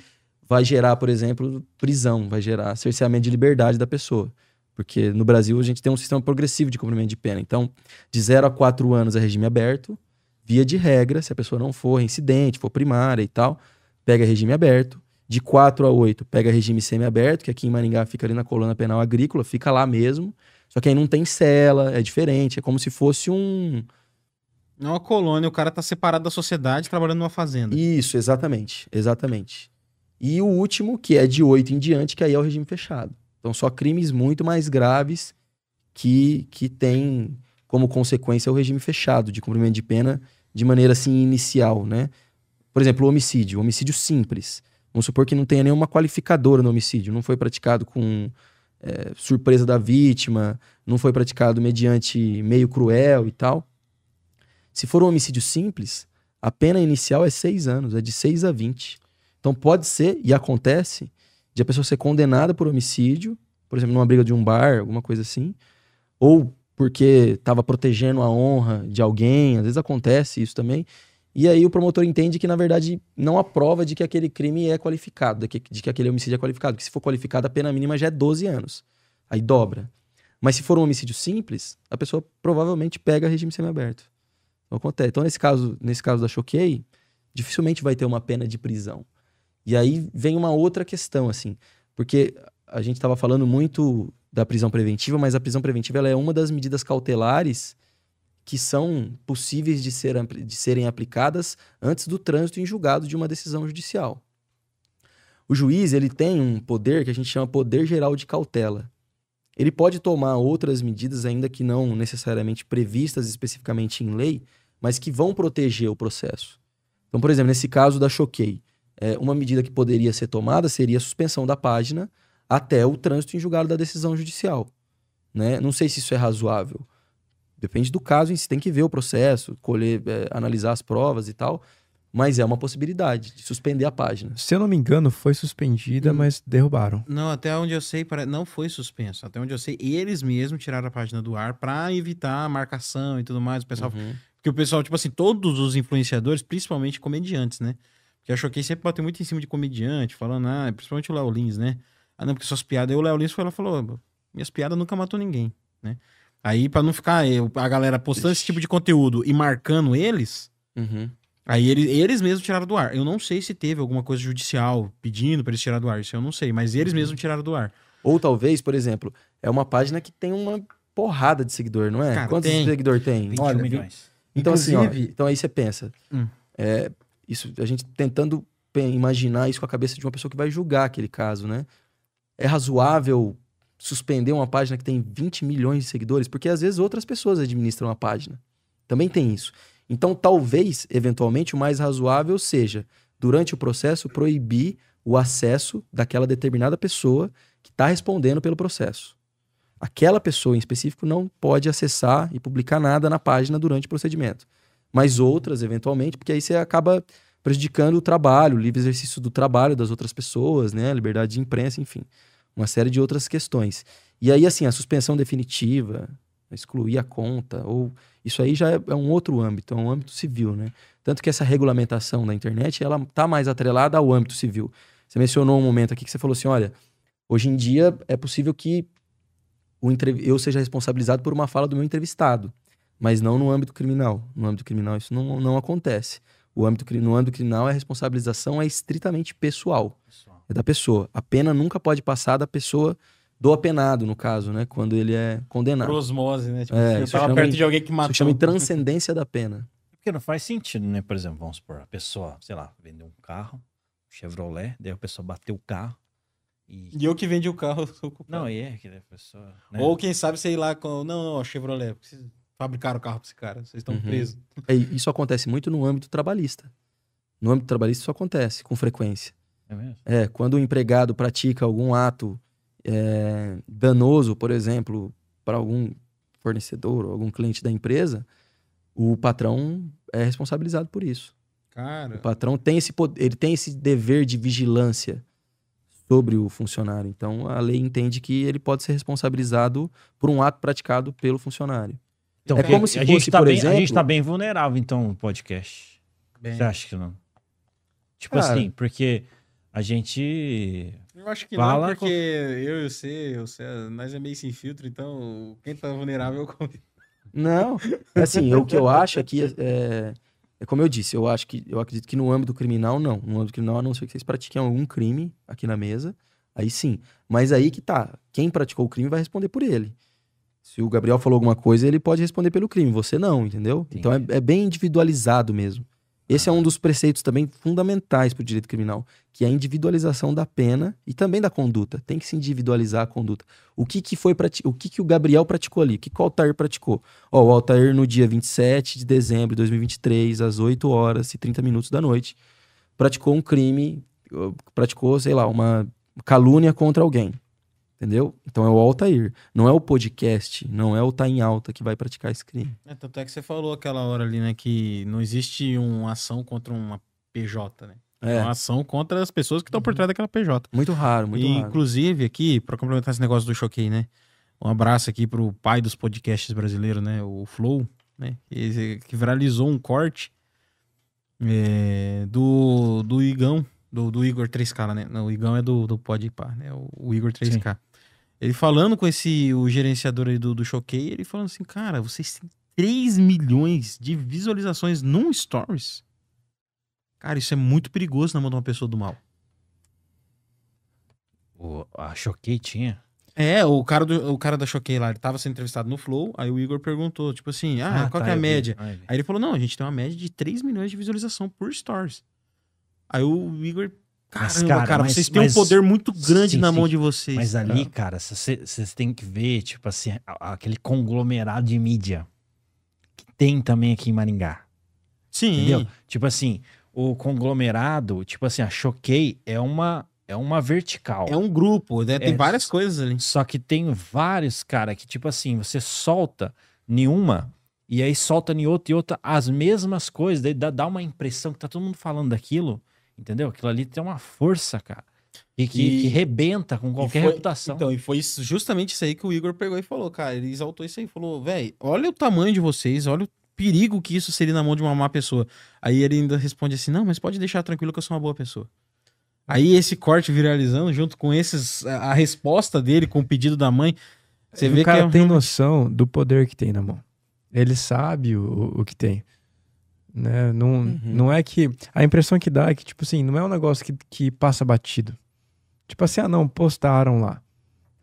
vai gerar, por exemplo, prisão, vai gerar cerceamento de liberdade da pessoa. Porque no Brasil a gente tem um sistema progressivo de cumprimento de pena. Então, de 0 a 4 anos é regime aberto. Via de regra, se a pessoa não for reincidente, for primária e tal, pega regime aberto. De 4 a 8, pega regime semiaberto, que aqui em Maringá fica ali na coluna penal agrícola, fica lá mesmo. Só que aí não tem cela, é diferente, é como se fosse um. É uma colônia, o cara tá separado da sociedade trabalhando numa fazenda. Isso, exatamente. Exatamente. E o último, que é de 8 em diante, que aí é o regime fechado. Então, só crimes muito mais graves que, que tem como consequência o regime fechado de cumprimento de pena de maneira assim inicial, né? Por exemplo, o homicídio, o homicídio simples. Vamos supor que não tenha nenhuma qualificadora no homicídio, não foi praticado com é, surpresa da vítima, não foi praticado mediante meio cruel e tal. Se for um homicídio simples, a pena inicial é seis anos, é de 6 a 20. Então pode ser, e acontece, de a pessoa ser condenada por homicídio, por exemplo, numa briga de um bar, alguma coisa assim, ou porque estava protegendo a honra de alguém, às vezes acontece isso também. E aí o promotor entende que, na verdade, não há prova de que aquele crime é qualificado, de que, aquele homicídio é qualificado. Que se for qualificado, a pena mínima já é 12 anos. Aí dobra. Mas se for um homicídio simples, a pessoa provavelmente pega regime semiaberto. Não acontece. Então, nesse caso, nesse caso da Choquei, dificilmente vai ter uma pena de prisão. E aí vem uma outra questão, assim, porque a gente estava falando muito da prisão preventiva, mas a prisão preventiva ela é uma das medidas cautelares que são possíveis de, ser, de serem aplicadas antes do trânsito em julgado de uma decisão judicial. O juiz ele tem um poder que a gente chama poder geral de cautela. Ele pode tomar outras medidas, ainda que não necessariamente previstas especificamente em lei, mas que vão proteger o processo. Então, por exemplo, nesse caso da Choquei, é, uma medida que poderia ser tomada seria a suspensão da página até o trânsito em julgado da decisão judicial. Né? Não sei se isso é razoável. Depende do caso em si, tem que ver o processo, colher, é, analisar as provas e tal. Mas é uma possibilidade de suspender a página. Se eu não me engano, foi suspendida, Hum. mas derrubaram. Não, até onde eu sei, não foi suspenso. Até onde eu sei, eles mesmos tiraram a página do ar pra evitar a marcação e tudo mais. O pessoal, Uhum. Porque o pessoal, tipo assim, todos os influenciadores, principalmente comediantes, né? Porque a Choquei sempre bateu muito em cima de comediante, falando, ah, principalmente o Léo Lins, né? Ah, não, porque suas piadas. Aí o Léo Lins foi lá e falou, minhas piadas nunca matou ninguém, né? Aí, pra não ficar eu- a galera postando esse tipo de conteúdo e marcando eles, Uhum. aí eles, eles mesmos tiraram do ar. Eu não sei se teve alguma coisa judicial pedindo pra eles tirar do ar, isso eu não sei, mas eles mesmos tiraram do ar. Ou talvez, por exemplo, é uma página que tem uma porrada de seguidor, não é? Cara, Quantos tem. seguidor tem? 21 Olha, milhões. Então, assim, ó, Inclusive- então aí você pensa. Hum. é, isso, a gente tentando imaginar isso com a cabeça de uma pessoa que vai julgar aquele caso, né? É razoável suspender uma página que tem 20 milhões de seguidores? Porque às vezes outras pessoas administram a página. Também tem isso. Então, talvez, eventualmente, o mais razoável seja, durante o processo, proibir o acesso daquela determinada pessoa que está respondendo pelo processo. Aquela pessoa em específico não pode acessar e publicar nada na página durante o procedimento. Mas outras, eventualmente, porque aí você acaba prejudicando o trabalho, o livre exercício do trabalho das outras pessoas, né? Liberdade de imprensa, enfim. Uma série de outras questões. E aí, assim, a suspensão definitiva, excluir a conta, ou isso aí já é, é um outro âmbito, é um âmbito civil, né? Tanto que essa regulamentação da internet, ela tá mais atrelada ao âmbito civil. Você mencionou um momento aqui que você falou assim, olha, hoje em dia é possível que eu seja responsabilizado por uma fala do meu entrevistado, mas não no âmbito criminal. No âmbito criminal isso não, não acontece. O âmbito, no âmbito criminal a responsabilização é estritamente pessoal, é da pessoa. A pena nunca pode passar da pessoa do apenado, no caso, né? Quando ele é condenado. Por osmose, né? Tipo, É, eu isso tava chama perto em- de alguém que Isso matou. chama de transcendência da pena. Porque não faz sentido, né? Por exemplo, vamos supor, a pessoa, sei lá, vendeu um carro, Chevrolet, daí a pessoa bateu o carro e. E eu que vendi o carro. eu sou culpado. Não, e é que a pessoa. né? Ou quem sabe, sei lá, com... não, não, Chevrolet, fabricaram o carro pra esse cara, vocês estão Uhum. presos. É, e Isso acontece muito no âmbito trabalhista. No âmbito trabalhista isso acontece com frequência. É mesmo? É, quando o empregado pratica algum ato é, danoso, por exemplo, para algum fornecedor ou algum cliente da empresa, o patrão é responsabilizado por isso. O Cara, patrão tem esse poder, ele tem esse dever de vigilância sobre o funcionário. Então a lei entende que ele pode ser responsabilizado por um ato praticado pelo funcionário. Então, É como se a gente fosse, tá por bem, A gente exemplo- tá bem vulnerável, então, no podcast. bem, Você acha que não? Tipo Cara. assim, porque a gente. eu acho que Fala não, porque eu e você, você, nós é meio sem filtro, então quem tá vulnerável é o. Não, assim, o que eu acho é que é, é como eu disse, eu acho que eu acredito que no âmbito criminal não, no âmbito criminal a não ser que vocês pratiquem algum crime aqui na mesa, aí sim. Mas aí que tá, quem praticou o crime vai responder por ele. Se o Gabriel falou alguma coisa, ele pode responder pelo crime, você não, entendeu? Então é, é bem individualizado mesmo. Esse é um dos preceitos também fundamentais para o direito criminal, que é a individualização da pena e também da conduta. Tem que se individualizar a conduta. O que, que foi prati- o que, que o Gabriel praticou ali? O que, que o Altair praticou? Ó, o Altair no dia 27 de dezembro de 2023, às 8 horas e 30 minutos da noite, praticou um crime, praticou, sei lá, uma calúnia contra alguém. Entendeu? Então é o Altair. Não é o podcast, não é o Tá em Alta que vai praticar esse crime. É, tanto é que você falou aquela hora ali, né, que não existe uma ação contra uma PJ, né? É É, uma ação contra as pessoas que estão por trás daquela PJ. muito raro, muito e, raro. inclusive, aqui, pra complementar esse negócio do Choquei, né? Um abraço aqui pro pai dos podcasts brasileiros, né? O Flow, né? Que, que viralizou um corte é, do, do Igão, do, do Igor 3K, né? Não, o Igão é do, do Podpah, né? O, o Igor 3K. Ele falando com esse, o gerenciador aí do, do Choquei, ele falando assim, cara, vocês têm 3 milhões de visualizações num Stories? Cara, isso é muito perigoso na mão de uma pessoa do mal. O, a Choquei tinha. É, o cara, do, o cara da Choquei lá, ele tava sendo entrevistado no Flow, aí o Igor perguntou, tipo assim, ah, qual tá, que é a média? Ah, vi. Aí ele falou, não, a gente tem uma média de 3 milhões de visualização por stories. Aí o Igor, caramba, Mas, cara, cara, mas- vocês têm um mas- poder muito grande Sim, na mão sim. de vocês. Mas ali, cara, vocês têm que ver, tipo assim, aquele conglomerado de mídia que tem também aqui em Maringá. Sim, Entendeu? Tipo assim, o conglomerado, tipo assim, a Choquei é uma, é uma vertical. é um grupo, né? Tem É. várias coisas ali. Só que tem vários, cara, que tipo assim, você solta nenhuma, e aí solta em outra e outra as mesmas coisas, daí dá, dá uma impressão que tá todo mundo falando daquilo, entendeu? Aquilo ali tem uma força, cara. E que, E- que rebenta com qualquer foi- reputação. Então, e foi isso- justamente isso aí que o Igor pegou e falou, cara. Ele exaltou isso aí. Falou, velho, olha o tamanho de vocês, olha o perigo que isso seria na mão de uma má pessoa. Aí ele ainda responde assim: não, mas pode deixar tranquilo que eu sou uma boa pessoa. Aí esse corte viralizando, junto com esses, a, a resposta dele com o pedido da mãe, você E vê o cara que é tem noção do poder que tem na mão. Ele sabe o, o que tem. Né? Não, Uhum. não é que. A impressão que dá é que, tipo assim, não é um negócio que, que passa batido. Tipo assim, ah, não, postaram lá.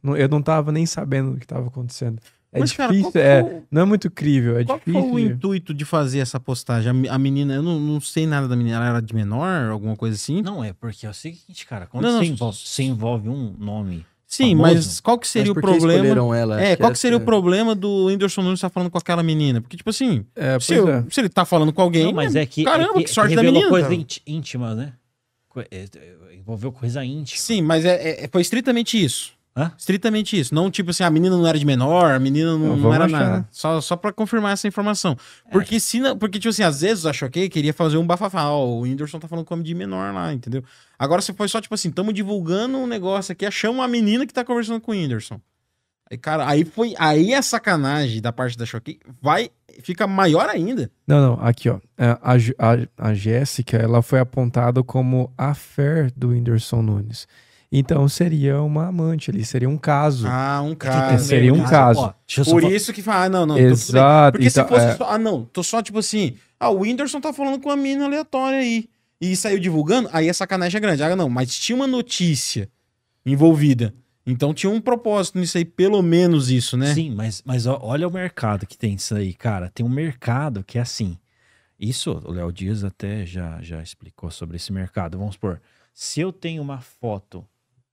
Não- Eu não tava nem sabendo o que tava acontecendo. É Mas, cara, difícil, qual que é, foi não é muito crível, é Qual difícil. foi o intuito de fazer essa postagem? A, a menina, eu não, não sei nada da menina, ela era de menor, alguma coisa assim? Não é, porque é o seguinte, cara, quando Não, não, você, envolve, você envolve um nome. Sim, famoso. mas qual que seria Mas o problema? escolheram ela? É, qual que essa seria o é- problema do Whindersson Nunes estar falando com aquela menina? Porque, tipo assim, É, se, eu- é. se ele tá falando com alguém. Não, mas é que. Caramba, é que, que sorte da menina, coisa cara. íntima, né? É, é, envolveu coisa íntima. Sim, mas é, é- foi estritamente isso. Hã? Estritamente isso. Não, tipo assim, a menina não era de menor, a menina não, Não, era achar. nada. Só, só pra confirmar essa informação. É. Porque, se não, porque, tipo assim, às vezes a Choquei queria fazer um bafafá. Ó, o Whindersson tá falando com homem de menor lá, entendeu? Agora você foi só, tipo assim, tamo divulgando um negócio aqui, achamos uma menina que tá conversando com o Whindersson. Aí, cara, aí foi. Aí a sacanagem da parte da Choquei vai. Fica maior ainda. Não, não, aqui, ó. É, A, a, a Jéssica, ela foi apontada como a fé do Whindersson Nunes. Então seria uma amante ali, seria um caso. Ah, um É, caso. seria um Ó, caso. eu só Por isso que fala, ah, não, não. Exato. Porque se então, fosse é, só. Ah, não, tô só tipo assim. Ah, o Whindersson tá falando com uma mina aleatória aí. E saiu divulgando, aí a sacanagem é grande. Ah, não, mas tinha uma notícia envolvida. Então tinha um propósito nisso aí, pelo menos isso, né? Sim, mas, mas ó, olha o mercado que tem isso aí, cara. Tem um mercado que é assim. Isso o Léo Dias até já, já explicou sobre esse mercado. Vamos supor, se eu tenho uma foto,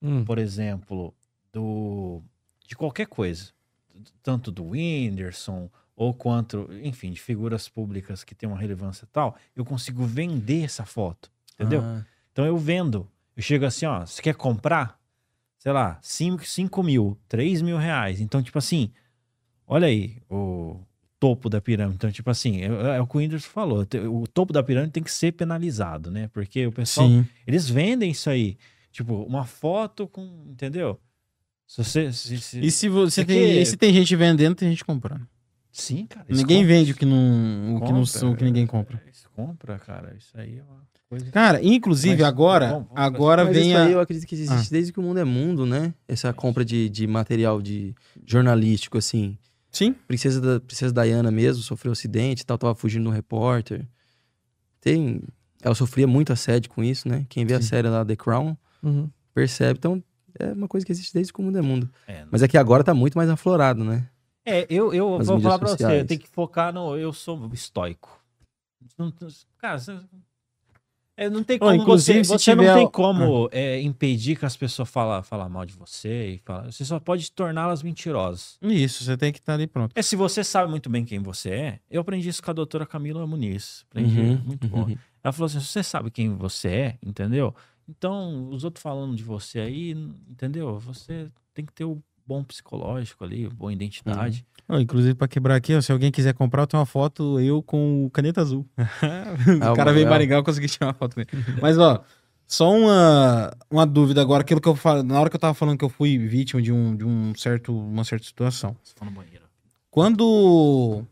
hum, por exemplo, do de qualquer coisa, tanto do Whindersson ou quanto, enfim, de figuras públicas que têm uma relevância tal, eu consigo vender essa foto, entendeu? Ah, Então eu vendo. Eu chego assim, ó, você quer comprar? Sei lá, 5 mil, 3 mil reais. Então, tipo assim, olha aí o topo da pirâmide. Então, tipo assim, é, é o que o Whindersson falou. O topo da pirâmide tem que ser penalizado, né? Porque o pessoal, Sim. eles vendem isso aí. Tipo, uma foto com, entendeu? Se você... Se, se- E se você É tem, que- e se tem gente vendendo, tem gente comprando. Sim, cara. Ninguém compram. vende o que não, o que, não, Compra, o que ninguém compra. Eles compram, cara. Isso aí é uma coisa... Cara, inclusive Mas, agora, vamos- vamos agora Mas vem isso a... aí eu acredito que existe Ah. desde que o mundo é mundo, né? Essa compra de, de material de jornalístico, assim. Sim. Princesa, da, Princesa Diana mesmo sofreu acidente e tal, tava fugindo de um repórter. Tem... Ela sofria muito assédio com isso, né? Quem vê a Sim. série lá, The Crown, uhum. percebe. Então, é uma coisa que existe desde que o mundo é mundo. É, Mas é que agora tá muito mais aflorado, né? É, eu, eu vou falar pra você, eu tenho que focar no. Eu sou estoico. Não- não- Cara, você, é, não tem como. inclusive, você você não tiver- tem como é, impedir que as pessoas falem falar mal de você. E falar, você só pode torná-las mentirosas. Isso, você tem que estar ali pronto. É, se você sabe muito bem quem você é, eu aprendi isso com a doutora Camila Muniz. Aprendi, Uhum, muito bom. uhum. Ela falou assim: se você sabe quem você é, entendeu? Então, os outros falando de você aí, entendeu? Você tem que ter o bom psicológico ali, boa identidade. Ó, inclusive, pra quebrar aqui, ó, se alguém quiser comprar, eu tenho uma foto eu com caneta azul. o cara veio. Maringá, eu consegui tirar uma foto com ele. Mas, ó, só uma, uma dúvida agora. Aquilo que eu falo, na hora que eu tava falando que eu fui vítima de, um, de um certo, uma certa situação. Você for no banheiro. Quando.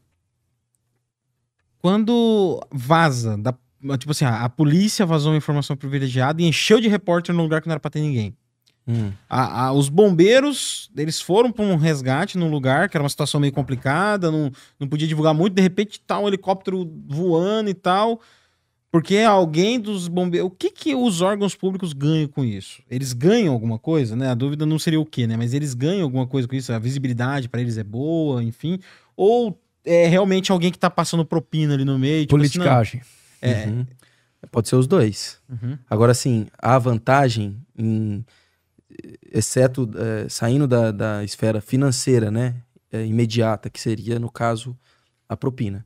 Quando vaza, da, tipo assim, a, a polícia vazou uma informação privilegiada e encheu de repórter num lugar que não era pra ter ninguém. Hum. A- a- os bombeiros, eles foram para um resgate num lugar que era uma situação meio complicada, não, não podia divulgar muito, de repente tá um helicóptero voando e tal. Porque alguém dos bombeiros. O que, que os órgãos públicos ganham com isso? Eles ganham alguma coisa, né? A dúvida não seria o quê, né? Mas eles ganham alguma coisa com isso? A visibilidade para eles é boa, enfim. Ou é realmente alguém que tá passando propina ali no meio? tipo assim, Politicagem. É. Uhum. Pode ser os dois. Uhum. Agora, sim, há vantagem em. Exceto eh, saindo da, da esfera financeira, né? eh, imediata, que seria, no caso, a propina.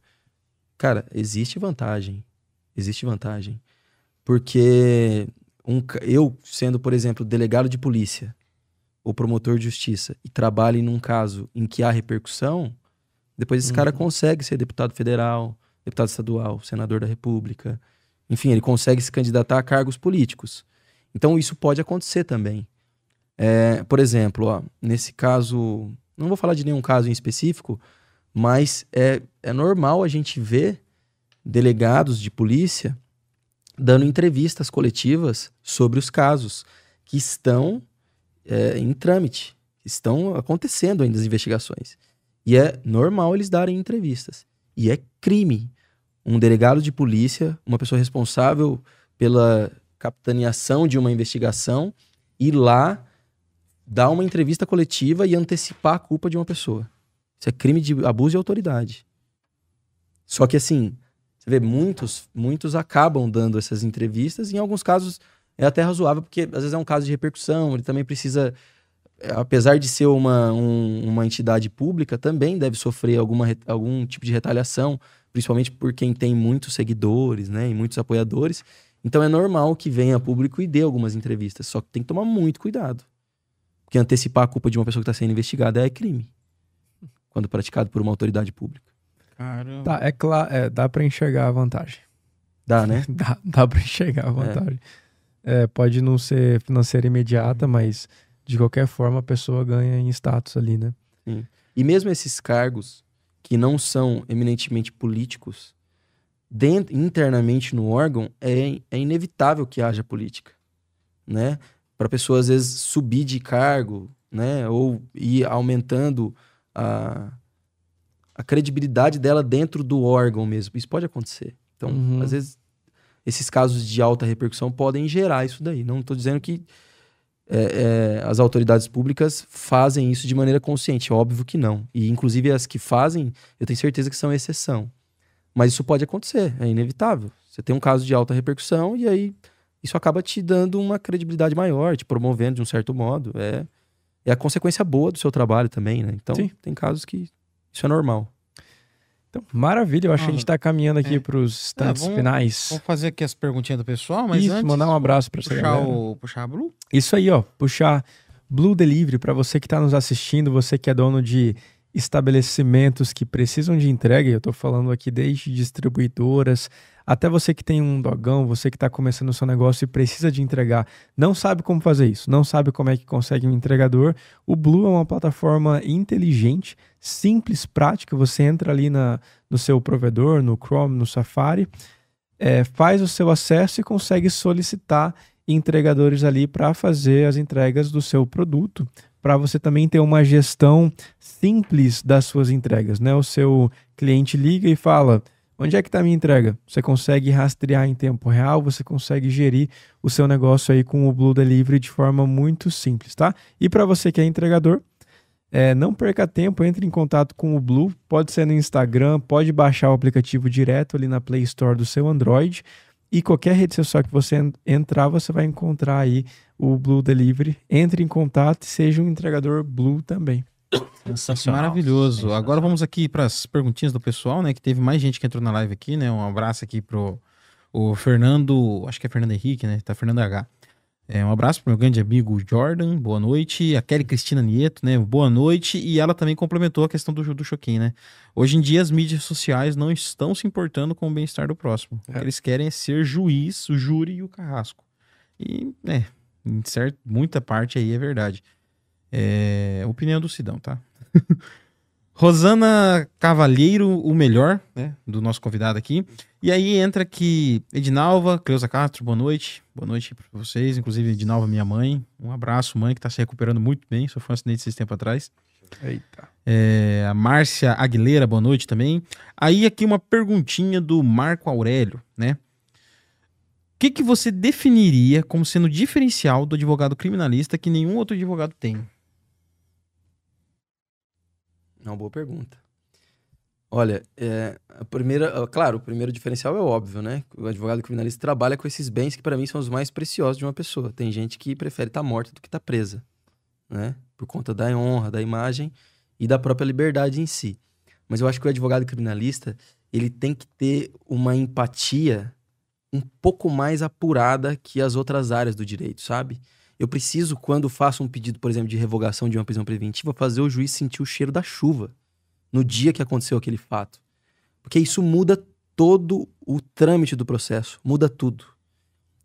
Cara, existe vantagem. Existe vantagem. Porque um eu, sendo, por exemplo, delegado de polícia ou promotor de justiça e trabalho num caso em que há repercussão, Depois esse Uhum. cara consegue ser deputado federal, deputado estadual, senador da república. Enfim, ele consegue se candidatar a cargos políticos. Então isso pode acontecer também. É, por exemplo, ó, nesse caso, não vou falar de nenhum caso em específico, mas é, é normal a gente ver delegados de polícia dando entrevistas coletivas sobre os casos que estão é, em trâmite, estão acontecendo ainda as investigações. E é normal eles darem entrevistas. E é crime um delegado de polícia, uma pessoa responsável pela capitaneação de uma investigação, ir lá dar uma entrevista coletiva e antecipar a culpa de uma pessoa. Isso é crime de abuso de autoridade. Só que assim, você vê, muitos, muitos acabam dando essas entrevistas, e em alguns casos é até razoável, porque às vezes é um caso de repercussão, ele também precisa, apesar de ser uma, um- uma entidade pública, também deve sofrer alguma, algum tipo de retaliação, principalmente por quem tem muitos seguidores, né, e muitos apoiadores. Então é normal que venha a público e dê algumas entrevistas, só que tem que tomar muito cuidado. Porque antecipar a culpa de uma pessoa que está sendo investigada é crime, quando praticado por uma autoridade pública. Caramba. Tá, é claro, é, dá pra enxergar a vantagem. Dá, né? Dá, dá pra enxergar a vantagem. É, pode não ser financeira imediata, mas de qualquer forma a pessoa ganha em status ali, né? E mesmo esses cargos que não são eminentemente políticos, dentro, internamente no órgão, é, é inevitável que haja política, né? Para a pessoa, às vezes, subir de cargo, né? Ou ir aumentando a, a credibilidade dela dentro do órgão mesmo. Isso pode acontecer. Então, Uhum. às vezes, esses casos de alta repercussão podem gerar isso daí. Não estou dizendo que é, é, as autoridades públicas fazem isso de maneira consciente. Óbvio que não. E, inclusive, as que fazem, eu tenho certeza que são exceção. Mas isso pode acontecer, é inevitável. Você tem um caso de alta repercussão e aí isso acaba te dando uma credibilidade maior, te promovendo de um certo modo. É, é a consequência boa do seu trabalho também, né? Então, Sim. tem casos que isso é normal. Então, maravilha. Eu acho que a Ah, gente tá caminhando aqui é. pros instantes vamos- finais. Vamos fazer aqui as perguntinhas do pessoal, mas Isso, antes... mandar um abraço pra essa puxar, o, puxar a Blue? Isso aí, ó. Puxar Blue Delivery para você que está nos assistindo, você que é dono de estabelecimentos que precisam de entrega. e Eu estou falando aqui desde distribuidoras até você que tem um dogão, você que está começando o seu negócio e precisa de entregar, não sabe como fazer isso, não sabe como é que consegue um entregador. O Blue é uma plataforma inteligente, simples, prática. Você entra ali na, no seu provedor, no Chrome, no Safari, é, faz o seu acesso e consegue solicitar entregadores ali para fazer as entregas do seu produto, para você também ter uma gestão simples das suas entregas, né? O seu cliente liga e fala: "Onde é que está a minha entrega?". Você consegue rastrear em tempo real, você consegue gerir o seu negócio aí com o Blue Delivery de forma muito simples, tá? E para você que é entregador, é, não perca tempo, entre em contato com o Blue, pode ser no Instagram, pode baixar o aplicativo direto ali na Play Store do seu Android. E qualquer rede social que você en- entrar, você vai encontrar aí o Blue Delivery. Entre em contato e seja um entregador Blue também. Sensacional. Maravilhoso. Sensacional. Agora vamos aqui para as perguntinhas do pessoal, né? Que teve mais gente que entrou na live aqui, né? Um abraço aqui pro o Fernando, acho que é Fernando Henrique, né? Tá Fernando H. É, um abraço pro meu grande amigo Jordan, boa noite. A Kelly Cristina Nieto, né? Boa noite. E ela também complementou a questão do, do Choquim, né? Hoje em dia as mídias sociais não estão se importando com o bem-estar do próximo. O É. que eles querem é ser juiz, o júri e o carrasco. E, é, em certo, muita parte aí é verdade. É, opinião do Sidão, tá? Rosana Cavalheiro, o melhor, né, do nosso convidado aqui. E aí entra aqui Edinalva, Cleusa Castro, boa noite. Boa noite para vocês, inclusive Edinalva, minha mãe. Um abraço, mãe, que tá se recuperando muito bem, sofreu um acidente esses tempo atrás. Eita. É, a Márcia Aguilera, boa noite também. Aí aqui uma perguntinha do Marco Aurélio, né? O que, que você definiria como sendo diferencial do advogado criminalista que nenhum outro advogado tem? É uma boa pergunta. Olha, é, a primeira, ah, claro, o primeiro diferencial é óbvio, né? O advogado criminalista trabalha com esses bens que para mim são os mais preciosos de uma pessoa. Tem gente que prefere estar morta do que estar presa, né? Por conta da honra, da imagem e da própria liberdade em si. Mas eu acho que o advogado criminalista, ele tem que ter uma empatia um pouco mais apurada que as outras áreas do direito, sabe? Eu preciso, quando faço um pedido, por exemplo, de revogação de uma prisão preventiva, fazer o juiz sentir o cheiro da chuva no dia que aconteceu aquele fato. Porque isso muda todo o trâmite do processo, muda tudo.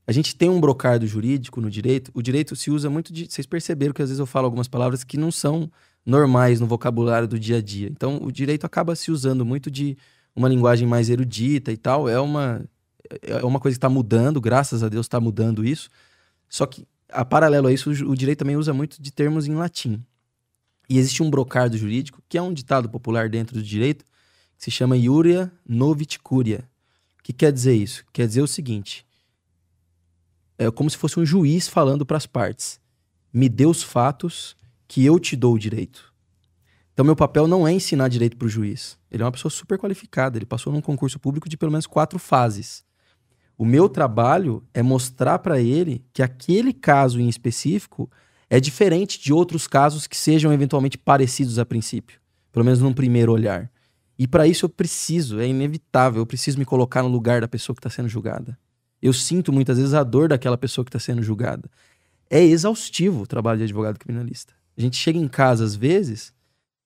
A gente tem um brocardo jurídico no direito, o direito se usa muito de. Vocês perceberam que às vezes eu falo algumas palavras que não são normais no vocabulário do dia a dia. Então, o direito acaba se usando muito de uma linguagem mais erudita e tal. É uma, é uma coisa que está mudando, graças a Deus está mudando isso. Só que, a paralelo a isso, o direito também usa muito de termos em latim. E existe um brocardo jurídico, que é um ditado popular dentro do direito, que se chama iuria novit curia. O que quer dizer isso? Quer dizer o seguinte: é como se fosse um juiz falando para as partes. Me dê os fatos que eu te dou o direito. Então, meu papel não é ensinar direito para o juiz. Ele é uma pessoa super qualificada. Ele passou num concurso público de pelo menos quatro fases. O meu trabalho é mostrar para ele que aquele caso em específico é diferente de outros casos que sejam eventualmente parecidos a princípio, pelo menos num primeiro olhar. E para isso eu preciso, é inevitável, eu preciso me colocar no lugar da pessoa que está sendo julgada. Eu sinto muitas vezes a dor daquela pessoa que está sendo julgada. É exaustivo o trabalho de advogado criminalista. A gente chega em casa, às vezes,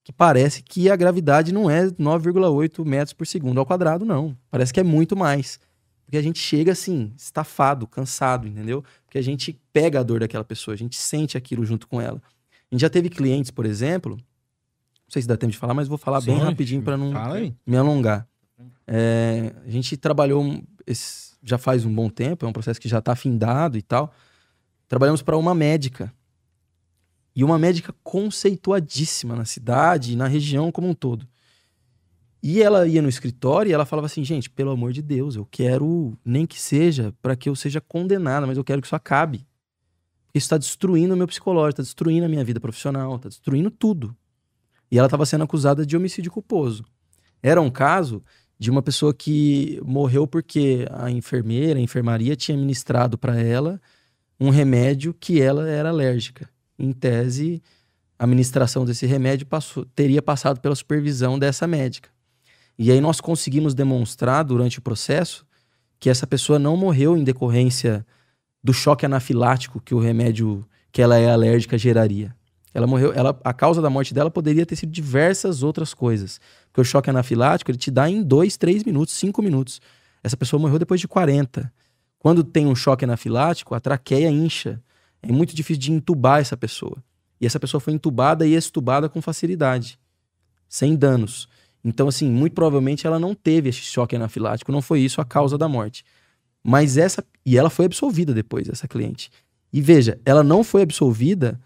que parece que a gravidade não é 9,8 metros por segundo ao quadrado, não. Parece que é muito mais. Porque a gente chega assim, estafado, cansado, entendeu? Porque a gente pega a dor daquela pessoa, a gente sente aquilo junto com ela. A gente já teve clientes, por exemplo, não sei se dá tempo de falar, mas vou falar Sim, bem rapidinho para não me alongar. É, a gente trabalhou esse, já faz um bom tempo, é um processo que já está afindado e tal. Trabalhamos para uma médica. E uma médica conceituadíssima na cidade e na região como um todo. E ela ia no escritório e ela falava assim: gente, pelo amor de Deus, eu quero, nem que seja, para que eu seja condenada, mas eu quero que isso acabe. Isso está destruindo o meu psicológico, está destruindo a minha vida profissional, está destruindo tudo. E ela estava sendo acusada de homicídio culposo. Era um caso de uma pessoa que morreu porque a enfermeira, a enfermaria tinha ministrado para ela um remédio que ela era alérgica. Em tese, a administração desse remédio passou, teria passado pela supervisão dessa médica. E aí nós conseguimos demonstrar durante o processo que essa pessoa não morreu em decorrência do choque anafilático que o remédio que ela é alérgica geraria. Ela morreu, ela, a causa da morte dela poderia ter sido diversas outras coisas. Porque o choque anafilático ele te dá em 2, 3 minutos, 5 minutos. Essa pessoa morreu depois de 40. Quando tem um choque anafilático, a traqueia incha. É muito difícil de entubar essa pessoa. E essa pessoa foi entubada e extubada com facilidade, sem danos. Então, assim, muito provavelmente ela não teve esse choque anafilático, não foi isso a causa da morte. Mas essa. E ela foi absolvida depois, essa cliente. E veja, ela não foi absolvida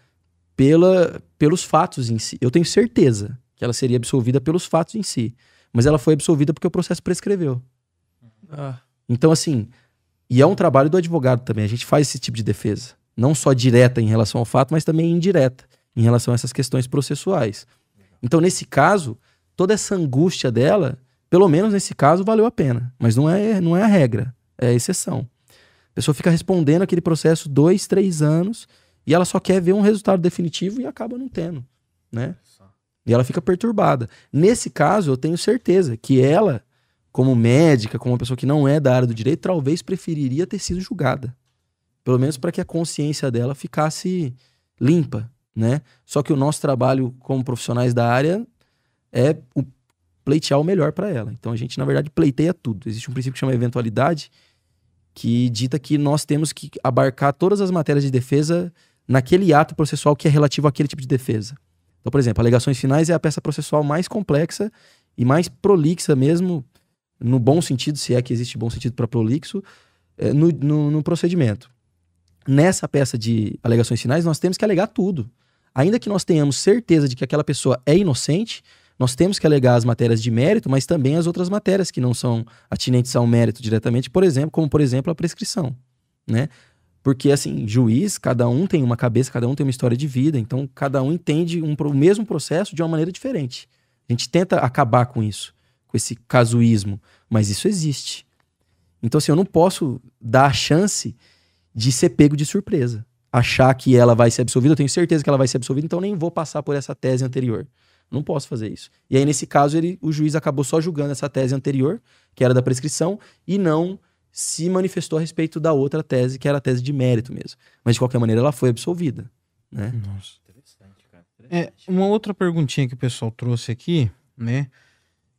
pela, pelos fatos em si. Eu tenho certeza que ela seria absolvida pelos fatos em si. Mas ela foi absolvida porque o processo prescreveu. Ah. Então, assim, e é um trabalho do advogado também. A gente faz esse tipo de defesa. Não só direta em relação ao fato, mas também indireta em relação a essas questões processuais. Então, nesse caso, toda essa angústia dela, pelo menos nesse caso, valeu a pena. Mas não é, não é a regra, é a exceção. A pessoa fica respondendo aquele processo dois, três anos e ela só quer ver um resultado definitivo e acaba não tendo, né? E ela fica perturbada. Nesse caso, eu tenho certeza que ela, como médica, como uma pessoa que não é da área do direito, talvez preferiria ter sido julgada. Pelo menos para que a consciência dela ficasse limpa, né? Só que o nosso trabalho como profissionais da área é o pleitear o melhor para ela. Então a gente, na verdade, pleiteia tudo. Existe um princípio que chama eventualidade, que dita que nós temos que abarcar todas as matérias de defesa naquele ato processual que é relativo àquele tipo de defesa. Então, por exemplo, alegações finais é a peça processual mais complexa e mais prolixa mesmo, no bom sentido, se é que existe bom sentido para prolixo, é, no, no, no procedimento. Nessa peça de alegações finais, nós temos que alegar tudo. Ainda que nós tenhamos certeza de que aquela pessoa é inocente, nós temos que alegar as matérias de mérito, mas também as outras matérias que não são atinentes ao mérito diretamente, por exemplo, como por exemplo a prescrição, né? Porque, assim, juiz, cada um tem uma cabeça, cada um tem uma história de vida, então cada um entende um, o mesmo processo de uma maneira diferente. A gente tenta acabar com isso, com esse casuísmo, mas isso existe. Então, assim, eu não posso dar a chance de ser pego de surpresa. Achar que ela vai ser absolvida, eu tenho certeza que ela vai ser absolvida, então nem vou passar por essa tese anterior. Não posso fazer isso. E aí, nesse caso, ele, o juiz acabou só julgando essa tese anterior, que era da prescrição, e não se manifestou a respeito da outra tese, que era a tese de mérito mesmo. Mas de qualquer maneira ela foi absolvida. Né? Nossa. Interessante, cara. Interessante. É, uma outra perguntinha que o pessoal trouxe aqui né?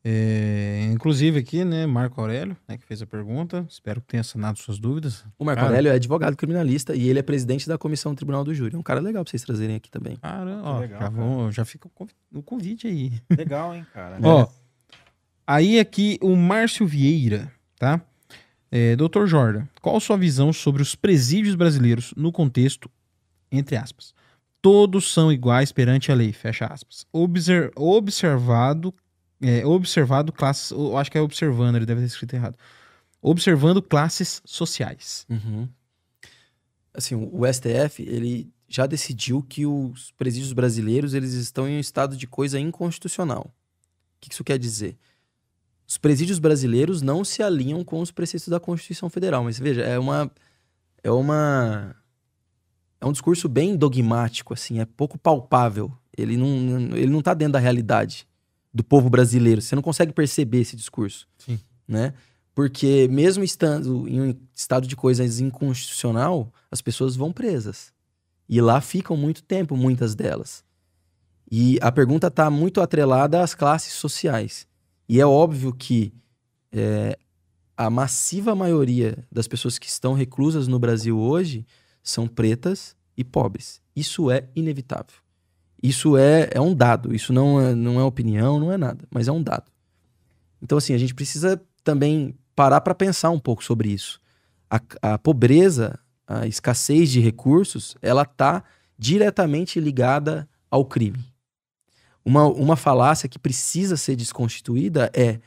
É, inclusive aqui, né, Marco Aurélio, né, que fez a pergunta. Espero que tenha sanado suas dúvidas. O Marco Cara. Aurélio é advogado criminalista e ele é presidente da comissão do Tribunal do Júri. É um cara legal pra vocês trazerem aqui também. Cara, ó, legal, já, cara. vou- já fica o convi- o convite aí. Legal, hein, cara? Ó, aí aqui o Márcio Vieira, tá? É, Doutor Jordan, qual sua visão sobre os presídios brasileiros no contexto, entre aspas, todos são iguais perante a lei, fecha aspas. Obser- observado, é, observado classes, eu acho que é observando, ele deve ter escrito errado. Observando classes sociais. Assim, o o STF, ele já decidiu que os presídios brasileiros, eles estão em um estado de coisa inconstitucional. O que isso quer dizer? Os presídios brasileiros não se alinham com os preceitos da Constituição Federal, mas veja, é uma é uma é um discurso bem dogmático assim, é pouco palpável. Ele não ele não tá dentro da realidade do povo brasileiro. Você não consegue perceber esse discurso, Sim. né? Porque mesmo estando em um estado de coisas inconstitucional, as pessoas vão presas. E lá ficam muito tempo, muitas delas. E a pergunta está muito atrelada às classes sociais. E é óbvio que é, a massiva maioria das pessoas que estão reclusas no Brasil hoje são pretas e pobres. Isso é inevitável. Isso é, é um dado. Isso não é, não é opinião, não é nada, mas é um dado. Então, assim, a gente precisa também parar para pensar um pouco sobre isso. A, a pobreza, a escassez de recursos, ela está diretamente ligada ao crime. Uma, uma falácia que precisa ser desconstituída é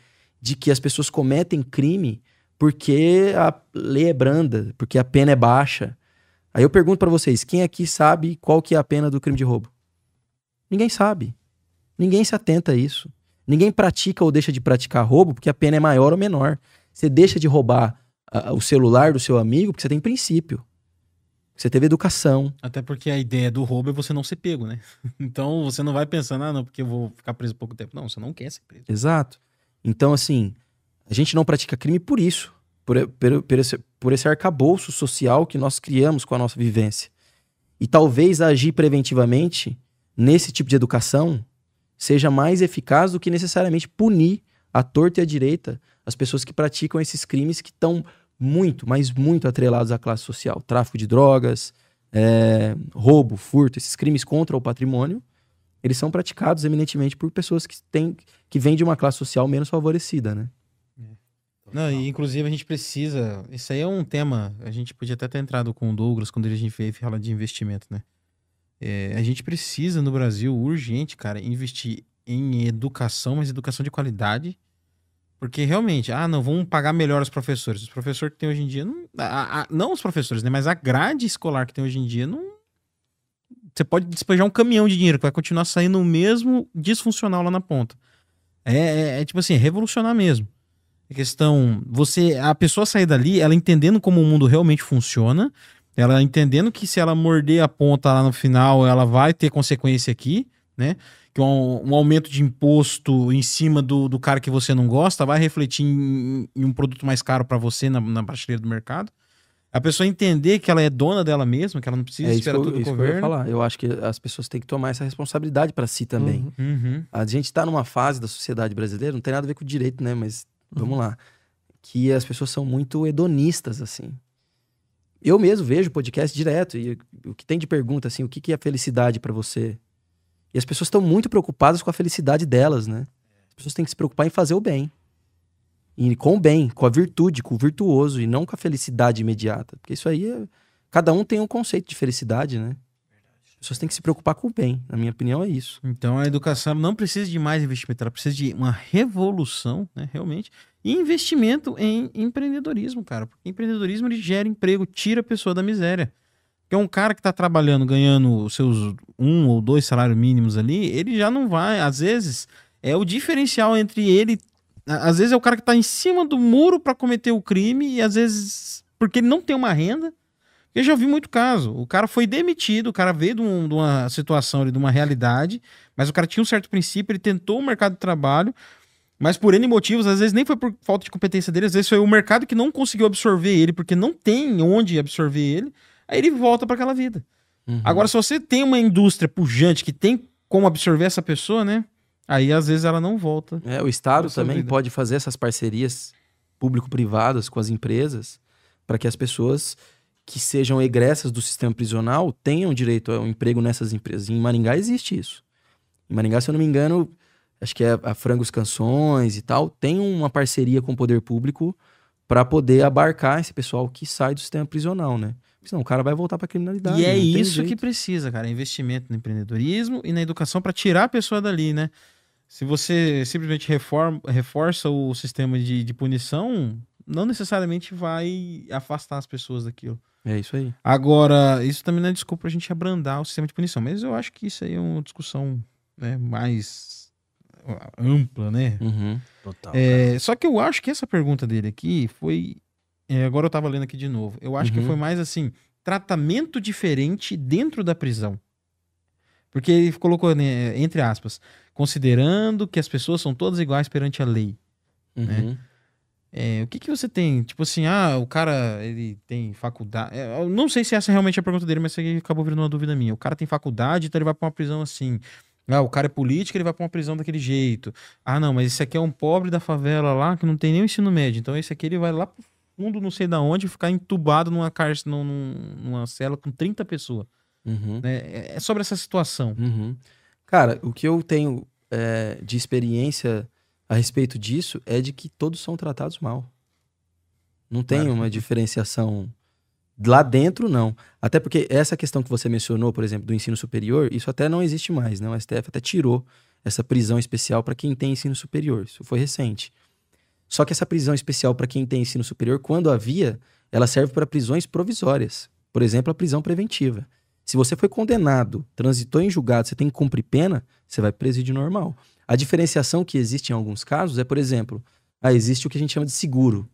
de que as pessoas cometem crime porque a lei é branda, porque a pena é baixa. Aí eu pergunto para vocês, quem aqui sabe qual que é a pena do crime de roubo? Ninguém sabe. Ninguém se atenta a isso. Ninguém pratica ou deixa de praticar roubo porque a pena é maior ou menor. Você deixa de roubar ah, o celular do seu amigo porque você tem princípio. Você teve educação. Até porque a ideia do roubo é você não ser pego, né? Então você não vai pensando, ah, não, porque eu vou ficar preso pouco tempo. Não, você não quer ser preso. Exato. Então, assim, a gente não pratica crime por isso. Por, por, por esse, por esse arcabouço social que nós criamos com a nossa vivência. E talvez agir preventivamente nesse tipo de educação seja mais eficaz do que necessariamente punir a torta e a direita as pessoas que praticam esses crimes que estão muito, mas muito atrelados à classe social. Tráfico de drogas, é, roubo, furto, esses crimes contra o patrimônio, eles são praticados eminentemente por pessoas que, têm, que vêm de uma classe social menos favorecida, né? Não, e inclusive a gente precisa. Isso aí é um tema. A gente podia até ter entrado com o Douglas quando gente veio falar de investimento, né? É, a gente precisa no Brasil, urgente, cara, investir em educação, mas educação de qualidade. Porque realmente, ah, não, vamos pagar melhor os professores. Os professores que tem hoje em dia. Não, a- a- não os professores, né? Mas a grade escolar que tem hoje em dia não. Você pode despejar um caminhão de dinheiro que vai continuar saindo o mesmo disfuncional lá na ponta. É, é- é tipo assim, é revolucionar mesmo. A questão, você, a pessoa sair dali, ela entendendo como o mundo realmente funciona, ela entendendo que se ela morder a ponta lá no final, ela vai ter consequência aqui, né? Que um, um aumento de imposto em cima do, do cara que você não gosta vai refletir em, em um produto mais caro para você na, na prateleira do mercado. A pessoa entender que ela é dona dela mesma, que ela não precisa É esperar eu, tudo do que eu governo. falar. Eu acho que as pessoas têm que tomar essa responsabilidade para si também. Uhum. Uhum. A gente está numa fase da sociedade brasileira, não tem nada a ver com o direito, né? Mas vamos lá. Que as pessoas são muito hedonistas, assim. Eu mesmo vejo podcast direto e o que tem de pergunta, assim, o que, que é felicidade para você? E as pessoas estão muito preocupadas com a felicidade delas, né? As pessoas têm que se preocupar em fazer o bem. E com o bem, com a virtude, com o virtuoso, e não com a felicidade imediata. Porque isso aí é. Cada um tem um conceito de felicidade, né? As pessoas têm que se preocupar com o bem. Na minha opinião, é isso. Então a educação não precisa de mais investimento, ela precisa de uma revolução, né, realmente, e investimento em empreendedorismo, cara. Porque empreendedorismo ele gera emprego, tira a pessoa da miséria. Porque um cara que tá trabalhando, ganhando os seus um ou dois salários mínimos ali, ele já não vai, às vezes, é o diferencial entre ele. Às vezes é o cara que tá em cima do muro para cometer o crime, e às vezes, porque ele não tem uma renda. Eu já vi muito caso. O cara foi demitido, o cara veio de, um- de uma situação, ali, de uma realidade, mas o cara tinha um certo princípio, ele tentou o mercado de trabalho, mas por N motivos, às vezes nem foi por falta de competência dele, às vezes foi o mercado que não conseguiu absorver ele, porque não tem onde absorver ele, aí ele volta para aquela vida. Uhum. Agora, se você tem uma indústria pujante que tem como absorver essa pessoa, né? Aí às vezes ela não volta. É, o Estado também vida. pode fazer essas parcerias público-privadas com as empresas para que as pessoas que sejam egressas do sistema prisional tenham direito ao emprego nessas empresas. Em Maringá existe isso. Em Maringá, se eu não me engano, acho que é a Frangos Canções e tal, tem uma parceria com o poder público para poder abarcar esse pessoal que sai do sistema prisional, né? Senão o cara vai voltar para criminalidade. E é isso que jeito. precisa, cara. Investimento no empreendedorismo e na educação para tirar a pessoa dali, né? Se você simplesmente reforma, reforça o sistema de, de punição, não necessariamente vai afastar as pessoas daquilo. É isso aí. Agora, isso também não é desculpa pra gente abrandar o sistema de punição, mas eu acho que isso aí é uma discussão né, mais ampla, né? Uhum. Total. É, só que eu acho que essa pergunta dele aqui foi. é, agora eu tava lendo aqui de novo. Eu acho que Uhum. foi mais assim: tratamento diferente dentro da prisão. Porque ele colocou, né, entre aspas, considerando que as pessoas são todas iguais perante a lei. Uhum. É, o que que você tem? Tipo assim, ah, o cara, ele tem faculdade. é, Eu não sei se essa é realmente a pergunta dele, mas isso aqui acabou virando uma dúvida minha. O cara tem faculdade, então ele vai pra uma prisão assim. Ah, o cara é político, ele vai pra uma prisão daquele jeito. Ah, não, mas esse aqui é um pobre da favela lá que não tem nem o ensino médio. Então esse aqui ele vai lá pro fundo, não sei da onde, ficar entubado numa cárcere, num- num- numa cela com 30 pessoas. Uhum. né? É- É sobre essa situação. Uhum. Cara, o que eu tenho é, de experiência a respeito disso é de que todos são tratados mal. Não tem Claro. uma diferenciação lá dentro, não. Até porque essa questão que você mencionou, por exemplo, do ensino superior, isso até não existe mais, né? O STF até tirou essa prisão especial para quem tem ensino superior. Isso foi recente. Só que essa prisão especial para quem tem ensino superior, quando havia, ela serve para prisões provisórias. Por exemplo, a prisão preventiva. Se você foi condenado, transitou em julgado, você tem que cumprir pena, você vai presídio normal. A diferenciação que existe em alguns casos é, por exemplo, ah, existe o que a gente chama de seguro.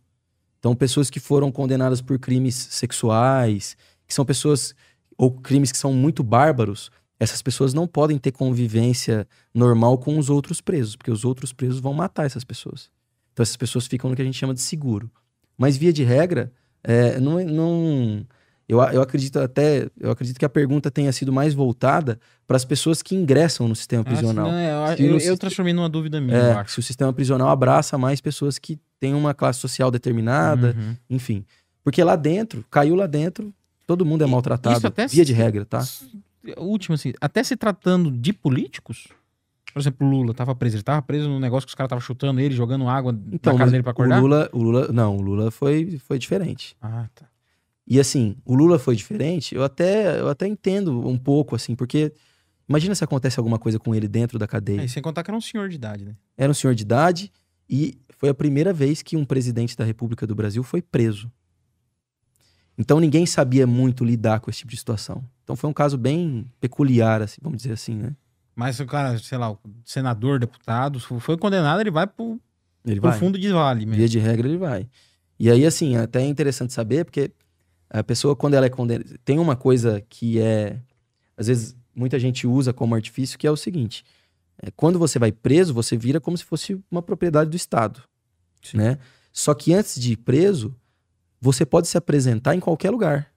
Então, pessoas que foram condenadas por crimes sexuais, que são pessoas, ou crimes que são muito bárbaros, essas pessoas não podem ter convivência normal com os outros presos, porque os outros presos vão matar essas pessoas. Então, essas pessoas ficam no que a gente chama de seguro. Mas, via de regra, é, não, não, eu, eu acredito até, eu acredito que a pergunta tenha sido mais voltada para as pessoas que ingressam no sistema prisional. Ah, não, é, Se eu, eu sist- transformei numa dúvida minha, É, eu se o sistema prisional abraça mais pessoas que têm uma classe social determinada, Uhum. enfim. Porque lá dentro, caiu lá dentro, todo mundo é E- maltratado, isso até via se- de regra, tá? Último, assim, até se tratando de políticos, por exemplo, o Lula tava preso, ele tava preso num negócio que os caras estavam chutando ele, jogando água Então, na casa dele pra o acordar. Lula, o Lula, não, o Lula foi, foi diferente. Ah, tá. E assim, o Lula foi diferente, eu até, eu até entendo um pouco, assim, porque imagina se acontece alguma coisa com ele dentro da cadeia. É, e sem contar que era um senhor de idade, né? Era um senhor de idade e foi a primeira vez que um presidente da República do Brasil foi preso. Então ninguém sabia muito lidar com esse tipo de situação. Então foi um caso bem peculiar, assim, vamos dizer assim, né? Mas o cara, sei lá, o senador, deputado, foi condenado, ele vai pro, Ele pro vai. fundo de vale mesmo. Via de regra, ele vai. E aí, assim, até é interessante saber, porque a pessoa, quando ela é condenada. Tem uma coisa que é. Às vezes, muita gente usa como artifício, que é o seguinte: é, quando você vai preso, você vira como se fosse uma propriedade do Estado. Né? Só que antes de ir preso, você pode se apresentar em qualquer lugar.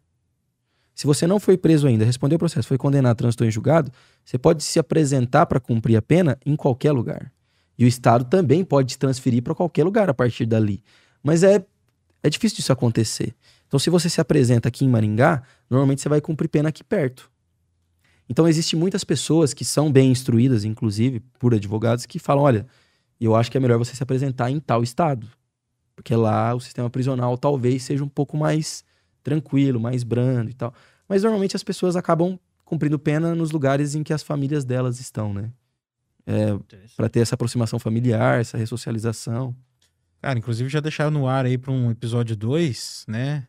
Se você não foi preso ainda, respondeu o processo, foi condenado, transitou em julgado, você pode se apresentar para cumprir a pena em qualquer lugar. E o Estado também pode te transferir para qualquer lugar a partir dali. Mas é, é difícil disso acontecer. Então, se você se apresenta aqui em Maringá, normalmente você vai cumprir pena aqui perto. Então, existem muitas pessoas que são bem instruídas, inclusive por advogados, que falam: olha, eu acho que é melhor você se apresentar em tal estado. Porque lá o sistema prisional talvez seja um pouco mais tranquilo, mais brando e tal. Mas normalmente as pessoas acabam cumprindo pena nos lugares em que as famílias delas estão, né? É, para ter essa aproximação familiar, essa ressocialização. Cara, inclusive já deixaram no ar aí pra um episódio 2, né?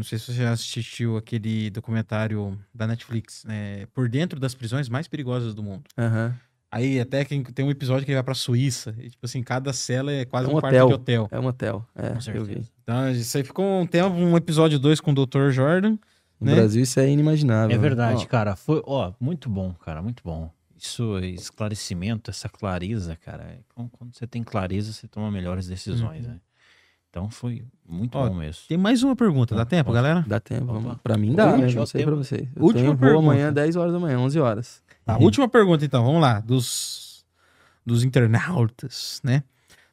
Não sei se você já assistiu aquele documentário da Netflix, né? Por dentro das prisões mais perigosas do mundo. Aham. Aí até que tem um episódio que ele vai pra Suíça. E, tipo assim, cada cela é quase É um, um quarto hotel. de hotel. É um hotel. É, Com eu certeza. vi. Então, isso aí ficou um tempo, um episódio 2 com o Dr. Jordan. No Né? Brasil isso é inimaginável. É verdade, Ó, cara. Foi, ó, muito bom, cara, muito bom. Isso, esclarecimento, essa clareza, cara. é Quando quando você tem clareza, você toma melhores decisões, Uhum. né? Então foi muito Ó, bom mesmo. Tem mais uma pergunta, dá Ah, tempo, posso? galera? Dá tempo. Opa. Vamos. Pra mim dá, né? Última Não sei pra tempo. você. Eu Última tenho amanhã, 10 horas da manhã, 11 horas. Tá, Última pergunta, então, vamos lá. Dos, dos internautas, né?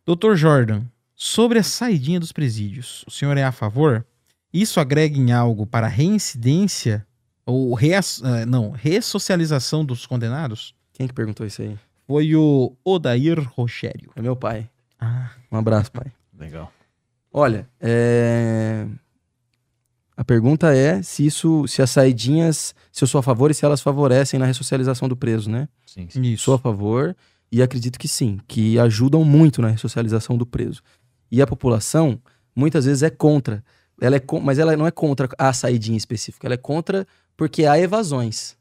Doutor Jordan, sobre a saidinha dos presídios, o senhor é a favor? Isso agrega em algo para a reincidência ou reaç... eh, não, ressocialização dos condenados? Quem que perguntou isso aí? Foi o Odair Rogério. É meu pai. Ah, Um abraço, pai. Legal. Olha, é... a pergunta é se isso, se as saidinhas, se eu sou a favor e se elas favorecem na ressocialização do preso, né? Sim, sim. isso. Sou a favor e acredito que sim, que ajudam muito na ressocialização do preso. E a população muitas vezes é contra. Ela é con- mas ela não é contra a saidinha específica, ela é contra porque há evasões.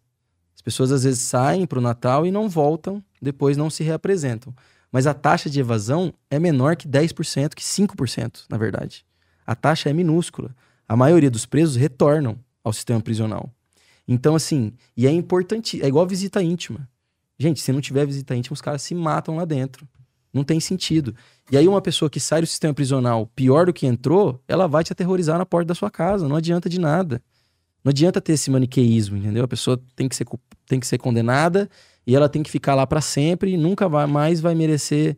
As pessoas às vezes saem para o Natal e não voltam, depois não se reapresentam. Mas a taxa de evasão é menor que 10%, que 5%, na verdade. A taxa é minúscula. A maioria dos presos retornam ao sistema prisional. Então, assim, e é importante, é igual visita íntima. Gente, se não tiver visita íntima, os caras se matam lá dentro. Não tem sentido. E aí, uma pessoa que sai do sistema prisional pior do que entrou, ela vai te aterrorizar na porta da sua casa. Não adianta de nada. Não adianta ter esse maniqueísmo, entendeu? A pessoa tem que ser, tem que ser condenada e ela tem que ficar lá para sempre e nunca vai, mais vai merecer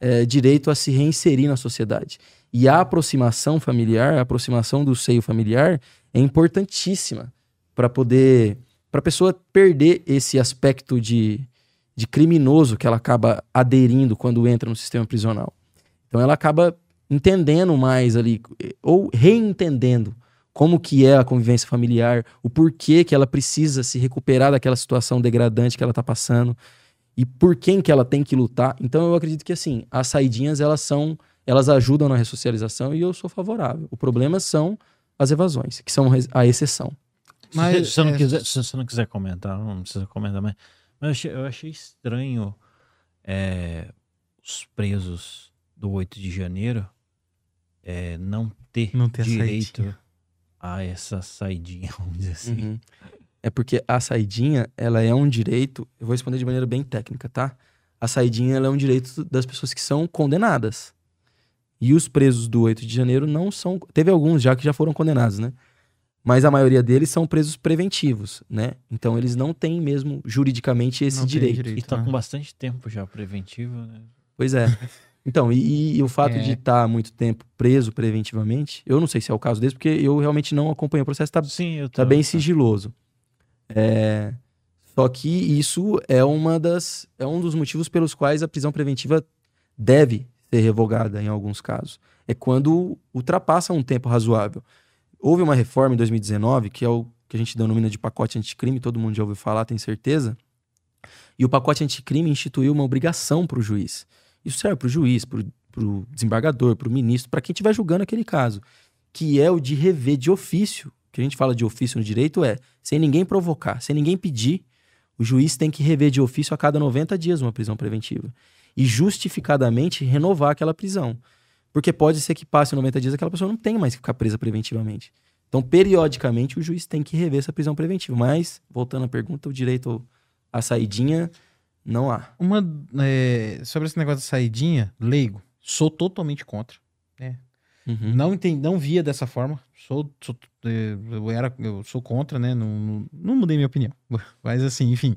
eh, direito a se reinserir na sociedade. E a aproximação familiar, a aproximação do seio familiar é importantíssima para poder. para a pessoa perder esse aspecto de, de criminoso que ela acaba aderindo quando entra no sistema prisional. Então ela acaba entendendo mais ali, ou reentendendo como que é a convivência familiar, o porquê que ela precisa se recuperar daquela situação degradante que ela está passando e por quem que ela tem que lutar. Então eu acredito que assim, as saidinhas elas são, elas ajudam na ressocialização e eu sou favorável. O problema são as evasões, que são a exceção. Mas, se, se você não é, quiser, se você não quiser comentar, não precisa comentar, mas, mas eu, achei, eu achei estranho é, os presos do 8 de janeiro é, não ter Não ter direito saidinha. A essa saidinha, vamos dizer assim. Uhum. É porque a saidinha, ela é um direito, eu vou responder de maneira bem técnica, tá? A saidinha, ela é um direito das pessoas que são condenadas. E os presos do 8 de janeiro não são, teve alguns já que já foram condenados, né? Mas a maioria deles são presos preventivos, né? Então eles não têm mesmo juridicamente esse direito. direito. E tá né? com bastante tempo já preventivo, né? Pois é. Então, e, e o fato É. de estar muito tempo preso preventivamente, eu não sei se é o caso desse, porque eu realmente não acompanho o processo, tá tô, Tá bem sigiloso. É, Só que isso é uma das é um dos motivos pelos quais a prisão preventiva deve ser revogada em alguns casos. É quando ultrapassa um tempo razoável. Houve uma reforma em 2019, que é o que a gente denomina de pacote anticrime, todo mundo já ouviu falar, tem certeza. E o pacote anticrime instituiu uma obrigação para o juiz. Isso serve para o juiz, para o desembargador, para o ministro, para quem estiver julgando aquele caso, que é o de rever de ofício. O que a gente fala de ofício no direito é, sem ninguém provocar, sem ninguém pedir, o juiz tem que rever de ofício a cada 90 dias uma prisão preventiva. E justificadamente renovar aquela prisão. Porque pode ser que passe 90 dias aquela pessoa não tenha mais que ficar presa preventivamente. Então, periodicamente, o juiz tem que rever essa prisão preventiva. Mas, voltando à pergunta, o direito à saidinha não há. Uma, é, sobre esse negócio da saidinha, leigo, sou totalmente contra. Uhum. Não entendi, não via dessa forma. Sou, sou, eh, eu era, eu sou contra, né? Não, não, não mudei minha opinião. Mas assim, enfim.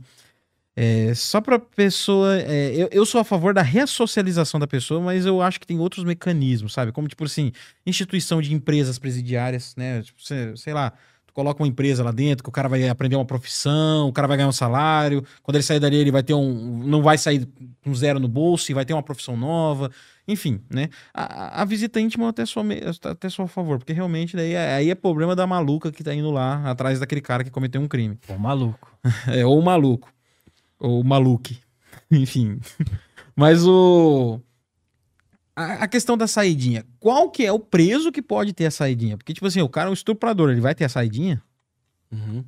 É, só pra pessoa. é, eu, eu sou a favor da ressocialização da pessoa, mas eu acho que tem outros mecanismos, sabe? Como, tipo assim, instituição de empresas presidiárias, né? Tipo, cê- sei lá, tu coloca uma empresa lá dentro, que o cara vai aprender uma profissão, o cara vai ganhar um salário. Quando ele sair dali, ele vai ter um. Não vai sair com zero no bolso e vai ter uma profissão nova. Enfim, né? A, a visita íntima até eu até sou a favor, porque realmente daí é- aí é problema da maluca que tá indo lá atrás daquele cara que cometeu um crime. Pô, maluco. É, ou maluco. Ou maluque. Enfim. Mas o. A, a questão da saidinha. Qual que é o preso que pode ter a saidinha? Porque, tipo assim, o cara é um estuprador, ele vai ter a saidinha? Uhum.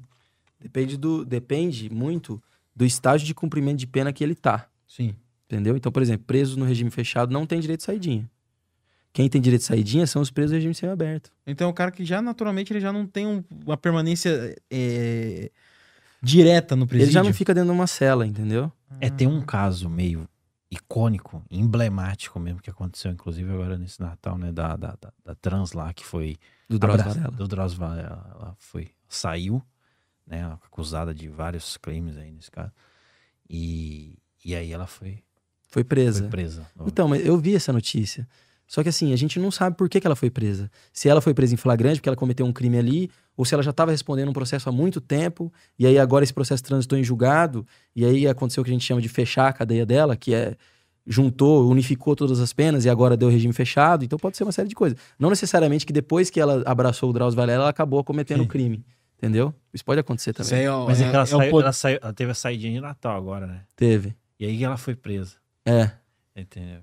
Depende, do, depende muito do estágio de cumprimento de pena que ele tá. Sim. Entendeu? Então, por exemplo, presos no regime fechado não tem direito de saidinha. Quem tem direito de saidinha são os presos do regime semiaberto. Então, o cara que já naturalmente ele já não tem um- uma permanência é, direta no presídio. Ele já não fica dentro de uma cela, entendeu? É, tem um caso meio icônico, emblemático mesmo, que aconteceu, inclusive, agora nesse Natal, né? Da, da, da, da trans lá, que foi. Do Drauzio Varela. Do Drauzio Varela. Ela foi, saiu, né? Acusada de vários crimes aí nesse caso. E, e aí ela foi. Foi presa. Foi presa. Então, mas eu vi essa notícia. Só que assim, a gente não sabe por que, que ela foi presa. Se ela foi presa em flagrante porque ela cometeu um crime ali, ou se ela já estava respondendo um processo há muito tempo, e aí agora esse processo transitou em julgado, e aí aconteceu o que a gente chama de fechar a cadeia dela, que é juntou, unificou todas as penas e agora deu regime fechado. Então pode ser uma série de coisas. Não necessariamente que depois que ela abraçou o Drauzio Varela, ela acabou cometendo Sim. crime. Entendeu? Isso pode acontecer também. Aí é, o- Mas é, é- que ela, é o saiu- poder- ela saiu- ela teve a saída de Natal agora, né? Teve. E aí ela foi presa. É. Entendeu?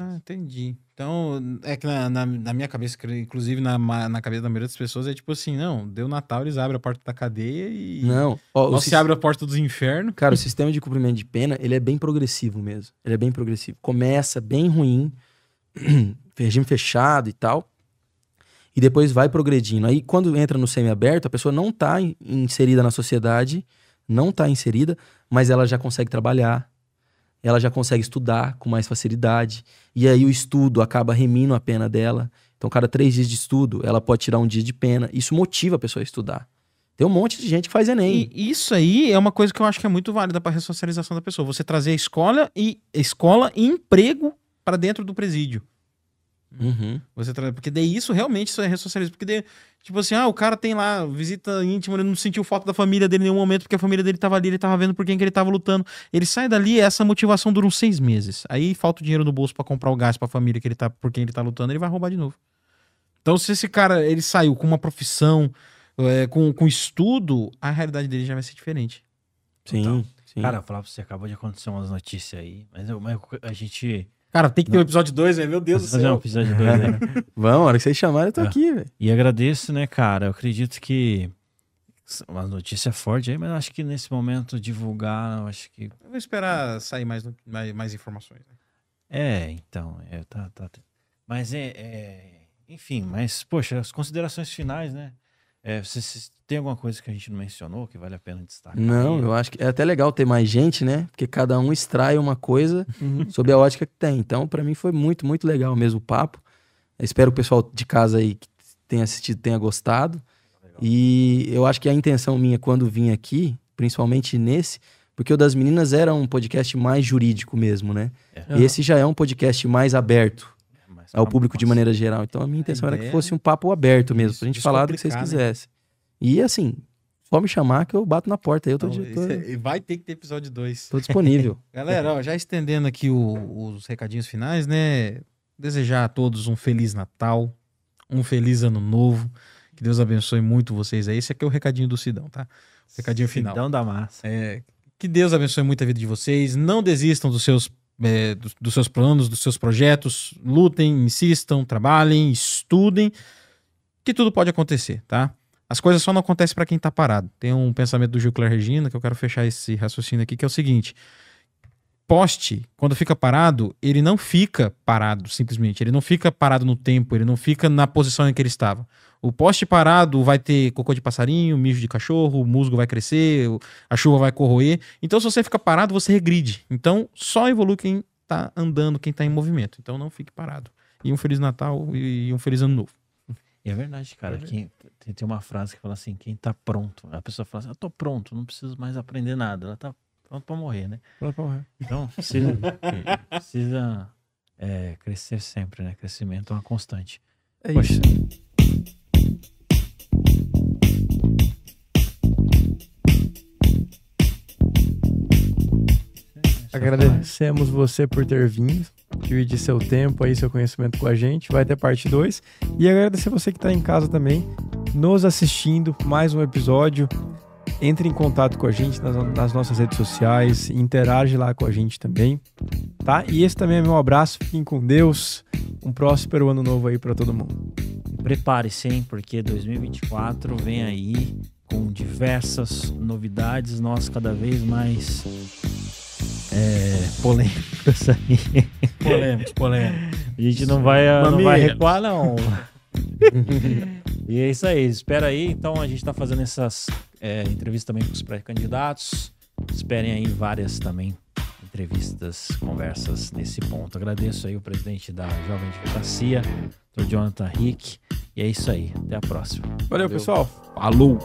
Ah, entendi. Então, é que na, na, na minha cabeça, inclusive na, na cabeça da maioria das pessoas, é tipo assim, não, deu Natal, eles abrem a porta da cadeia e... Não. Ó, sis- se abre a porta dos infernos. Cara, o sistema de cumprimento de pena, ele é bem progressivo mesmo. Ele é bem progressivo. Começa bem ruim, regime fechado e tal, e depois vai progredindo. Aí, quando entra no semiaberto, a pessoa não tá in- inserida na sociedade, não tá inserida, mas ela já consegue trabalhar, ela já consegue estudar com mais facilidade, e aí o estudo acaba remindo a pena dela. Então, cada três dias de estudo, ela pode tirar um dia de pena. Isso motiva a pessoa a estudar. Tem um monte de gente que faz Enem. E isso aí é uma coisa que eu acho que é muito válida para a ressocialização da pessoa. Você trazer a escola e escola e emprego para dentro do presídio. Uhum. Você tra... Porque daí isso realmente isso é ressocialismo. Porque daí, tipo assim, ah, o cara tem lá visita íntima, ele não sentiu falta da família dele em nenhum momento, porque a família dele tava ali, ele tava vendo por quem que ele tava lutando. Ele sai dali, essa motivação dura uns seis meses. Aí falta o dinheiro no bolso para comprar o gás pra família que ele tá, por quem ele tá lutando, ele vai roubar de novo. Então, se esse cara ele saiu com uma profissão, é, com, com estudo, a realidade dele já vai ser diferente. Sim, Total. sim. Cara, eu falar pra você, acabou de acontecer umas notícias aí, mas, eu- mas a gente. Cara, tem que ter um episódio 2, Meu Deus do Vamos fazer um céu. episódio 2 aí. Vamos, a hora que vocês chamarem, eu tô É. aqui, velho. E agradeço, né, cara? Eu acredito que. Uma notícia forte aí, mas eu acho que nesse momento divulgar, eu acho que. Eu vou esperar sair mais, mais, mais informações. né? É, então. É, tá, tá, tá. Mas é, é- Enfim, mas, poxa, as considerações finais, né? É, você, você tem alguma coisa que a gente não mencionou que vale a pena destacar? Não, eu acho que é até legal ter mais gente, né? Porque cada um extrai uma coisa sob a ótica que tem. Então, pra mim foi muito, muito legal mesmo o papo. Eu espero que o pessoal de casa aí que tenha assistido tenha gostado. E eu acho que a intenção minha quando vim aqui, principalmente nesse, porque o das meninas era um podcast mais jurídico mesmo, né? É. Esse já é um podcast mais aberto ao pra- público de maneira geral. Então a minha intenção era que fosse um papo aberto mesmo, Isso, pra gente falar do que vocês né? quisessem. E assim, só me chamar que eu bato na porta. aí Eu tô, Então, tô, é- vai ter que ter episódio 2. tô disponível. Galera, ó, já estendendo aqui o- os recadinhos finais, né? Desejar a todos um feliz Natal, um feliz ano novo. Que Deus abençoe muito vocês aí. Esse aqui é o recadinho do Sidão, tá? O recadinho final. Sidão da massa. É, que Deus abençoe muito a vida de vocês. Não desistam dos seus, é, dos, seus planos, dos seus projetos. Lutem, insistam, trabalhem, estudem. Que tudo pode acontecer, tá? As coisas só não acontecem para quem tá parado. Tem um pensamento do Gil Clare Regina que eu quero fechar esse raciocínio aqui, que é o seguinte: poste, quando fica parado, ele não fica parado simplesmente. Ele não fica parado no tempo, ele não fica na posição em que ele estava. O poste parado vai ter cocô de passarinho, mijo de cachorro, o musgo vai crescer, a chuva vai corroer. Então, se você fica parado, você regride. Então, só evolui quem tá andando, quem tá em movimento. Então, não fique parado. E um Feliz Natal e um Feliz Ano Novo. E é verdade, cara. Quem, tem, uma frase que fala assim: quem tá pronto. A pessoa fala assim: eu tô pronto, não preciso mais aprender nada. Ela tá pronto pra morrer, né? Então, precisa, precisa é, crescer sempre, né? Crescimento é uma constante. É Poxa, isso. Agradecemos você por ter vindo, dividir seu tempo aí, seu conhecimento com a gente. Vai ter parte 2. E agradecer você que está em casa também, nos assistindo, mais um episódio. Entre em contato com a gente nas, nas nossas redes sociais, interage lá com a gente também, tá? E esse também é meu abraço, fiquem com Deus. Um próspero ano novo aí para todo mundo. prepare-se, hein? Porque 2024 vem aí com diversas novidades, nós cada vez mais é, polêmicas aí. Polêmicos, polêmicos. A gente não vai, não vai recuar, não. e é isso aí, espera aí. Então a gente tá fazendo essas é, entrevistas também com os pré-candidatos. Esperem aí várias também entrevistas, conversas nesse ponto. Agradeço aí o presidente da Jovem Advocacia, Dr. Jonathan Rick. E é isso aí. Até a próxima. Valeu. pessoal. Falou!